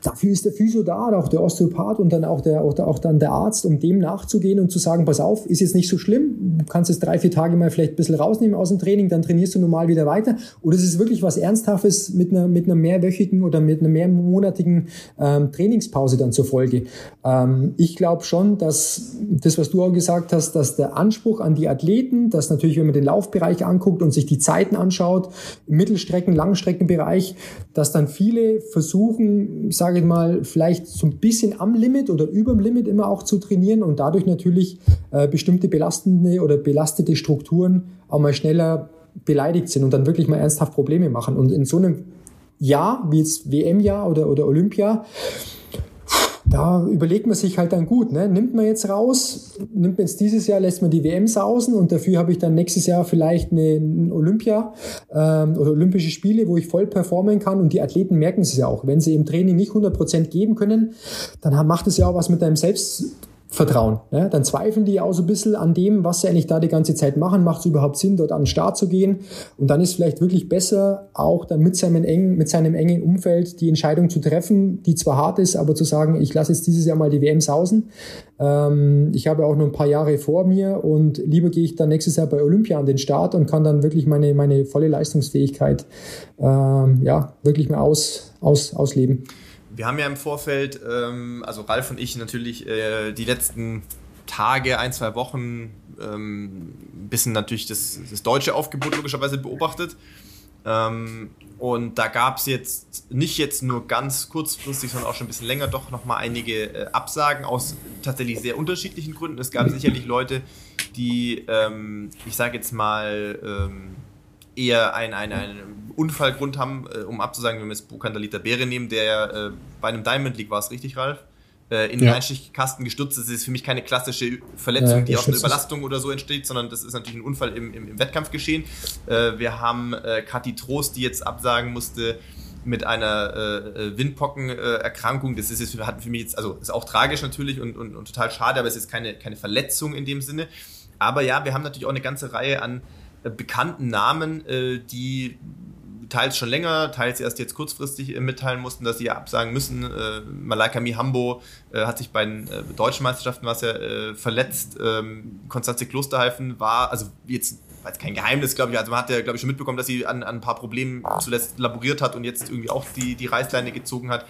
dafür ist der Physio da, auch der Osteopath und dann auch, der, auch, der, auch dann der Arzt, um dem nachzugehen und zu sagen, pass auf, ist jetzt nicht so schlimm, du kannst jetzt drei, vier Tage mal vielleicht ein bisschen rausnehmen aus dem Training, dann trainierst du normal wieder weiter. Oder es ist wirklich was Ernsthaftes mit einer, mit einer mehrwöchigen oder mit einer mehrmonatigen ähm, Trainingspause dann zur Folge. Ähm, ich glaube schon, dass das, was du auch gesagt hast, dass der Anspruch an die Athleten, dass natürlich, wenn man den Laufbereich anguckt und sich die Zeiten anschaut, Mittelstrecken-, Langstreckenbereich, dass dann viele versuchen, ich sage mal, vielleicht so ein bisschen am Limit oder über dem Limit immer auch zu trainieren und dadurch natürlich äh, bestimmte belastende oder belastete Strukturen auch mal schneller beleidigt sind und dann wirklich mal ernsthaft Probleme machen. Und in so einem Jahr, wie jetzt WM-Jahr oder, oder Olympia, da überlegt man sich halt dann gut, ne? nimmt man jetzt raus, nimmt man jetzt dieses Jahr, lässt man die WM sausen und dafür habe ich dann nächstes Jahr vielleicht eine, Olympia ähm, oder Olympische Spiele, wo ich voll performen kann und die Athleten merken es ja auch. Wenn sie im Training nicht 100% geben können, dann macht es ja auch was mit deinem Selbst Vertrauen. Ja? Dann zweifeln die auch so ein bisschen an dem, was sie eigentlich da die ganze Zeit machen. Macht es überhaupt Sinn, dort an den Start zu gehen? Und dann ist vielleicht wirklich besser, auch dann mit seinem engen, mit seinem engen Umfeld die Entscheidung zu treffen, die zwar hart ist, aber zu sagen, ich lasse jetzt dieses Jahr mal die WM sausen. Ähm, ich habe auch noch ein paar Jahre vor mir und lieber gehe ich dann nächstes Jahr bei Olympia an den Start und kann dann wirklich meine, meine volle Leistungsfähigkeit ähm, ja, wirklich mal aus, aus, ausleben. Wir haben ja im Vorfeld, ähm, also Ralf und ich natürlich äh, die letzten Tage, ein, zwei Wochen ähm, ein bisschen natürlich das, das deutsche Aufgebot logischerweise beobachtet. Ähm, und da gab es jetzt nicht jetzt nur ganz kurzfristig, sondern auch schon ein bisschen länger doch nochmal einige äh, Absagen aus tatsächlich sehr unterschiedlichen Gründen. Es gab sicherlich Leute, die, ähm, ich sage jetzt mal, ähm, eher einen, einen, einen Unfallgrund haben, äh, um abzusagen, wenn wir jetzt Bukandalita Bere nehmen, der äh, bei einem Diamond League war es richtig, Ralf? Äh, in den ja. Einstichkasten gestürzt ist. Das ist für mich keine klassische Verletzung, ja, die aus einer Überlastung oder so entsteht, sondern das ist natürlich ein Unfall im, im, im Wettkampf geschehen. Äh, wir haben äh, Kathi Trost, die jetzt absagen musste mit einer äh, äh Windpockenerkrankung. Das ist jetzt, hat für mich jetzt, also ist auch tragisch natürlich und, und, und total schade, aber es ist keine, keine Verletzung in dem Sinne. Aber ja, wir haben natürlich auch eine ganze Reihe an bekannten Namen, äh, die teils schon länger, teils erst jetzt kurzfristig äh, mitteilen mussten, dass sie absagen müssen. Äh, Malaika Mihambo äh, hat sich bei den äh, deutschen Meisterschaften was ja äh, verletzt. Ähm, Konstanze Klosterhalfen war, also jetzt war jetzt kein Geheimnis, glaube ich, also man hat ja, glaube ich, schon mitbekommen, dass sie an, an ein paar Problemen zuletzt laboriert hat und jetzt irgendwie auch die, die Reißleine gezogen hat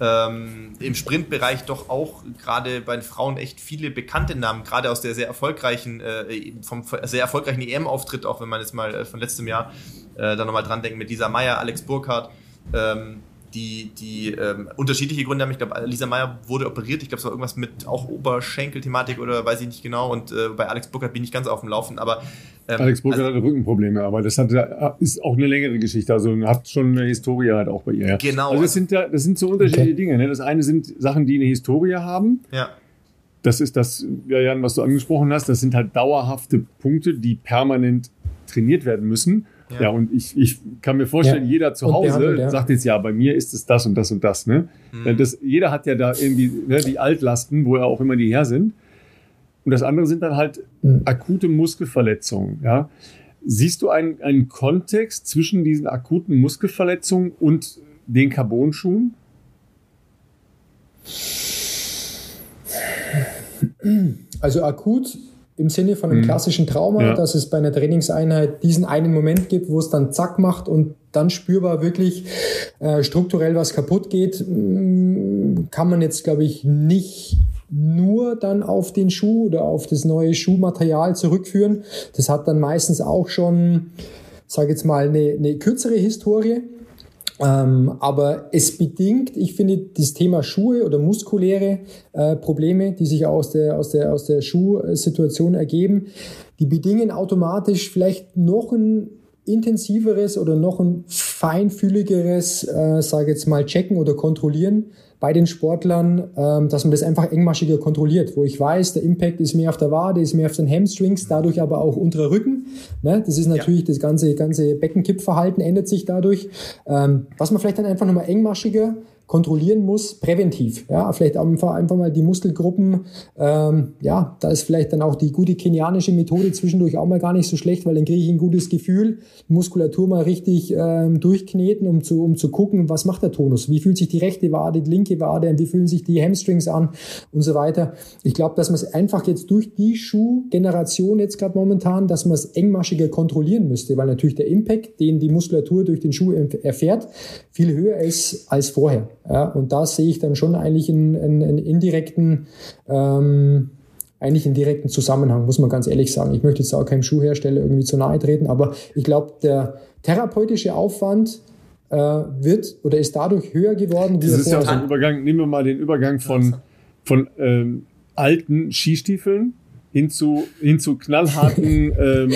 ähm, im Sprintbereich doch auch gerade bei den Frauen echt viele bekannte Namen, gerade aus der sehr erfolgreichen, äh, vom sehr erfolgreichen EM-Auftritt, auch wenn man jetzt mal äh, von letztem Jahr äh, da nochmal dran denkt, mit Lisa Meyer, Alex Burkhardt, ähm, die, die ähm, unterschiedliche Gründe haben. Ich glaube, Lisa Meyer wurde operiert. Ich glaube, es war irgendwas mit auch Oberschenkelthematik oder weiß ich nicht genau. Und äh, bei Alex Burkhardt bin ich ganz auf dem Laufen. Aber ähm, Alex Burkhardt also, hatte Rückenprobleme, aber das hat, ist auch eine längere Geschichte. Also hat schon eine Historie halt auch bei ihr. Genau. Also das sind, ja, das sind so unterschiedliche okay. Dinge. Ne? Das eine sind Sachen, die eine Historie haben. Ja. Das ist das, ja, Jan, was du angesprochen hast. Das sind halt dauerhafte Punkte, die permanent trainiert werden müssen. Ja, ja und ich, ich kann mir vorstellen, ja. jeder zu Hause ja. sagt jetzt, ja, bei mir ist es das und das und das. Ne? Mhm. Das, jeder hat ja da irgendwie ne, die Altlasten, wo ja auch immer die her sind. Und das andere sind dann halt mhm. akute Muskelverletzungen. Ja? Siehst du einen, einen Kontext zwischen diesen akuten Muskelverletzungen und den Carbon-Schuhen? Also akut im Sinne von einem mhm. klassischen Trauma, ja. dass es bei einer Trainingseinheit diesen einen Moment gibt, wo es dann zack macht und dann spürbar wirklich äh, strukturell was kaputt geht, mm, kann man jetzt, glaube ich, nicht nur dann auf den Schuh oder auf das neue Schuhmaterial zurückführen. Das hat dann meistens auch schon, sage jetzt mal, eine, eine kürzere Historie. Ähm, aber es bedingt, ich finde, das Thema Schuhe oder muskuläre äh, Probleme, die sich aus der, aus der, aus der Schuhsituation ergeben, die bedingen automatisch vielleicht noch ein intensiveres oder noch ein feinfühligeres, äh, sage jetzt mal, checken oder kontrollieren bei den Sportlern, ähm, dass man das einfach engmaschiger kontrolliert, wo ich weiß, der Impact ist mehr auf der Wade, ist mehr auf den Hamstrings, dadurch aber auch unterer Rücken. Ne? Das ist natürlich ja. das ganze, ganze Beckenkippverhalten ändert sich dadurch. Ähm, was man vielleicht dann einfach nochmal engmaschiger kontrollieren muss, präventiv. Ja, vielleicht einfach, einfach mal die Muskelgruppen, ähm, ja, da ist vielleicht dann auch die gute kenianische Methode zwischendurch auch mal gar nicht so schlecht, weil dann kriege ich ein gutes Gefühl, Muskulatur mal richtig ähm, durchkneten, um zu, um zu gucken, was macht der Tonus, wie fühlt sich die rechte Wade, die linke Wade wie fühlen sich die Hamstrings an und so weiter. Ich glaube, dass man es einfach jetzt durch die Schuhgeneration jetzt gerade momentan, dass man es engmaschiger kontrollieren müsste, weil natürlich der Impact, den die Muskulatur durch den Schuh erfährt, viel höher ist als vorher. Ja, und da sehe ich dann schon eigentlich einen, einen, einen indirekten, ähm, eigentlich einen direkten Zusammenhang, muss man ganz ehrlich sagen. Ich möchte jetzt auch keinem Schuhhersteller irgendwie zu nahe treten, aber ich glaube, der therapeutische Aufwand äh, wird oder ist dadurch höher geworden. Das ist ja auch so ein Übergang, nehmen wir mal den Übergang von, von ähm, alten Skistiefeln hin zu, hin zu knallharten <laughs> ähm,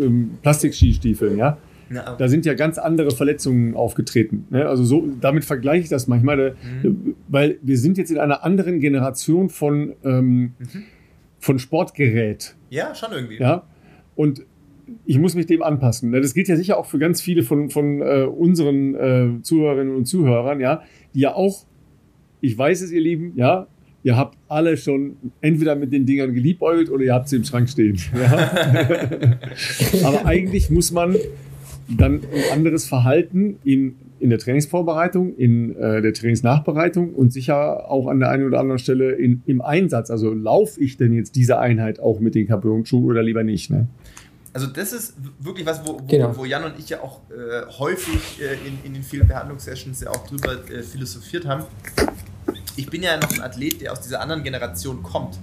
ähm, Plastikskistiefeln, ja. Ja, da sind ja ganz andere Verletzungen aufgetreten. Ne? Also so, damit vergleiche ich das manchmal, mhm. weil wir sind jetzt in einer anderen Generation von, ähm, mhm. von Sportgerät. Ja, schon irgendwie. Ja, und ich muss mich dem anpassen. Ne? Das gilt ja sicher auch für ganz viele von, von äh, unseren äh, Zuhörerinnen und Zuhörern, ja, die ja auch, ich weiß es, ihr Lieben, ja, ihr habt alle schon entweder mit den Dingern geliebäugelt oder ihr habt sie im Schrank stehen. Ja? <laughs> <laughs> Aber eigentlich muss man dann ein anderes Verhalten in, in der Trainingsvorbereitung, in äh, der Trainingsnachbereitung und sicher auch an der einen oder anderen Stelle in, im Einsatz. Also laufe ich denn jetzt diese Einheit auch mit den Carbon-Schuhen oder lieber nicht? Ne? Also das ist wirklich was, wo, wo, genau. wo Jan und ich ja auch äh, häufig äh, in, in den vielen Behandlungssessions ja auch drüber äh, philosophiert haben. Ich bin ja noch ein Athlet, der aus dieser anderen Generation kommt.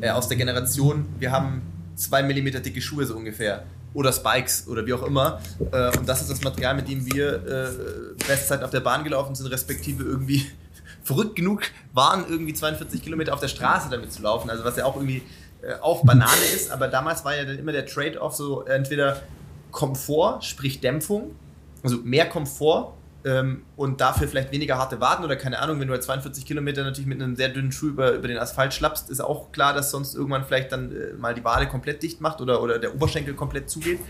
Äh, aus der Generation, wir haben zwei Millimeter dicke Schuhe so ungefähr oder Spikes oder wie auch immer. Äh, und das ist das Material, mit dem wir äh, Bestzeit auf der Bahn gelaufen sind, respektive irgendwie <laughs> verrückt genug waren, irgendwie 42 Kilometer auf der Straße damit zu laufen. Also was ja auch irgendwie äh, auch Banane ist, aber damals war ja dann immer der Trade-off so entweder Komfort, sprich Dämpfung, also mehr Komfort ähm, und dafür vielleicht weniger harte Waden oder keine Ahnung, wenn du halt 42 Kilometer natürlich mit einem sehr dünnen Schuh über, über den Asphalt schlappst, ist auch klar, dass sonst irgendwann vielleicht dann äh, mal die Wade komplett dicht macht oder, oder der Oberschenkel komplett zugeht.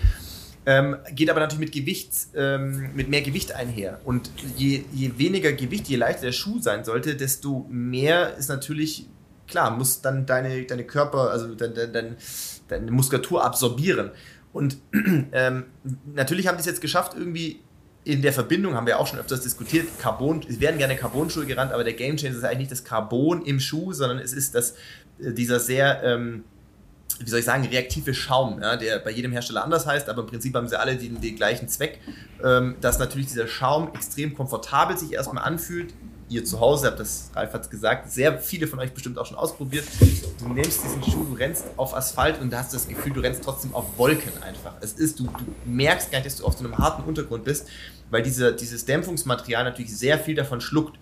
Ähm, geht aber natürlich mit Gewicht, ähm, mit mehr Gewicht einher. Und je, je weniger Gewicht, je leichter der Schuh sein sollte, desto mehr ist natürlich, klar, muss dann deine, deine Körper, also dein, dein, deine Muskulatur absorbieren. Und <clears throat> ähm, natürlich haben die es jetzt geschafft, irgendwie in der Verbindung haben wir auch schon öfters diskutiert, Carbon, es werden gerne Carbon-Schuhe gerannt, aber der Game Changer ist eigentlich nicht das Carbon im Schuh, sondern es ist das, äh, dieser sehr, ähm, wie soll ich sagen, reaktive Schaum, ja, der bei jedem Hersteller anders heißt, aber im Prinzip haben sie alle den, den gleichen Zweck, ähm, dass natürlich dieser Schaum extrem komfortabel sich erstmal anfühlt, ihr zu Hause habt das, Ralf hat es gesagt, sehr viele von euch bestimmt auch schon ausprobiert. Du nimmst diesen Schuh, du rennst auf Asphalt und du hast das Gefühl, du rennst trotzdem auf Wolken einfach. Es ist, du, du merkst gar nicht, dass du auf so einem harten Untergrund bist, weil diese, dieses Dämpfungsmaterial natürlich sehr viel davon schluckt.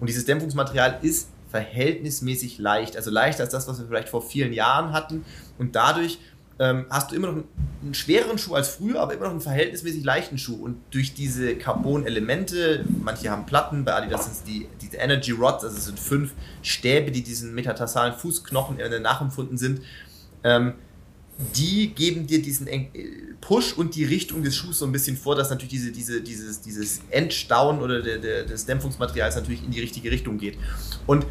Und dieses Dämpfungsmaterial ist verhältnismäßig leicht, also leichter als das, was wir vielleicht vor vielen Jahren hatten. Und dadurch ähm, hast du immer noch einen, schwereren Schuh als früher, aber immer noch einen verhältnismäßig leichten Schuh. Und durch diese Carbon-Elemente, manche haben Platten, bei Adidas sind es die, diese Energy Rods, also es sind fünf Stäbe, die diesen metatarsalen Fußknochen nachempfunden sind, ähm, die geben dir diesen Push und die Richtung des Schuhs so ein bisschen vor, dass natürlich diese, diese, dieses, dieses Endstauen oder der, der, des Dämpfungsmaterials natürlich in die richtige Richtung geht. Und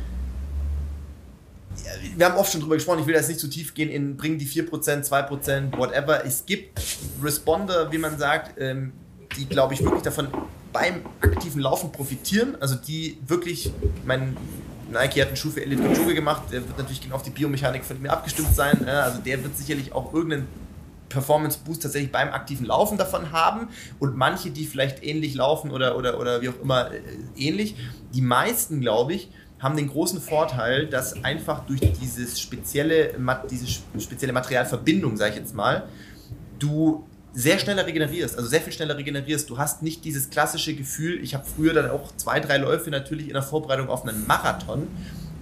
wir haben oft schon drüber gesprochen, ich will jetzt nicht zu tief gehen in bringen die 4%, 2%, whatever. Es gibt Responder, wie man sagt, ähm, die, glaube ich, wirklich davon beim aktiven Laufen profitieren. Also die wirklich, mein Nike hat einen Schuh für Elite Kipchoge gemacht, der wird natürlich genau auf die Biomechanik von mir abgestimmt sein. Also der wird sicherlich auch irgendeinen Performance Boost tatsächlich beim aktiven Laufen davon haben und manche, die vielleicht ähnlich laufen oder, oder, oder wie auch immer äh, ähnlich. Die meisten, glaube ich, haben den großen Vorteil, dass einfach durch dieses spezielle, diese spezielle Materialverbindung, sage ich jetzt mal, du sehr schneller regenerierst, also sehr viel schneller regenerierst. Du hast nicht dieses klassische Gefühl, ich habe früher dann auch zwei, drei Läufe natürlich in der Vorbereitung auf einen Marathon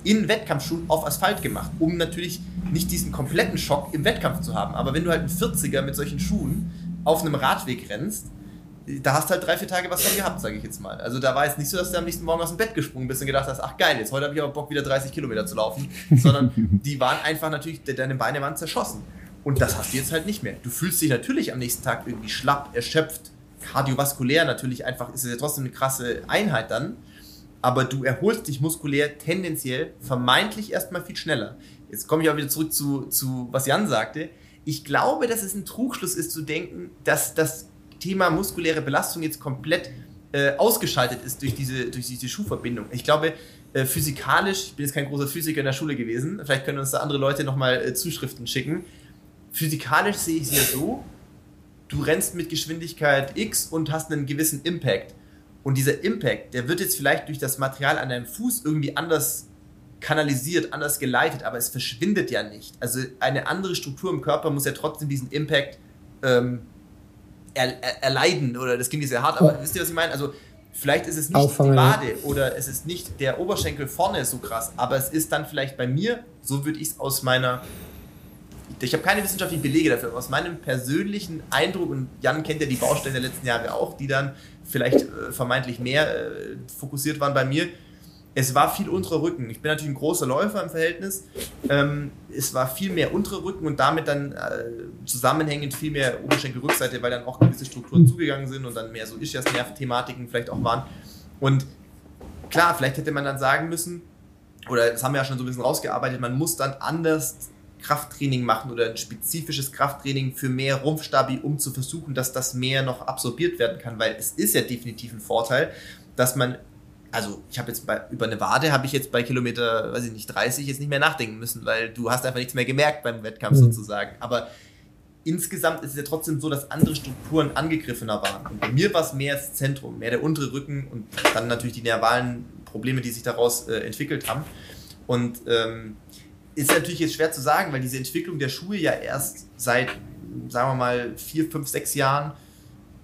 in Wettkampfschuhen auf Asphalt gemacht, um natürlich nicht diesen kompletten Schock im Wettkampf zu haben. Aber wenn du halt einen 40er mit solchen Schuhen auf einem Radweg rennst, da hast du halt drei, vier Tage was von gehabt, sage ich jetzt mal. Also da war es nicht so, dass du am nächsten Morgen aus dem Bett gesprungen bist und gedacht hast, ach geil, jetzt heute habe ich aber Bock, wieder 30 Kilometer zu laufen. <laughs> Sondern die waren einfach natürlich, deine Beine waren zerschossen. Und das hast du jetzt halt nicht mehr. Du fühlst dich natürlich am nächsten Tag irgendwie schlapp, erschöpft, kardiovaskulär natürlich einfach, ist es ja trotzdem eine krasse Einheit dann. Aber du erholst dich muskulär tendenziell vermeintlich erstmal viel schneller. Jetzt komme ich auch wieder zurück zu, zu was Jan sagte. Ich glaube, dass es ein Trugschluss ist zu denken, dass das Thema muskuläre Belastung jetzt komplett äh, ausgeschaltet ist durch diese, durch diese Schuhverbindung. Ich glaube, äh, physikalisch, ich bin jetzt kein großer Physiker in der Schule gewesen, vielleicht können uns da andere Leute nochmal äh, Zuschriften schicken. Physikalisch sehe ich es ja so, du rennst mit Geschwindigkeit X und hast einen gewissen Impact. Und dieser Impact, der wird jetzt vielleicht durch das Material an deinem Fuß irgendwie anders kanalisiert, anders geleitet, aber es verschwindet ja nicht. Also eine andere Struktur im Körper muss ja trotzdem diesen Impact ähm, er, er, erleiden oder das klingt nicht sehr hart, aber oh. wisst ihr, was ich meine? Also vielleicht ist es nicht Auffangen. die Wade oder es ist nicht der Oberschenkel vorne so krass, aber es ist dann vielleicht bei mir, so würde ich es aus meiner ich habe keine wissenschaftlichen Belege dafür, aber aus meinem persönlichen Eindruck, und Jan kennt ja die Baustellen der letzten Jahre auch, die dann vielleicht äh, vermeintlich mehr äh, fokussiert waren bei mir, es war viel unterer Rücken. Ich bin natürlich ein großer Läufer im Verhältnis. Ähm, es war viel mehr unterer Rücken und damit dann äh, zusammenhängend viel mehr Oberschenkelrückseite, weil dann auch gewisse Strukturen zugegangen sind und dann mehr so Ischias-Nerv-Thematiken vielleicht auch waren. Und klar, vielleicht hätte man dann sagen müssen, oder das haben wir ja schon so ein bisschen rausgearbeitet, man muss dann anders Krafttraining machen oder ein spezifisches Krafttraining für mehr Rumpfstabi, um zu versuchen, dass das mehr noch absorbiert werden kann, weil es ist ja definitiv ein Vorteil, dass man also ich habe jetzt bei, über eine Wade habe ich jetzt bei Kilometer, weiß ich nicht, 30 jetzt nicht mehr nachdenken müssen, weil du hast einfach nichts mehr gemerkt beim Wettkampf mhm. sozusagen. Aber insgesamt ist es ja trotzdem so, dass andere Strukturen angegriffener waren. Und bei mir war es mehr das Zentrum, mehr der untere Rücken und dann natürlich die nervalen Probleme, die sich daraus äh, entwickelt haben. Und ähm, ist natürlich jetzt schwer zu sagen, weil diese Entwicklung der Schuhe ja erst seit, sagen wir mal, vier, fünf, sechs Jahren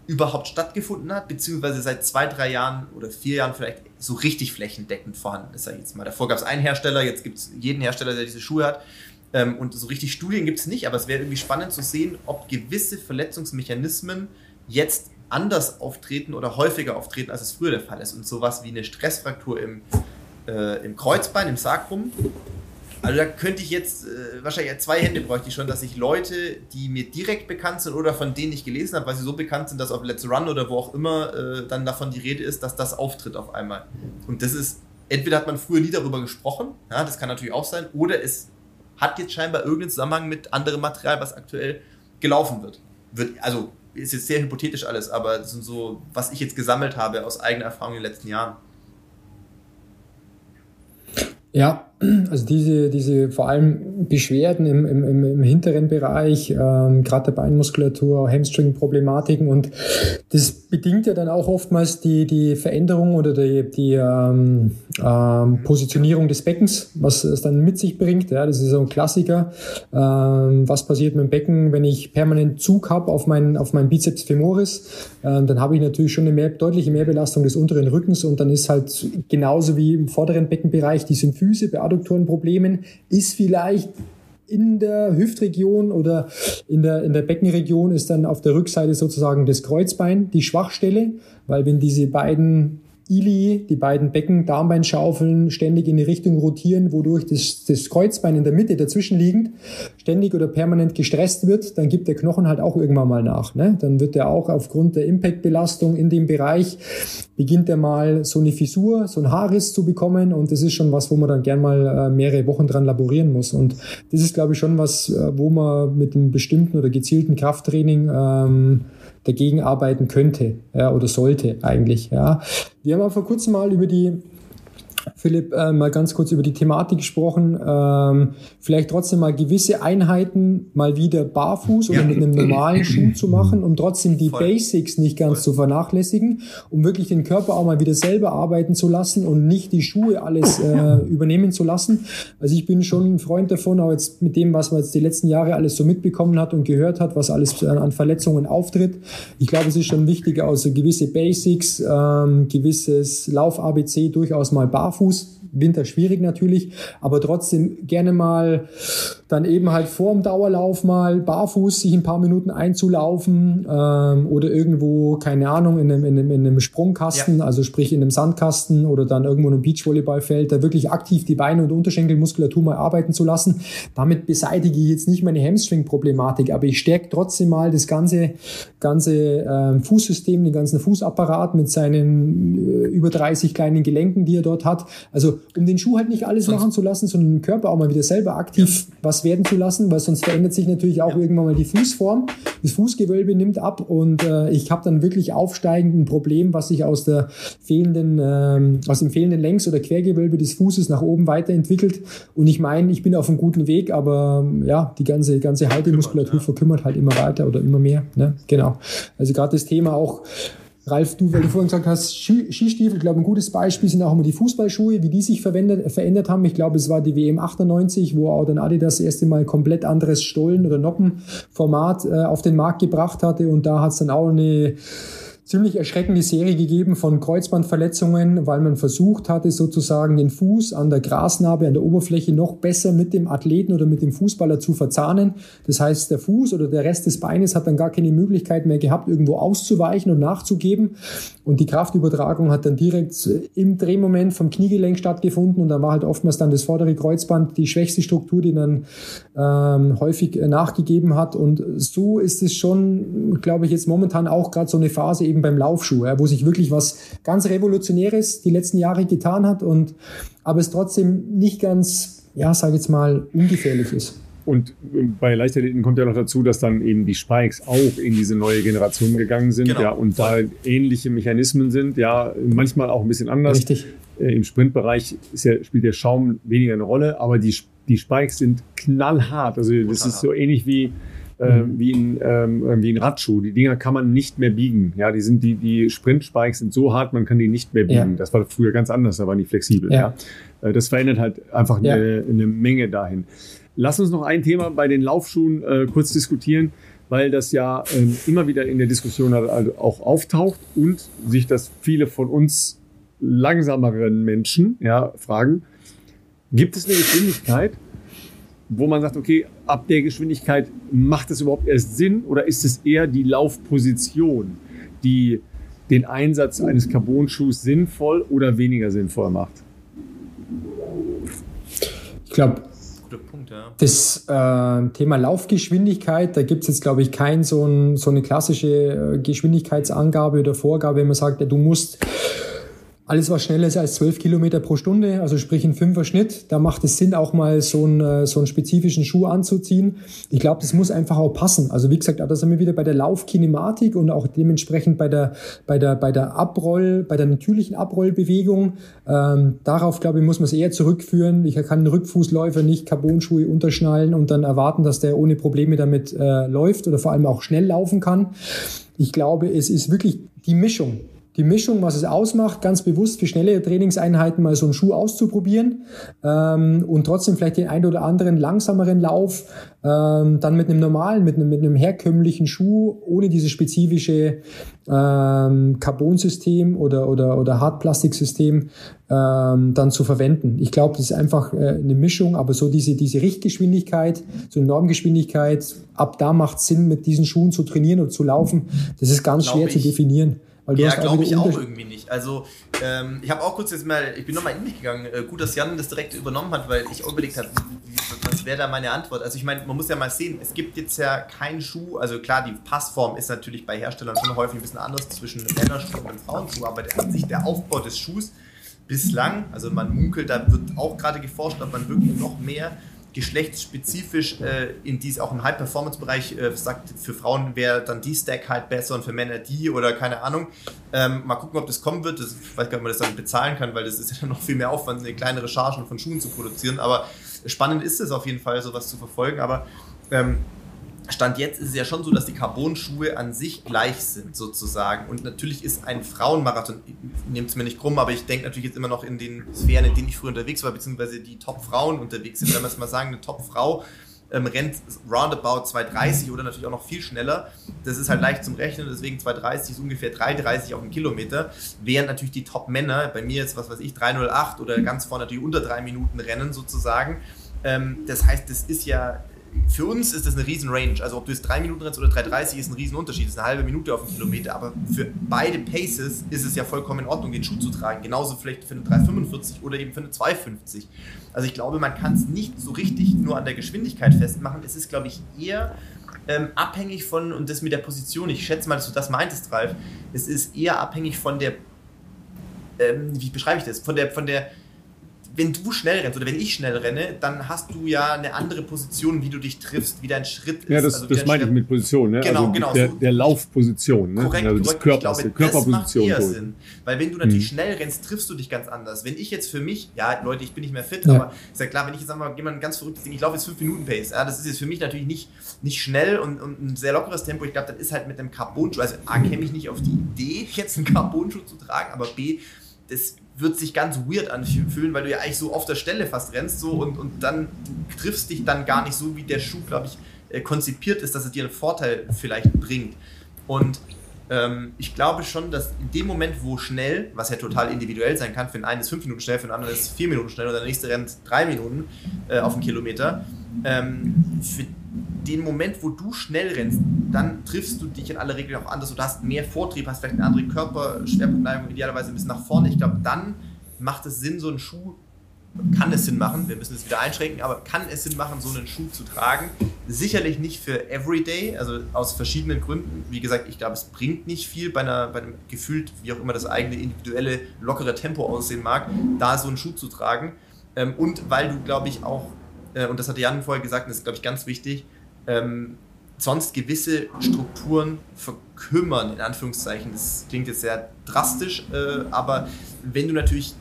überhaupt stattgefunden hat, beziehungsweise seit zwei, drei Jahren oder vier Jahren vielleicht so richtig flächendeckend vorhanden ist, sag ich jetzt mal. Davor gab es einen Hersteller, jetzt gibt es jeden Hersteller, der diese Schuhe hat. Ähm, und so richtig Studien gibt es nicht, aber es wäre irgendwie spannend zu sehen, ob gewisse Verletzungsmechanismen jetzt anders auftreten oder häufiger auftreten, als es früher der Fall ist. Und sowas wie eine Stressfraktur im, äh, im Kreuzbein, im Sacrum, also da könnte ich jetzt, äh, wahrscheinlich zwei Hände bräuchte ich schon, dass ich Leute, die mir direkt bekannt sind oder von denen ich gelesen habe, weil sie so bekannt sind, dass auf Let's Run oder wo auch immer äh, dann davon die Rede ist, dass das auftritt auf einmal. Und das ist, entweder hat man früher nie darüber gesprochen, ja, das kann natürlich auch sein, oder es hat jetzt scheinbar irgendeinen Zusammenhang mit anderem Material, was aktuell gelaufen wird. wird also ist jetzt sehr hypothetisch alles, aber das sind so, was ich jetzt gesammelt habe aus eigener Erfahrung in den letzten Jahren. Ja, also diese, diese vor allem Beschwerden im, im, im hinteren Bereich, ähm, gerade der Beinmuskulatur, Hamstring-Problematiken und das bedingt ja dann auch oftmals die, die Veränderung oder die, die ähm, ähm, Positionierung des Beckens, was es dann mit sich bringt. Ja, das ist so ein Klassiker. Ähm, was passiert mit dem Becken, wenn ich permanent Zug habe auf meinen auf meinen Bizeps femoris? Ähm, dann habe ich natürlich schon eine mehr, deutliche Mehrbelastung des unteren Rückens und dann ist halt genauso wie im vorderen Beckenbereich die Symphyse bei Adduktorenproblemen ist vielleicht in der Hüftregion oder in der, in der Beckenregion ist dann auf der Rückseite sozusagen das Kreuzbein die Schwachstelle, weil wenn diese beiden Ili, die beiden Becken, Darmbeinschaufeln ständig in die Richtung rotieren, wodurch das, das Kreuzbein in der Mitte dazwischen liegend ständig oder permanent gestresst wird, dann gibt der Knochen halt auch irgendwann mal nach. Ne? Dann wird er auch aufgrund der Impactbelastung in dem Bereich, beginnt er mal so eine Fissur, so ein Haarriss zu bekommen und das ist schon was, wo man dann gern mal äh, mehrere Wochen dran laborieren muss. Und das ist, glaube ich, schon was, äh, wo man mit einem bestimmten oder gezielten Krafttraining ähm, dagegen arbeiten könnte ja, oder sollte eigentlich. Ja. Wir haben auch vor kurzem mal über die Philipp, äh, mal ganz kurz über die Thematik gesprochen. Ähm, vielleicht trotzdem mal gewisse Einheiten mal wieder barfuß oder ja. mit einem normalen <clears throat> Schuh zu machen, um trotzdem die Voll. Basics nicht ganz Voll. zu vernachlässigen, um wirklich den Körper auch mal wieder selber arbeiten zu lassen und nicht die Schuhe alles äh, übernehmen zu lassen. Also ich bin schon ein Freund davon, auch jetzt mit dem, was man jetzt die letzten Jahre alles so mitbekommen hat und gehört hat, was alles an Verletzungen auftritt. Ich glaube, es ist schon wichtig, also gewisse Basics, ähm, gewisses Lauf-ABC durchaus mal barfuß barfuß. Winter schwierig natürlich, aber trotzdem gerne mal dann eben halt vor dem Dauerlauf mal barfuß sich ein paar Minuten einzulaufen ähm, oder irgendwo, keine Ahnung, in einem, in einem, in einem Sprungkasten, ja. also sprich in einem Sandkasten oder dann irgendwo in einem Beachvolleyballfeld, da wirklich aktiv die Beine und Unterschenkelmuskulatur mal arbeiten zu lassen. Damit beseitige ich jetzt nicht meine Hamstring-Problematik, aber ich stärke trotzdem mal das ganze, ganze ähm, Fußsystem, den ganzen Fußapparat mit seinen äh, über 30 kleinen Gelenken, die er dort hat. Also um den Schuh halt nicht alles machen zu lassen, sondern den Körper auch mal wieder selber aktiv ja. was werden zu lassen, weil sonst verändert sich natürlich auch ja. irgendwann mal die Fußform. Das Fußgewölbe nimmt ab und äh, ich habe dann wirklich aufsteigend ein Problem, was sich aus der fehlenden, ähm, aus dem fehlenden Längs- oder Quergewölbe des Fußes nach oben weiterentwickelt. Und ich meine, ich bin auf einem guten Weg, aber ja, die ganze, ganze Haltemuskulatur ja. verkümmert halt immer weiter oder immer mehr. Ne? Genau. Also gerade das Thema auch Ralf, du, weil du vorhin gesagt hast, Skistiefel, ich glaube, ein gutes Beispiel sind auch immer die Fußballschuhe, wie die sich verwendet, verändert haben. Ich glaube, es war die WM 98, wo auch dann Adidas das erste Mal komplett anderes Stollen- oder Noppenformat äh, auf den Markt gebracht hatte. Und da hat es dann auch eine ziemlich erschreckende Serie gegeben von Kreuzbandverletzungen, weil man versucht hatte, sozusagen den Fuß an der Grasnarbe, an der Oberfläche noch besser mit dem Athleten oder mit dem Fußballer zu verzahnen. Das heißt, der Fuß oder der Rest des Beines hat dann gar keine Möglichkeit mehr gehabt, irgendwo auszuweichen und nachzugeben. Und die Kraftübertragung hat dann direkt im Drehmoment vom Kniegelenk stattgefunden und da war halt oftmals dann das vordere Kreuzband die schwächste Struktur, die dann ähm, häufig nachgegeben hat. Und so ist es schon, glaube ich, jetzt momentan auch gerade so eine Phase eben beim Laufschuh, ja, wo sich wirklich was ganz Revolutionäres die letzten Jahre getan hat und aber es trotzdem nicht ganz, ja, sage jetzt mal, ungefährlich ist. Und bei Leichtathleten kommt ja noch dazu, dass dann eben die Spikes auch in diese neue Generation gegangen sind, genau. ja, und da ähnliche Mechanismen sind, ja, manchmal auch ein bisschen anders. Richtig. Äh, Im Sprintbereich ja, spielt der Schaum weniger eine Rolle, aber die, die Spikes sind knallhart. Also das ist so ähnlich wie äh, wie, ein, ähm, wie ein Radschuh. Die Dinger kann man nicht mehr biegen. Ja, die sind die, die Sprint-Spikes sind so hart, man kann die nicht mehr biegen. Ja. Das war früher ganz anders, da waren die flexibel. Ja. ja. Äh, das verändert halt einfach ja. eine, eine Menge dahin. Lass uns noch ein Thema bei den Laufschuhen äh, kurz diskutieren, weil das ja ähm, immer wieder in der Diskussion also auch auftaucht und sich das viele von uns langsameren Menschen ja, fragen. Gibt es eine Geschwindigkeit, wo man sagt, okay, ab der Geschwindigkeit macht es überhaupt erst Sinn oder ist es eher die Laufposition, die den Einsatz eines Carbon-Schuhs sinnvoll oder weniger sinnvoll macht? Ich glaube, das äh, Thema Laufgeschwindigkeit, da gibt es jetzt, glaube ich, kein so, ein, so eine klassische äh, Geschwindigkeitsangabe oder Vorgabe, wenn man sagt, ja, du musst alles, was schneller ist als 12 Kilometer pro Stunde, also sprich ein Fünfer Schnitt, da macht es Sinn, auch mal so einen, äh, so einen spezifischen Schuh anzuziehen. Ich glaube, das muss einfach auch passen. Also wie gesagt, da sind wir wieder bei der Laufkinematik und auch dementsprechend bei der, bei der, bei der Abroll, bei der natürlichen Abrollbewegung. Ähm, darauf, glaube ich, muss man es eher zurückführen. Ich kann einen Rückfußläufer nicht Carbonschuhe unterschnallen und dann erwarten, dass der ohne Probleme damit äh, läuft oder vor allem auch schnell laufen kann. Ich glaube, es ist wirklich die Mischung die Mischung, was es ausmacht, ganz bewusst für schnelle Trainingseinheiten mal so einen Schuh auszuprobieren ähm, und trotzdem vielleicht den ein oder anderen langsameren Lauf ähm, dann mit einem normalen, mit einem, mit einem herkömmlichen Schuh ohne dieses spezifische ähm, Carbon-System oder, oder, oder Hartplastiksystem ähm, dann zu verwenden. Ich glaube, das ist einfach äh, eine Mischung, aber so diese, diese Richtgeschwindigkeit, so eine Normgeschwindigkeit, ab da macht es Sinn, mit diesen Schuhen zu trainieren und zu laufen. Das ist ganz Glaube schwer ich. zu definieren. Weil ja, glaube ich auch irgendwie nicht. Also Ähm, ich habe auch kurz jetzt mal, ich bin nochmal in mich gegangen. Äh, gut, dass Jan das direkt übernommen hat, weil ich auch überlegt habe, was wäre da meine Antwort? Also ich meine, man muss ja mal sehen, es gibt jetzt ja keinen Schuh, also klar, die Passform ist natürlich bei Herstellern schon häufig ein bisschen anders zwischen einem Männerschuh und einem Frauenschuh, aber an sich der Aufbau des Schuhs bislang, also man munkelt, da wird auch gerade geforscht, ob man wirklich noch mehr geschlechtsspezifisch äh, in dies auch im High-Performance-Bereich äh, sagt, für Frauen wäre dann die Stack halt besser und für Männer die oder keine Ahnung. Ähm, mal gucken, ob das kommen wird. Das, ich weiß gar nicht, ob man das dann bezahlen kann, weil das ist <laughs> ja noch viel mehr Aufwand, eine kleinere Chargen von Schuhen zu produzieren. Aber spannend ist es auf jeden Fall, sowas zu verfolgen. Aber ähm, Stand jetzt ist es ja schon so, dass die Carbon-Schuhe an sich gleich sind, sozusagen. Und natürlich ist ein Frauenmarathon, nehmt es mir nicht krumm, aber ich denke natürlich jetzt immer noch in den Sphären, in denen ich früher unterwegs war, beziehungsweise die Top-Frauen unterwegs sind. Wenn wir es mal sagen, eine Top-Frau ähm, rennt roundabout 2,30 oder natürlich auch noch viel schneller. Das ist halt leicht zum Rechnen, deswegen 2,30 ist ungefähr 3,30 auf einen Kilometer. Während natürlich die Top-Männer, bei mir jetzt, was weiß ich, 3,08 oder ganz vorne natürlich unter drei Minuten rennen sozusagen. Ähm, das heißt, das ist ja für uns ist das eine riesen Range. Also ob du jetzt 3 Minuten rennst oder 3,30 ist ein riesen Unterschied. Das ist eine halbe Minute auf einen Kilometer. Aber für beide Paces ist es ja vollkommen in Ordnung, den Schuh zu tragen. Genauso vielleicht für eine 3,45 oder eben für eine 2,50. Also ich glaube, man kann es nicht so richtig nur an der Geschwindigkeit festmachen. Es ist, glaube ich, eher ähm, abhängig von, und das mit der Position, ich schätze mal, dass du das meintest, Ralf, es ist eher abhängig von der, ähm, wie beschreibe ich das, von der, von der, wenn du schnell rennst oder wenn ich schnell renne, dann hast du ja eine andere Position, wie du dich triffst, wie dein Schritt ist. Ja, das, also das meine ich mit Position, ne? Genau, also genau. Der, der Laufposition, ne? Korrekt, also ich der glaube, Körperposition. Das macht eher. Sinn. Weil wenn du natürlich Mhm. schnell rennst, triffst du dich ganz anders. Wenn ich jetzt für mich, ja, Leute, ich bin nicht mehr fit, Ja. aber ist ja klar, wenn ich jetzt sag mal, jemand ein ganz verrücktes Ding, ich laufe jetzt 5 Minuten Pace, ja, das ist jetzt für mich natürlich nicht, nicht schnell und, und ein sehr lockeres Tempo. Ich glaube, das ist halt mit einem Carbon-Schuh, also A, käme ich nicht auf die Idee, <laughs> jetzt einen Carbon-Schuh zu tragen, aber B, das wird sich ganz weird anfühlen, weil du ja eigentlich so auf der Stelle fast rennst so und, und dann triffst dich dann gar nicht so, wie der Schuh, glaube ich, äh, konzipiert ist, dass es dir einen Vorteil vielleicht bringt. Und ähm, ich glaube schon, dass in dem Moment, wo schnell, was ja total individuell sein kann, für den einen ist fünf Minuten schnell, für den anderen ist vier Minuten schnell oder der nächste rennt drei Minuten äh, auf einen Kilometer, ähm, für den Moment, wo du schnell rennst, dann triffst du dich in aller Regel auch anders und hast mehr Vortrieb, hast vielleicht eine andere Körperschwerpunktneigung, idealerweise ein bisschen nach vorne. Ich glaube, dann macht es Sinn, so einen Schuh, kann es Sinn machen, wir müssen es wieder einschränken, aber kann es Sinn machen, so einen Schuh zu tragen? Sicherlich nicht für Everyday, also aus verschiedenen Gründen. Wie gesagt, ich glaube, es bringt nicht viel bei, einer, bei einem gefühlt, wie auch immer das eigene individuelle, lockere Tempo aussehen mag, da so einen Schuh zu tragen. Ähm, und weil du, glaube ich, auch, äh, und das hatte Jan vorher gesagt, und das ist, glaube ich, ganz wichtig, ähm, sonst gewisse Strukturen verkümmern, in Anführungszeichen. Das klingt jetzt sehr drastisch, äh, aber wenn du natürlich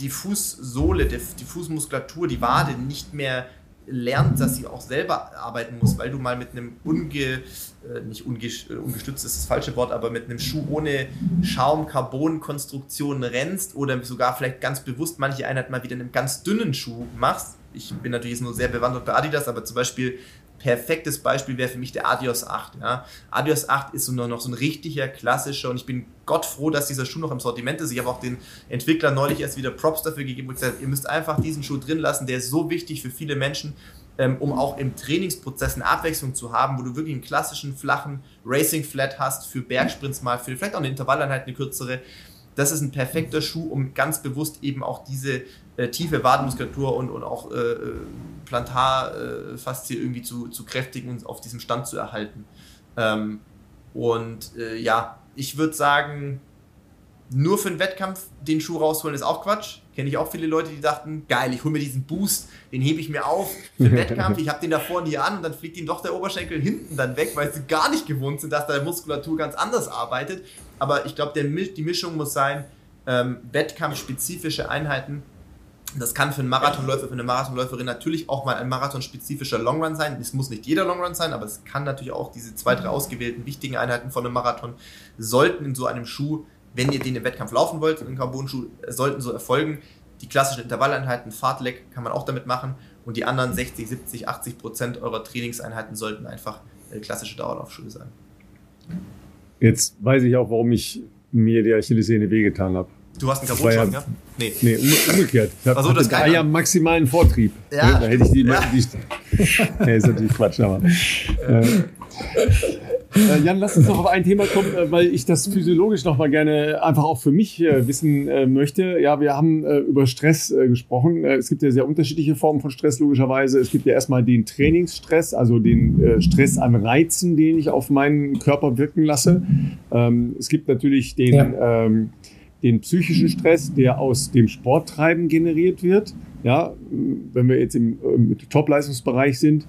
die Fußsohle, die, die Fußmuskulatur, die Wade nicht mehr lernt, dass sie auch selber arbeiten muss, weil du mal mit einem unge, äh, nicht unge, äh, ungestützt ist das falsche Wort, aber mit einem Schuh ohne Schaum-Carbon-Konstruktion rennst oder sogar vielleicht ganz bewusst manche Einheit mal wieder in einem ganz dünnen Schuh machst. Ich bin natürlich jetzt nur sehr bewandert bei Adidas, aber zum Beispiel perfektes Beispiel wäre für mich der Adios 8. Ja. Adios 8 ist so nur noch so ein richtiger, klassischer und ich bin Gott froh, dass dieser Schuh noch im Sortiment ist. Ich habe auch den Entwicklern neulich erst wieder Props dafür gegeben und gesagt, ihr müsst einfach diesen Schuh drin lassen, der ist so wichtig für viele Menschen, ähm, um auch im Trainingsprozess eine Abwechslung zu haben, wo du wirklich einen klassischen, flachen Racing Flat hast für Bergsprints mal, für vielleicht auch eine Intervalleinheit, eine kürzere. Das ist ein perfekter Schuh, um ganz bewusst eben auch diese äh, tiefe Wadenmuskulatur und, und auch äh, Plantarfaszie äh, irgendwie zu, zu kräftigen und auf diesem Stand zu erhalten. Ähm, und äh, ja, ich würde sagen, nur für einen Wettkampf den Schuh rausholen ist auch Quatsch. Kenne ich auch viele Leute, die dachten, geil, ich hole mir diesen Boost, den hebe ich mir auf für den Wettkampf, ich habe den davor nie an und dann fliegt ihm doch der Oberschenkel hinten dann weg, weil sie gar nicht gewohnt sind, dass da die Muskulatur ganz anders arbeitet. Aber ich glaube, die Mischung muss sein, ähm, wettkampfspezifische Einheiten. Das kann für einen Marathonläufer, für eine Marathonläuferin natürlich auch mal ein marathonspezifischer Longrun sein. Es muss nicht jeder Longrun sein, aber es kann natürlich auch diese zwei, drei ausgewählten wichtigen Einheiten von einem Marathon sollten in so einem Schuh wenn ihr den im Wettkampf laufen wollt, einen Carbon-Schuh, sollten so erfolgen. Die klassischen Intervalleinheiten, Fahrtleck kann man auch damit machen und die anderen 60, 70, 80 Prozent eurer Trainingseinheiten sollten einfach äh, klassische Dauerlaufschuhe sein. Jetzt weiß ich auch, warum ich mir die Achillessehne wehgetan habe. Du hast einen ja- ja? Nee. Nee, um, umgekehrt. Ich habe Ach so, das da Geile. ja maximalen Vortrieb. Ja. Ne, Da hätte ich die, Ja. die nee, ist natürlich Quatsch, aber. Äh, Äh, Jan, lass uns noch auf ein Thema kommen, äh, weil ich das physiologisch noch mal gerne einfach auch für mich äh, wissen äh, möchte. Ja, wir haben äh, über Stress äh, gesprochen. es gibt ja sehr unterschiedliche Formen von Stress, logischerweise. Es gibt ja erstmal den Trainingsstress, also den Stress an Reizen, den ich auf meinen Körper wirken lasse. Ähm, es gibt natürlich den, ja. ähm, den psychischen Stress, der aus dem Sporttreiben generiert wird. Ja, wenn wir jetzt im, im Top-Leistungsbereich sind,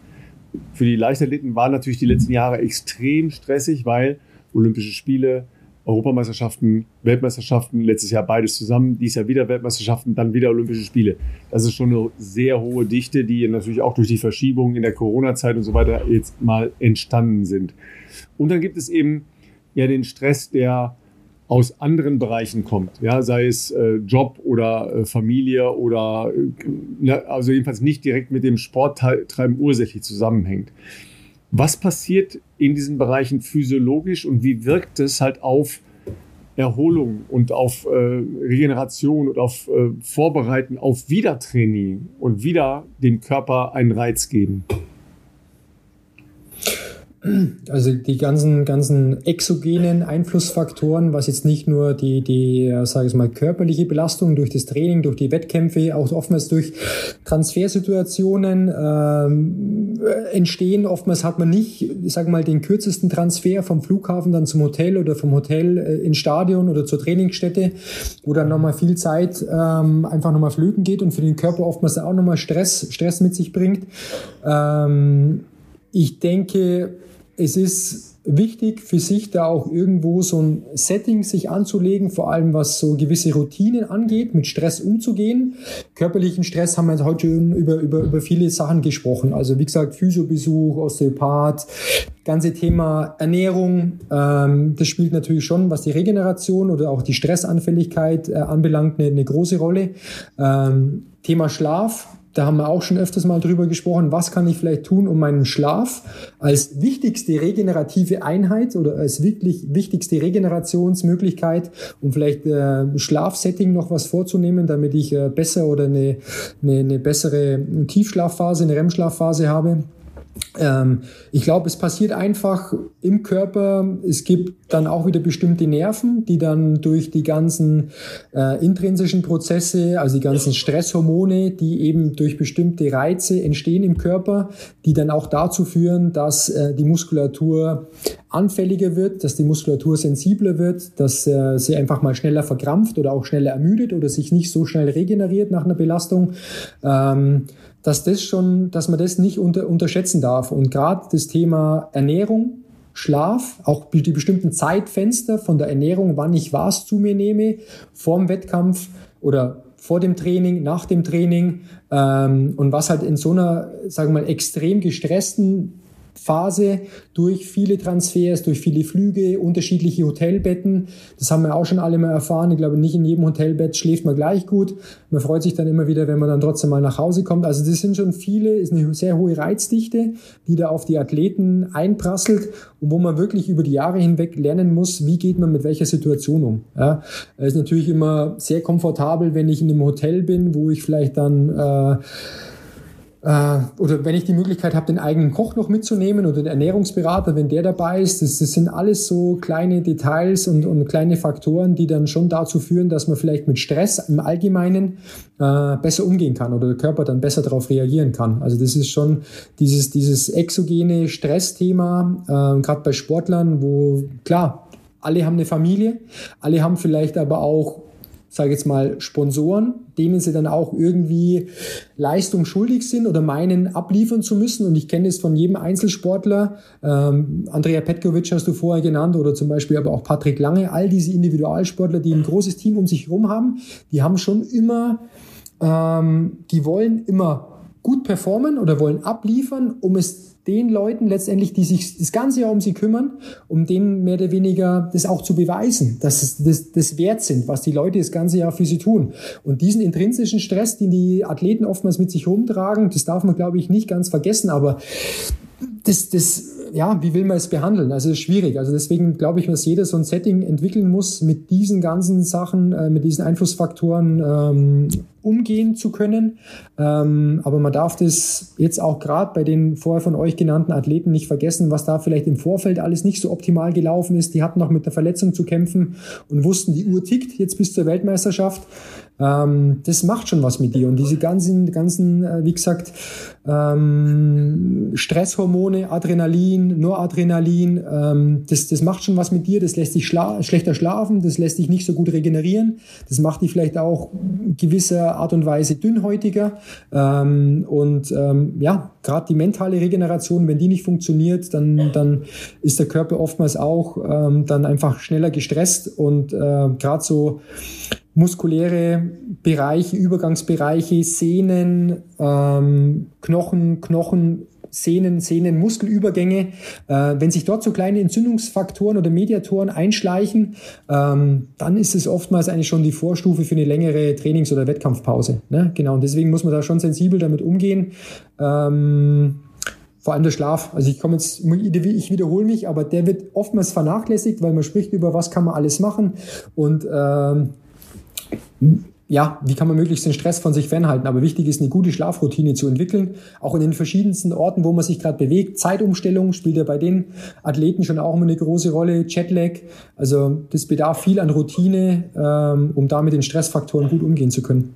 für die Leichtathleten waren natürlich die letzten Jahre extrem stressig, weil Olympische Spiele, Europameisterschaften, Weltmeisterschaften, letztes Jahr beides zusammen, dies Jahr wieder Weltmeisterschaften, dann wieder Olympische Spiele. Das ist schon eine sehr hohe Dichte, die natürlich auch durch die Verschiebungen in der Corona-Zeit und so weiter jetzt mal entstanden sind. Und dann gibt es eben ja den Stress, der aus anderen Bereichen kommt, ja, sei es äh, Job oder äh, Familie oder äh, also jedenfalls nicht direkt mit dem Sporttreiben ursächlich zusammenhängt. Was passiert in diesen Bereichen physiologisch und wie wirkt es halt auf Erholung und auf äh, Regeneration und auf äh, Vorbereiten auf Wiedertraining und wieder dem Körper einen Reiz geben? Also die ganzen, ganzen exogenen Einflussfaktoren, was jetzt nicht nur die, die, sage ich mal, körperliche Belastung durch das Training, durch die Wettkämpfe, auch oftmals durch Transfersituationen ähm, entstehen. Oftmals hat man nicht, ich sage mal, den kürzesten Transfer vom Flughafen dann zum Hotel oder vom Hotel äh, ins Stadion oder zur Trainingsstätte, wo dann nochmal viel Zeit ähm, einfach nochmal flöten geht und für den Körper oftmals auch nochmal Stress, Stress mit sich bringt. Ähm, ich denke, es ist wichtig für sich da auch irgendwo so ein Setting sich anzulegen, vor allem was so gewisse Routinen angeht, mit Stress umzugehen. Körperlichen Stress haben wir heute über, über, über viele Sachen gesprochen. Also wie gesagt, Physiobesuch, Osteopath, ganze Thema Ernährung, ähm, das spielt natürlich schon, was die Regeneration oder auch die Stressanfälligkeit äh, anbelangt, eine, eine große Rolle. Ähm, Thema Schlaf, da haben wir auch schon öfters mal drüber gesprochen, was kann ich vielleicht tun, um meinen Schlaf als wichtigste regenerative Einheit oder als wirklich wichtigste Regenerationsmöglichkeit, um vielleicht äh, Schlafsetting noch was vorzunehmen, damit ich äh, besser oder eine, eine, eine bessere Tiefschlafphase, eine REM-Schlafphase habe. Ähm, ich glaube, es passiert einfach im Körper. Es gibt dann auch wieder bestimmte Nerven, die dann durch die ganzen äh, intrinsischen Prozesse, also die ganzen Stresshormone, die eben durch bestimmte Reize entstehen im Körper, die dann auch dazu führen, dass äh, die Muskulatur anfälliger wird, dass die Muskulatur sensibler wird, dass äh, sie einfach mal schneller verkrampft oder auch schneller ermüdet oder sich nicht so schnell regeneriert nach einer Belastung. Ähm, dass das schon, dass man das nicht unter, unterschätzen darf. Und gerade das Thema Ernährung, Schlaf, auch die bestimmten Zeitfenster von der Ernährung, wann ich was zu mir nehme, vorm Wettkampf oder vor dem Training, nach dem Training ähm, und was halt in so einer, sagen wir mal, extrem gestressten Phase durch viele Transfers, durch viele Flüge, unterschiedliche Hotelbetten. Das haben wir auch schon alle mal erfahren. Ich glaube, nicht in jedem Hotelbett schläft man gleich gut. Man freut sich dann immer wieder, wenn man dann trotzdem mal nach Hause kommt. Also das sind schon viele, ist eine sehr hohe Reizdichte, die da auf die Athleten einprasselt und wo man wirklich über die Jahre hinweg lernen muss, wie geht man mit welcher Situation um. Ja, es ist natürlich immer sehr komfortabel, wenn ich in einem Hotel bin, wo ich vielleicht dann äh, oder wenn ich die Möglichkeit habe, den eigenen Koch noch mitzunehmen oder den Ernährungsberater, wenn der dabei ist, das, das sind alles so kleine Details und, und, kleine Faktoren, die dann schon dazu führen, dass man vielleicht mit Stress im Allgemeinen äh, besser umgehen kann oder der Körper dann besser darauf reagieren kann. Also das ist schon dieses, dieses exogene Stressthema, äh, gerade bei Sportlern, wo klar, alle haben eine Familie, alle haben vielleicht aber auch sage jetzt mal, Sponsoren, denen sie dann auch irgendwie Leistung schuldig sind oder meinen, abliefern zu müssen. Und ich kenne es von jedem Einzelsportler. Ähm, Andrea Petkovic hast du vorher genannt oder zum Beispiel aber auch Patrick Lange. All diese Individualsportler, die ein großes Team um sich herum haben, die haben schon immer, ähm, die wollen immer gut performen oder wollen abliefern, um es den Leuten letztendlich, die sich das ganze Jahr um sie kümmern, um denen mehr oder weniger das auch zu beweisen, dass es das, das wert sind, was die Leute das ganze Jahr für sie tun. Und diesen intrinsischen Stress, den die Athleten oftmals mit sich rumtragen, das darf man, glaube ich, nicht ganz vergessen, aber das, das, ja, wie will man es behandeln? Also ist schwierig. Also deswegen glaube ich, dass jeder so ein Setting entwickeln muss mit diesen ganzen Sachen, äh, mit diesen Einflussfaktoren ähm, umgehen zu können. Ähm, aber man darf das jetzt auch gerade bei den vorher von euch genannten Athleten nicht vergessen, was da vielleicht im Vorfeld alles nicht so optimal gelaufen ist. Die hatten noch mit der Verletzung zu kämpfen und wussten, die Uhr tickt jetzt bis zur Weltmeisterschaft. Ähm, das macht schon was mit dir. Und diese ganzen, ganzen, äh, wie gesagt, ähm, Stresshormone, Adrenalin, Noradrenalin, ähm, das, das macht schon was mit dir. Das lässt dich schla schlechter schlafen, das lässt dich nicht so gut regenerieren. Das macht dich vielleicht auch gewisser Art und Weise dünnhäutiger. Ähm, und ähm, ja, gerade die mentale Regeneration, wenn die nicht funktioniert, dann, dann ist der Körper oftmals auch ähm, dann einfach schneller gestresst und äh, gerade so muskuläre Bereiche, Übergangsbereiche, Sehnen, ähm, Knochen, Knochen, Sehnen, Sehnen, Muskelübergänge, äh, wenn sich dort so kleine Entzündungsfaktoren oder Mediatoren einschleichen, ähm, dann ist es oftmals eigentlich schon die Vorstufe für eine längere Trainings- oder Wettkampfpause. Ne? Genau, und deswegen muss man da schon sensibel damit umgehen. Ähm, vor allem der Schlaf. Also ich komme jetzt, ich wiederhole mich, aber der wird oftmals vernachlässigt, weil man spricht über, was kann man alles machen und ähm, ja, wie kann man möglichst den Stress von sich fernhalten? Aber wichtig ist, eine gute Schlafroutine zu entwickeln, auch in den verschiedensten Orten, wo man sich gerade bewegt. Zeitumstellung spielt ja bei den Athleten schon auch immer eine große Rolle. Jetlag, also das bedarf viel an Routine, ähm, um damit den Stressfaktoren gut umgehen zu können.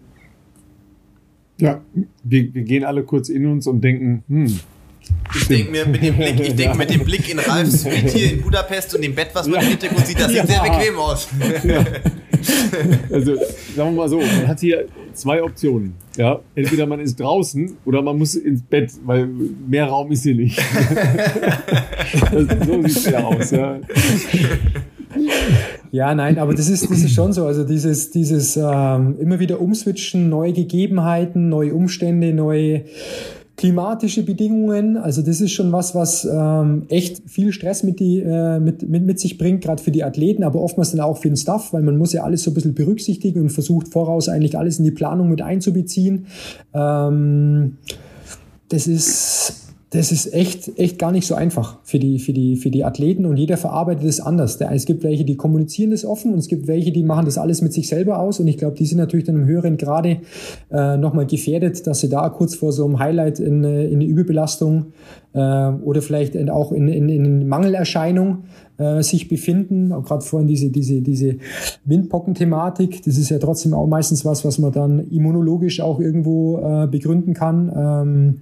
Ja, wir, wir gehen alle kurz in uns und denken, hm, ich denke mir mit dem Blick, ich denke mit dem Blick in Ralfs <laughs> Suite hier in Budapest und dem Bett, was man ja. im Hintergrund sieht, das sieht ja. sehr bequem aus. Ja. Also, sagen wir mal so, man hat hier zwei Optionen. Ja, entweder man ist draußen oder man muss ins Bett, weil mehr Raum ist hier nicht. <laughs> das, so sieht es ja aus, ja. Ja, nein, aber das ist, das ist schon so. Also dieses, dieses ähm, immer wieder umswitchen, neue Gegebenheiten, neue Umstände, neue klimatische Bedingungen, also das ist schon was, was ähm, echt viel Stress mit, die, äh, mit, mit, mit sich bringt, gerade für die Athleten, aber oftmals dann auch für den Staff, weil man muss ja alles so ein bisschen berücksichtigen und versucht voraus eigentlich alles in die Planung mit einzubeziehen. Ähm, das ist das ist echt, echt gar nicht so einfach für die, für die, für die Athleten und jeder verarbeitet es anders. Es gibt welche, die kommunizieren das offen und es gibt welche, die machen das alles mit sich selber aus und ich glaube, die sind natürlich dann im höheren Grade äh, nochmal gefährdet, dass sie da kurz vor so einem Highlight in, äh, in eine Überbelastung äh, oder vielleicht auch in, in, in Mangelerscheinung äh, sich befinden. Gerade vorhin diese, diese, diese Windpocken-Thematik, das ist ja trotzdem auch meistens was, was man dann immunologisch auch irgendwo äh, begründen kann. Ähm,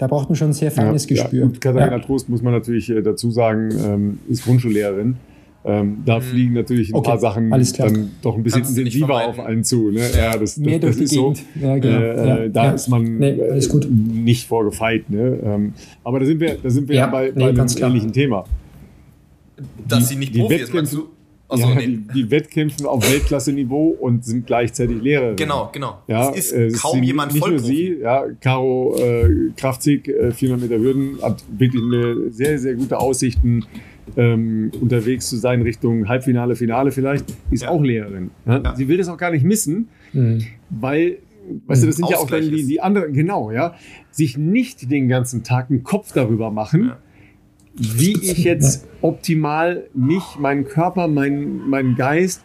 da braucht man schon ein sehr feines ja, Gespür. Ja. Und Katharina ja. Trost, muss man natürlich äh, dazu sagen, ähm, ist Grundschullehrerin. Ähm, da mhm. fliegen natürlich ein okay. paar Sachen dann doch ein bisschen intensiver auf einen zu. Ne? Ja, das, Mehr das, das ist so. Ja, genau. äh, äh da ist man nee, äh, nicht vorgefeit. Ne? Ähm, aber da sind wir, da sind wir ja, bei, bei nee, einem ähnlichen Thema. Dass die, sie nicht Profi ist, meinst du? Also, ja, nee. die, die, wettkämpfen auf Weltklasse-Niveau und sind gleichzeitig Lehrer. Genau, genau. Ja, es ist äh, kaum jemand Nicht nur sie, ja, Caro äh, Kraftzig, äh, 400 Meter Hürden, hat wirklich eine sehr, sehr gute Aussichten, ähm, unterwegs zu sein Richtung Halbfinale, Finale vielleicht, ist ja. auch Lehrerin. Ja? Ja. Sie will das auch gar nicht missen, mhm. weil Weißt du, das sind Ausgleich ja auch dann die, die anderen, genau, ja, sich nicht den ganzen Tag einen Kopf darüber machen, ja wie ich jetzt optimal mich, meinen Körper, meinen, meinen Geist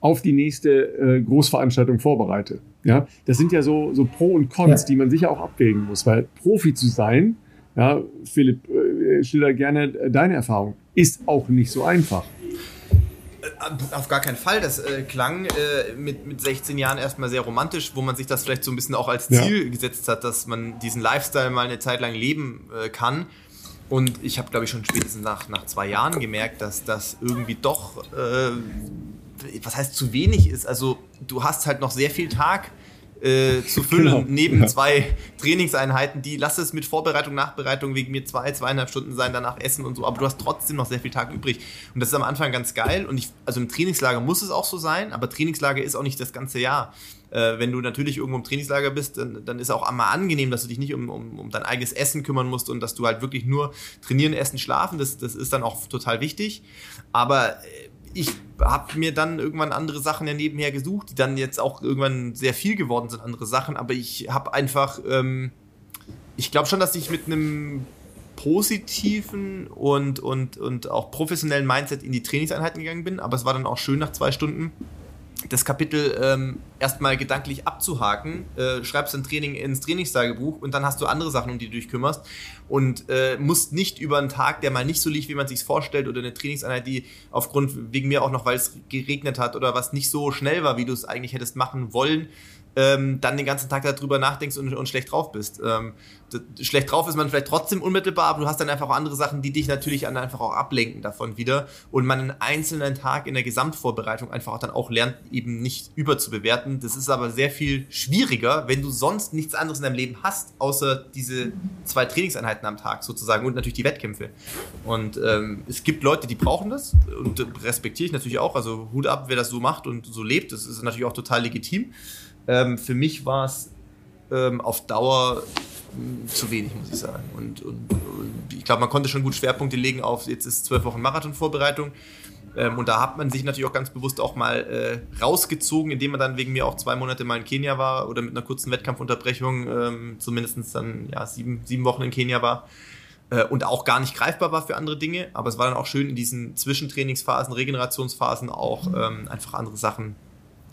auf die nächste äh, Großveranstaltung vorbereite. Ja, das sind ja so, so Pro und Cons, ja. die man sicher auch abwägen muss, weil Profi zu sein, ja, Philipp, äh, schilder gerne deine Erfahrung, ist auch nicht so einfach. Äh, auf gar keinen Fall. Das äh, klang äh, mit, mit 16 Jahren erstmal sehr romantisch, wo man sich das vielleicht so ein bisschen auch als Ziel ja. gesetzt hat, dass man diesen Lifestyle mal eine Zeit lang leben äh, kann. Und ich habe, glaube ich, schon spätestens nach, nach zwei Jahren gemerkt, dass das irgendwie doch, äh, was heißt zu wenig ist. Also du hast halt noch sehr viel Tag äh, zu <laughs> füllen genau. neben ja. zwei Trainingseinheiten, die lass es mit Vorbereitung, Nachbereitung wegen mir zwei, zweieinhalb Stunden sein, danach essen und so, aber du hast trotzdem noch sehr viel Tag übrig. Und das ist am Anfang ganz geil. Und ich, also im Trainingslager muss es auch so sein, aber Trainingslager ist auch nicht das ganze Jahr. Äh, wenn du natürlich irgendwo im Trainingslager bist, dann, dann ist auch einmal angenehm, dass du dich nicht um, um, um dein eigenes Essen kümmern musst und dass du halt wirklich nur trainieren, essen, schlafen. Das, das ist dann auch total wichtig. Aber äh, ich habe mir dann irgendwann andere Sachen ja nebenher gesucht, die dann jetzt auch irgendwann sehr viel geworden sind, andere Sachen. Aber ich habe einfach, ähm, ich glaube schon, dass ich mit einem positiven und, und, und auch professionellen Mindset in die Trainingseinheiten gegangen bin. Aber es war dann auch schön nach zwei Stunden das Kapitel ähm, erstmal gedanklich abzuhaken, äh, schreibst ein Training ins Trainingstagebuch und dann hast du andere Sachen, um die du dich kümmerst und äh, musst nicht über einen Tag, der mal nicht so lief, wie man sich vorstellt oder eine Trainingseinheit, die aufgrund wegen mir auch noch, weil es geregnet hat oder was nicht so schnell war, wie du es eigentlich hättest machen wollen, ähm, dann den ganzen Tag darüber nachdenkst und, und schlecht drauf bist. Ähm, schlecht drauf ist man vielleicht trotzdem unmittelbar, aber du hast dann einfach auch andere Sachen, die dich natürlich einfach auch ablenken davon wieder und man einen einzelnen Tag in der Gesamtvorbereitung einfach auch dann auch lernt, eben nicht überzubewerten. Das ist aber sehr viel schwieriger, wenn du sonst nichts anderes in deinem Leben hast, außer diese zwei Trainingseinheiten am Tag sozusagen und natürlich die Wettkämpfe. Und ähm, es gibt Leute, die brauchen das und respektiere ich natürlich auch. Also Hut ab, wer das so macht und so lebt. Das ist natürlich auch total legitim. Ähm, für mich war es ähm, auf Dauer hm, zu wenig, muss ich sagen. Und, und, und ich glaube, man konnte schon gut Schwerpunkte legen auf, jetzt ist zwölf Wochen Marathonvorbereitung. Ähm, und da hat man sich natürlich auch ganz bewusst auch mal äh, rausgezogen, indem man dann wegen mir auch zwei Monate mal in Kenia war oder mit einer kurzen Wettkampfunterbrechung ähm, zumindest dann ja, sieben, sieben Wochen in Kenia war äh, und auch gar nicht greifbar war für andere Dinge. Aber es war dann auch schön in diesen Zwischentrainingsphasen, Regenerationsphasen auch ähm, einfach andere Sachen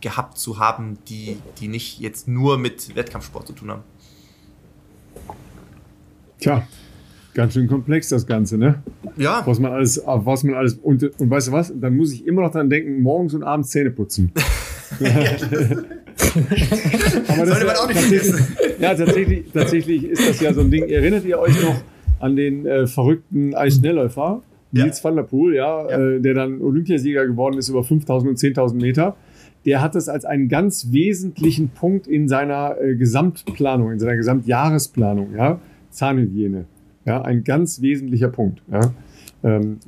gehabt zu haben, die, die nicht jetzt nur mit Wettkampfsport zu tun haben. Tja, ganz schön komplex das Ganze, ne? Ja. Was man alles, was man alles, und, und weißt du was? Dann muss ich immer noch dran denken, morgens und abends Zähne putzen. <laughs> Aber das Sollte man auch nicht tatsächlich, Ja, tatsächlich, tatsächlich ist das ja so ein Ding. Erinnert ihr euch noch an den äh, verrückten Eisschnellläufer? Nils ja. van der Poel, ja, ja. Äh, der dann Olympiasieger geworden ist über 5000 und 10.000 Meter der hat das als einen ganz wesentlichen Punkt in seiner äh, Gesamtplanung, in seiner Gesamtjahresplanung, ja, Zahnhygiene. Ja, ein ganz wesentlicher Punkt. Ja. Ähm,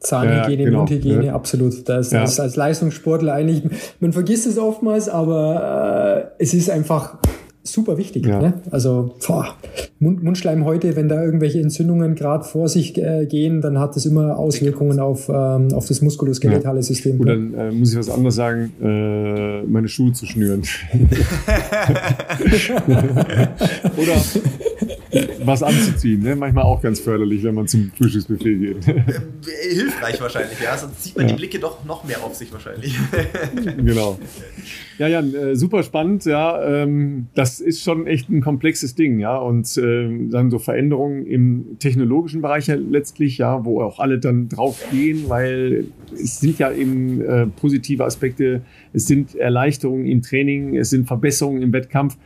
Zahnhygiene, ja, genau. Mundhygiene, ja. absolut. Das, ja. ist als Leistungssportler eigentlich, man vergisst es oftmals, aber äh, es ist einfach super wichtig. Ja. Ne? Also boah, Mund, Mundschleim heute, wenn da irgendwelche Entzündungen gerade vor sich äh, gehen, dann hat das immer Auswirkungen auf, ähm, auf das muskuloskeletale System. Gut, dann äh, muss ich was anderes sagen, äh, meine Schuhe zu schnüren. <laughs> <laughs> Oder was anzuziehen. Ne? Manchmal auch ganz förderlich, wenn man zum Frühstücksbuffet geht. Äh, hilfreich wahrscheinlich, ja. Sonst zieht man ja. die Blicke doch noch mehr auf sich wahrscheinlich. <laughs> genau. Ja, ja, äh, super spannend, ja. Ähm, das ist schon echt ein komplexes Ding, ja. Und äh, dann so Veränderungen im technologischen Bereich ja letztlich, ja, wo auch alle dann drauf gehen, weil es sind ja eben äh, positive Aspekte, es sind Erleichterungen im Training, es sind Verbesserungen im Wettkampf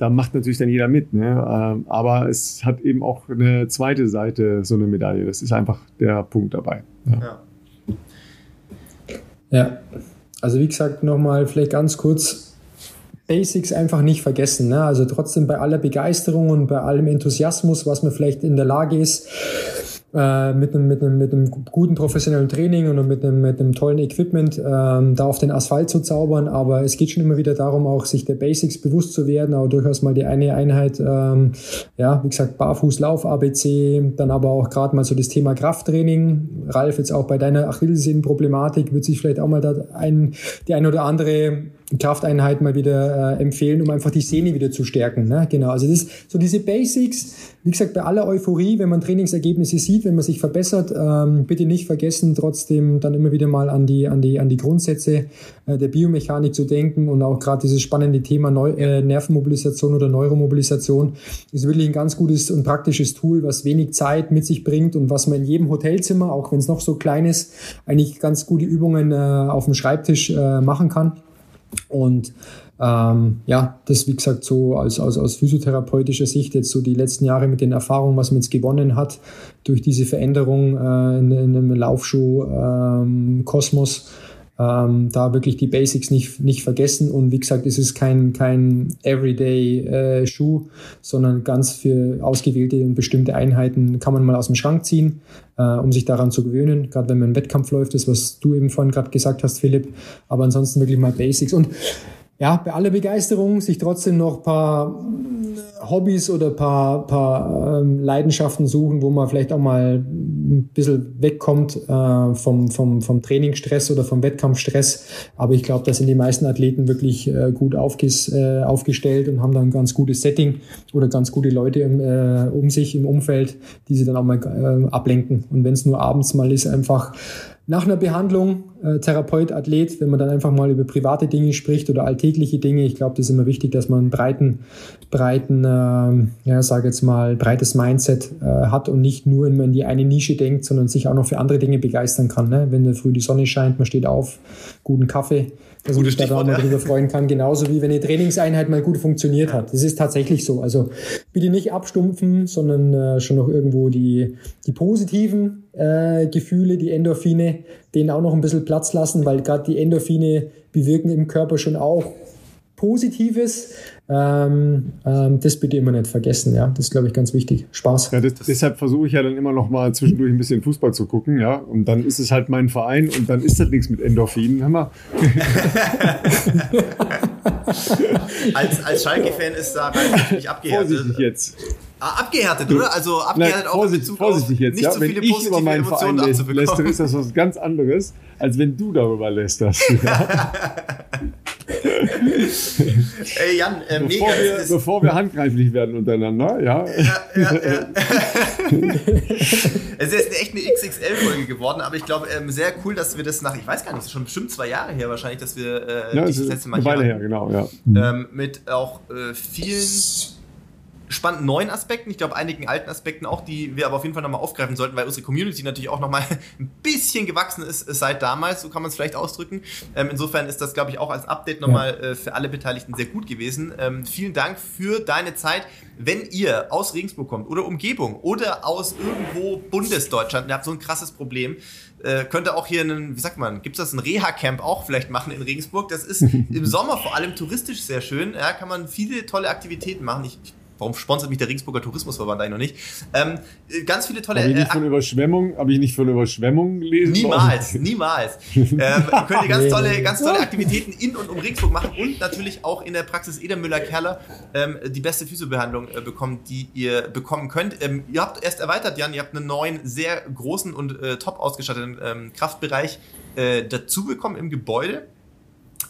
da macht natürlich dann jeder mit. Ne? Ähm, aber es hat eben auch eine zweite Seite, so eine Medaille. Das ist einfach der Punkt dabei. Ja. ja. ja. Also wie gesagt, nochmal vielleicht ganz kurz. Basics einfach nicht vergessen. Ne? Also trotzdem bei aller Begeisterung und bei allem Enthusiasmus, was man vielleicht in der Lage ist, äh, mit, einem, mit, einem, mit einem guten professionellen Training und mit einem, mit einem tollen Equipment ähm, da auf den Asphalt zu zaubern. Aber es geht schon immer wieder darum, auch sich der Basics bewusst zu werden, aber durchaus mal die eine Einheit, ähm, ja, wie gesagt, Barfußlauf, ABC, dann aber auch gerade mal so das Thema Krafttraining. Ralf, jetzt auch bei deiner Achillessehnenproblematik wird sich vielleicht auch mal da ein, die eine oder andere Krafteinheit mal wieder äh, empfehlen, um einfach die Sehne wieder zu stärken. Ne? Genau, also das so diese Basics. Wie gesagt, bei aller Euphorie, wenn man Trainingsergebnisse sieht, wenn man sich verbessert, ähm, bitte nicht vergessen, trotzdem dann immer wieder mal an die an die an die Grundsätze äh, der Biomechanik zu denken und auch gerade dieses spannende Thema Neu äh, Nervenmobilisation oder Neuromobilisation ist wirklich ein ganz gutes und praktisches Tool, was wenig Zeit mit sich bringt und was man in jedem Hotelzimmer, auch wenn es noch so klein ist, eigentlich ganz gute Übungen äh, auf dem Schreibtisch äh, machen kann. Und ähm, ja, das wie gesagt so aus, aus, aus physiotherapeutischer Sicht jetzt so die letzten Jahre mit den Erfahrungen, was man jetzt gewonnen hat durch diese Veränderung äh, in, in einem Laufschuh-Kosmos. Ähm, ähm, da wirklich die Basics nicht, nicht vergessen. Und wie gesagt, es ist kein, kein Everyday-Schuh, äh, sondern ganz für ausgewählte und bestimmte Einheiten kann man mal aus dem Schrank ziehen, äh, um sich daran zu gewöhnen. Gerade wenn man einen Wettkampf läuft, das, was du eben vorhin gerade gesagt hast, Philipp. Aber ansonsten wirklich mal Basics. Und ja, bei aller Begeisterung sich trotzdem noch paar Hobbys oder paar, paar ähm, Leidenschaften suchen, wo man vielleicht auch mal ein bisschen wegkommt äh, vom, vom, vom Trainingsstress oder vom Wettkampfstress. Aber ich glaube, da sind die meisten Athleten wirklich äh, gut aufges, äh, aufgestellt und haben dann ein ganz gutes Setting oder ganz gute Leute im, äh, um sich im Umfeld, die sie dann auch mal äh, ablenken. Und wenn es nur abends mal ist, einfach nach einer Behandlung, äh, Therapeut, Athlet, wenn man dann einfach mal über private Dinge spricht oder alltägliche Dinge, ich glaube, das ist immer wichtig, dass man einen breiten, breiten, äh, ja, sage jetzt mal, breites Mindset äh, hat und nicht nur immer in die eine Nische denkt, sondern sich auch noch für andere Dinge begeistern kann. Ne? Wenn da früh die Sonne scheint, man steht auf, guten Kaffee, dass man sich da mal ja. darüber freuen kann, genauso wie wenn eine Trainingseinheit mal gut funktioniert hat. Das ist tatsächlich so. Also bitte nicht abstumpfen, sondern äh, schon noch irgendwo die, die positiven äh, Gefühle, die Endorphine, denen auch noch ein bisschen Platz lassen, weil gerade die Endorphine bewirken im Körper schon auch Positives. Ähm, ähm, das bitte immer nicht vergessen, ja. Das ist, glaube ich, ganz wichtig. Spaß. Ja, das, deshalb versuche ich ja dann immer noch mal zwischendurch ein bisschen Fußball zu gucken, ja. Und dann ist es halt mein Verein und dann ist das nichts mit Endorphinen. Hör <laughs> <laughs> <laughs> als als Schalke-Fan ist da natürlich abgehärtet. Vorsichtig jetzt. Ah, abgehärtet, oder? Also abgehärtet Nein, vorsicht, auch vorsichtig jetzt, nicht ja? so viele wenn ich über meinen Verein lästere, ist das was ganz anderes, als wenn du darüber lästerst. <laughs> Ja? Ey Jan, äh, bevor mega. Wir, bevor wir handgreiflich werden untereinander, ja. ja, ja, ja. <laughs> eine XXL-Folge geworden, aber ich glaube, ähm, sehr cool, dass wir das nach, ich weiß gar nicht, schon bestimmt zwei Jahre her wahrscheinlich, dass wir äh, ja, das letzte Mal eine Weile her, genau, ja. Ähm, mit auch äh, vielen spannenden neuen Aspekten, ich glaube einigen alten Aspekten auch, die wir aber auf jeden Fall nochmal aufgreifen sollten, weil unsere Community natürlich auch nochmal <laughs> ein bisschen gewachsen ist seit damals, so kann man es vielleicht ausdrücken. Ähm, insofern ist das, glaube ich, auch als Update nochmal äh, für alle Beteiligten sehr gut gewesen. Ähm, vielen Dank für deine Zeit. Wenn ihr aus Regensburg kommt oder Umgebung oder aus irgendwo Bundesdeutschland, ihr habt so ein krasses Problem, äh, könnte auch hier einen, wie sagt man, gibt es das ein Reha-Camp auch vielleicht machen in Regensburg? Das ist <laughs> im Sommer vor allem touristisch sehr schön. Ja, kann man viele tolle Aktivitäten machen. Ich, ich Warum sponsert mich der Regensburger Tourismusverband eigentlich noch nicht? Ähm, ganz viele tolle. Habe ich nicht äh, von Überschwemmung, habe ich nicht von Überschwemmung gelesen? Niemals, niemals. <laughs> ähm, könnt ihr ganz tolle, ganz tolle Aktivitäten in und um Regensburg machen und natürlich auch in der Praxis Eder Müller-Kerler ähm, die beste Physiobehandlung äh, bekommen, die ihr bekommen könnt. Ähm, ihr habt erst erweitert, Jan, ihr habt einen neuen, sehr großen und äh, top ausgestatteten ähm, Kraftbereich äh, dazu bekommen im Gebäude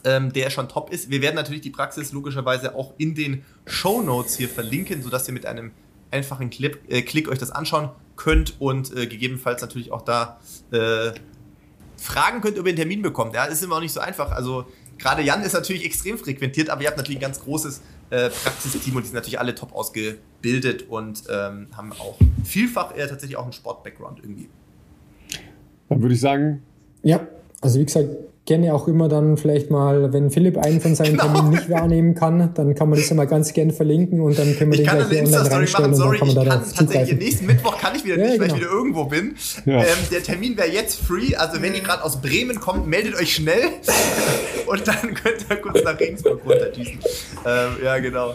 ähm, der schon top ist. Wir werden natürlich die Praxis logischerweise auch in den Show Notes hier verlinken, sodass ihr mit einem einfachen Clip, äh, Klick euch das anschauen könnt und äh, gegebenenfalls natürlich auch da äh, Fragen könnt, ob ihr einen Termin bekommt. Ja, ist immer auch nicht so einfach. Also gerade Jan ist natürlich extrem frequentiert, aber ihr habt natürlich ein ganz großes äh, Praxisteam und die sind natürlich alle top ausgebildet und ähm, haben auch vielfach eher tatsächlich auch einen Sport-Background irgendwie. Dann würde ich sagen. Ja, also wie gesagt, gerne auch immer dann vielleicht mal, wenn Philipp einen von seinen genau. Terminen nicht wahrnehmen kann, dann kann man das ja mal ganz gern verlinken und dann können wir ich den gleich online reinstellen machen. Sorry, und dann kann man da ich kann tatsächlich nächsten Mittwoch kann ich wieder ja, nicht, genau. weil ich genau. wieder irgendwo bin. Ja. Ähm, der Termin wäre jetzt free, also wenn ihr gerade aus Bremen kommt, meldet euch schnell <laughs> und dann könnt ihr kurz nach Regensburg runterdüsen. Ähm, ja, genau.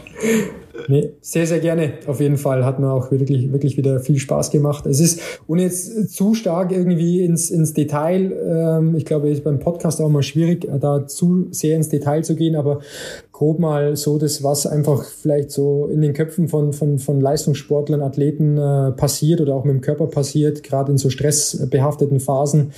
Nee, sehr, sehr gerne. Auf jeden Fall hat mir auch wirklich, wirklich wieder viel Spaß gemacht. Es ist, ohne jetzt zu stark irgendwie ins, ins Detail, ähm, ich glaube, beim Podcast auch mal schwierig, da zu sehr ins Detail zu gehen, aber grob mal so das, was einfach vielleicht so in den Köpfen von, von, von Leistungssportlern, Athleten äh, passiert oder auch mit dem Körper passiert, gerade in so stressbehafteten Phasen.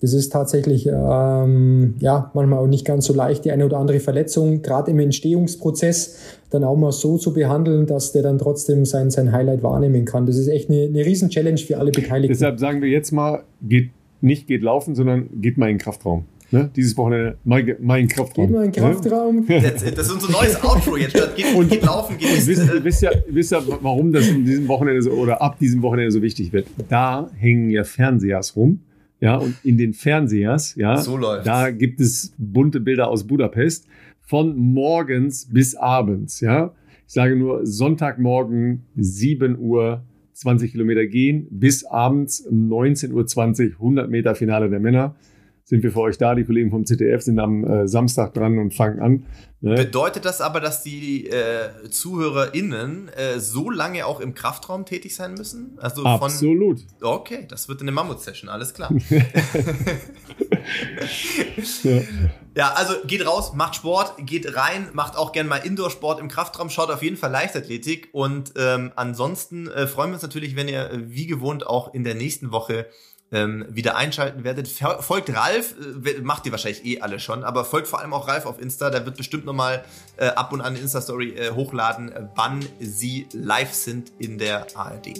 Das ist tatsächlich ähm, ja manchmal auch nicht ganz so leicht, die eine oder andere Verletzung, gerade im Entstehungsprozess, dann auch mal so zu behandeln, dass der dann trotzdem sein, sein Highlight wahrnehmen kann. Das ist echt eine, eine Riesen-Challenge für alle Beteiligten. Deshalb sagen wir jetzt mal, geht nicht geht laufen, sondern geht mal in den Kraftraum. Ne? Dieses Wochenende mein, mein Kraftraum. Geht mal in den Kraftraum. Ne? Das, das, ist unser neues Outro jetzt. Statt geht, und, geht laufen, geht und wisst, wisst, ja, wisst ja, warum das in diesem Wochenende so, oder ab diesem Wochenende so wichtig wird. Da hängen ja Fernsehers rum. Ja, und in den Fernsehers, ja, so da gibt es bunte Bilder aus Budapest von morgens bis abends, ja. Ich sage nur Sonntagmorgen 7 Uhr 20 Kilometer gehen bis abends 19.20 Uhr 100 Meter Finale der Männer sind wir für euch da. Die Kollegen vom ZDF sind am äh, Samstag dran und fangen an. Ne? Bedeutet das aber, dass die äh, ZuhörerInnen äh, so lange auch im Kraftraum tätig sein müssen? Also von, Absolut. Okay, das wird eine Mammut-Session, alles klar. <laughs> ja. ja. also geht raus, macht Sport, geht rein, macht auch gerne mal Indoor-Sport im Kraftraum, schaut auf jeden Fall Leichtathletik und ähm, ansonsten äh, freuen wir uns natürlich, wenn ihr äh, wie gewohnt auch in der nächsten Woche ähm, wieder einschalten werdet. Folgt Ralf, äh, macht ihr wahrscheinlich eh alle schon, aber folgt vor allem auch Ralf auf Insta, Der wird bestimmt nochmal äh, ab und an eine Insta-Story äh, hochladen, äh, wann sie live sind in der ARD.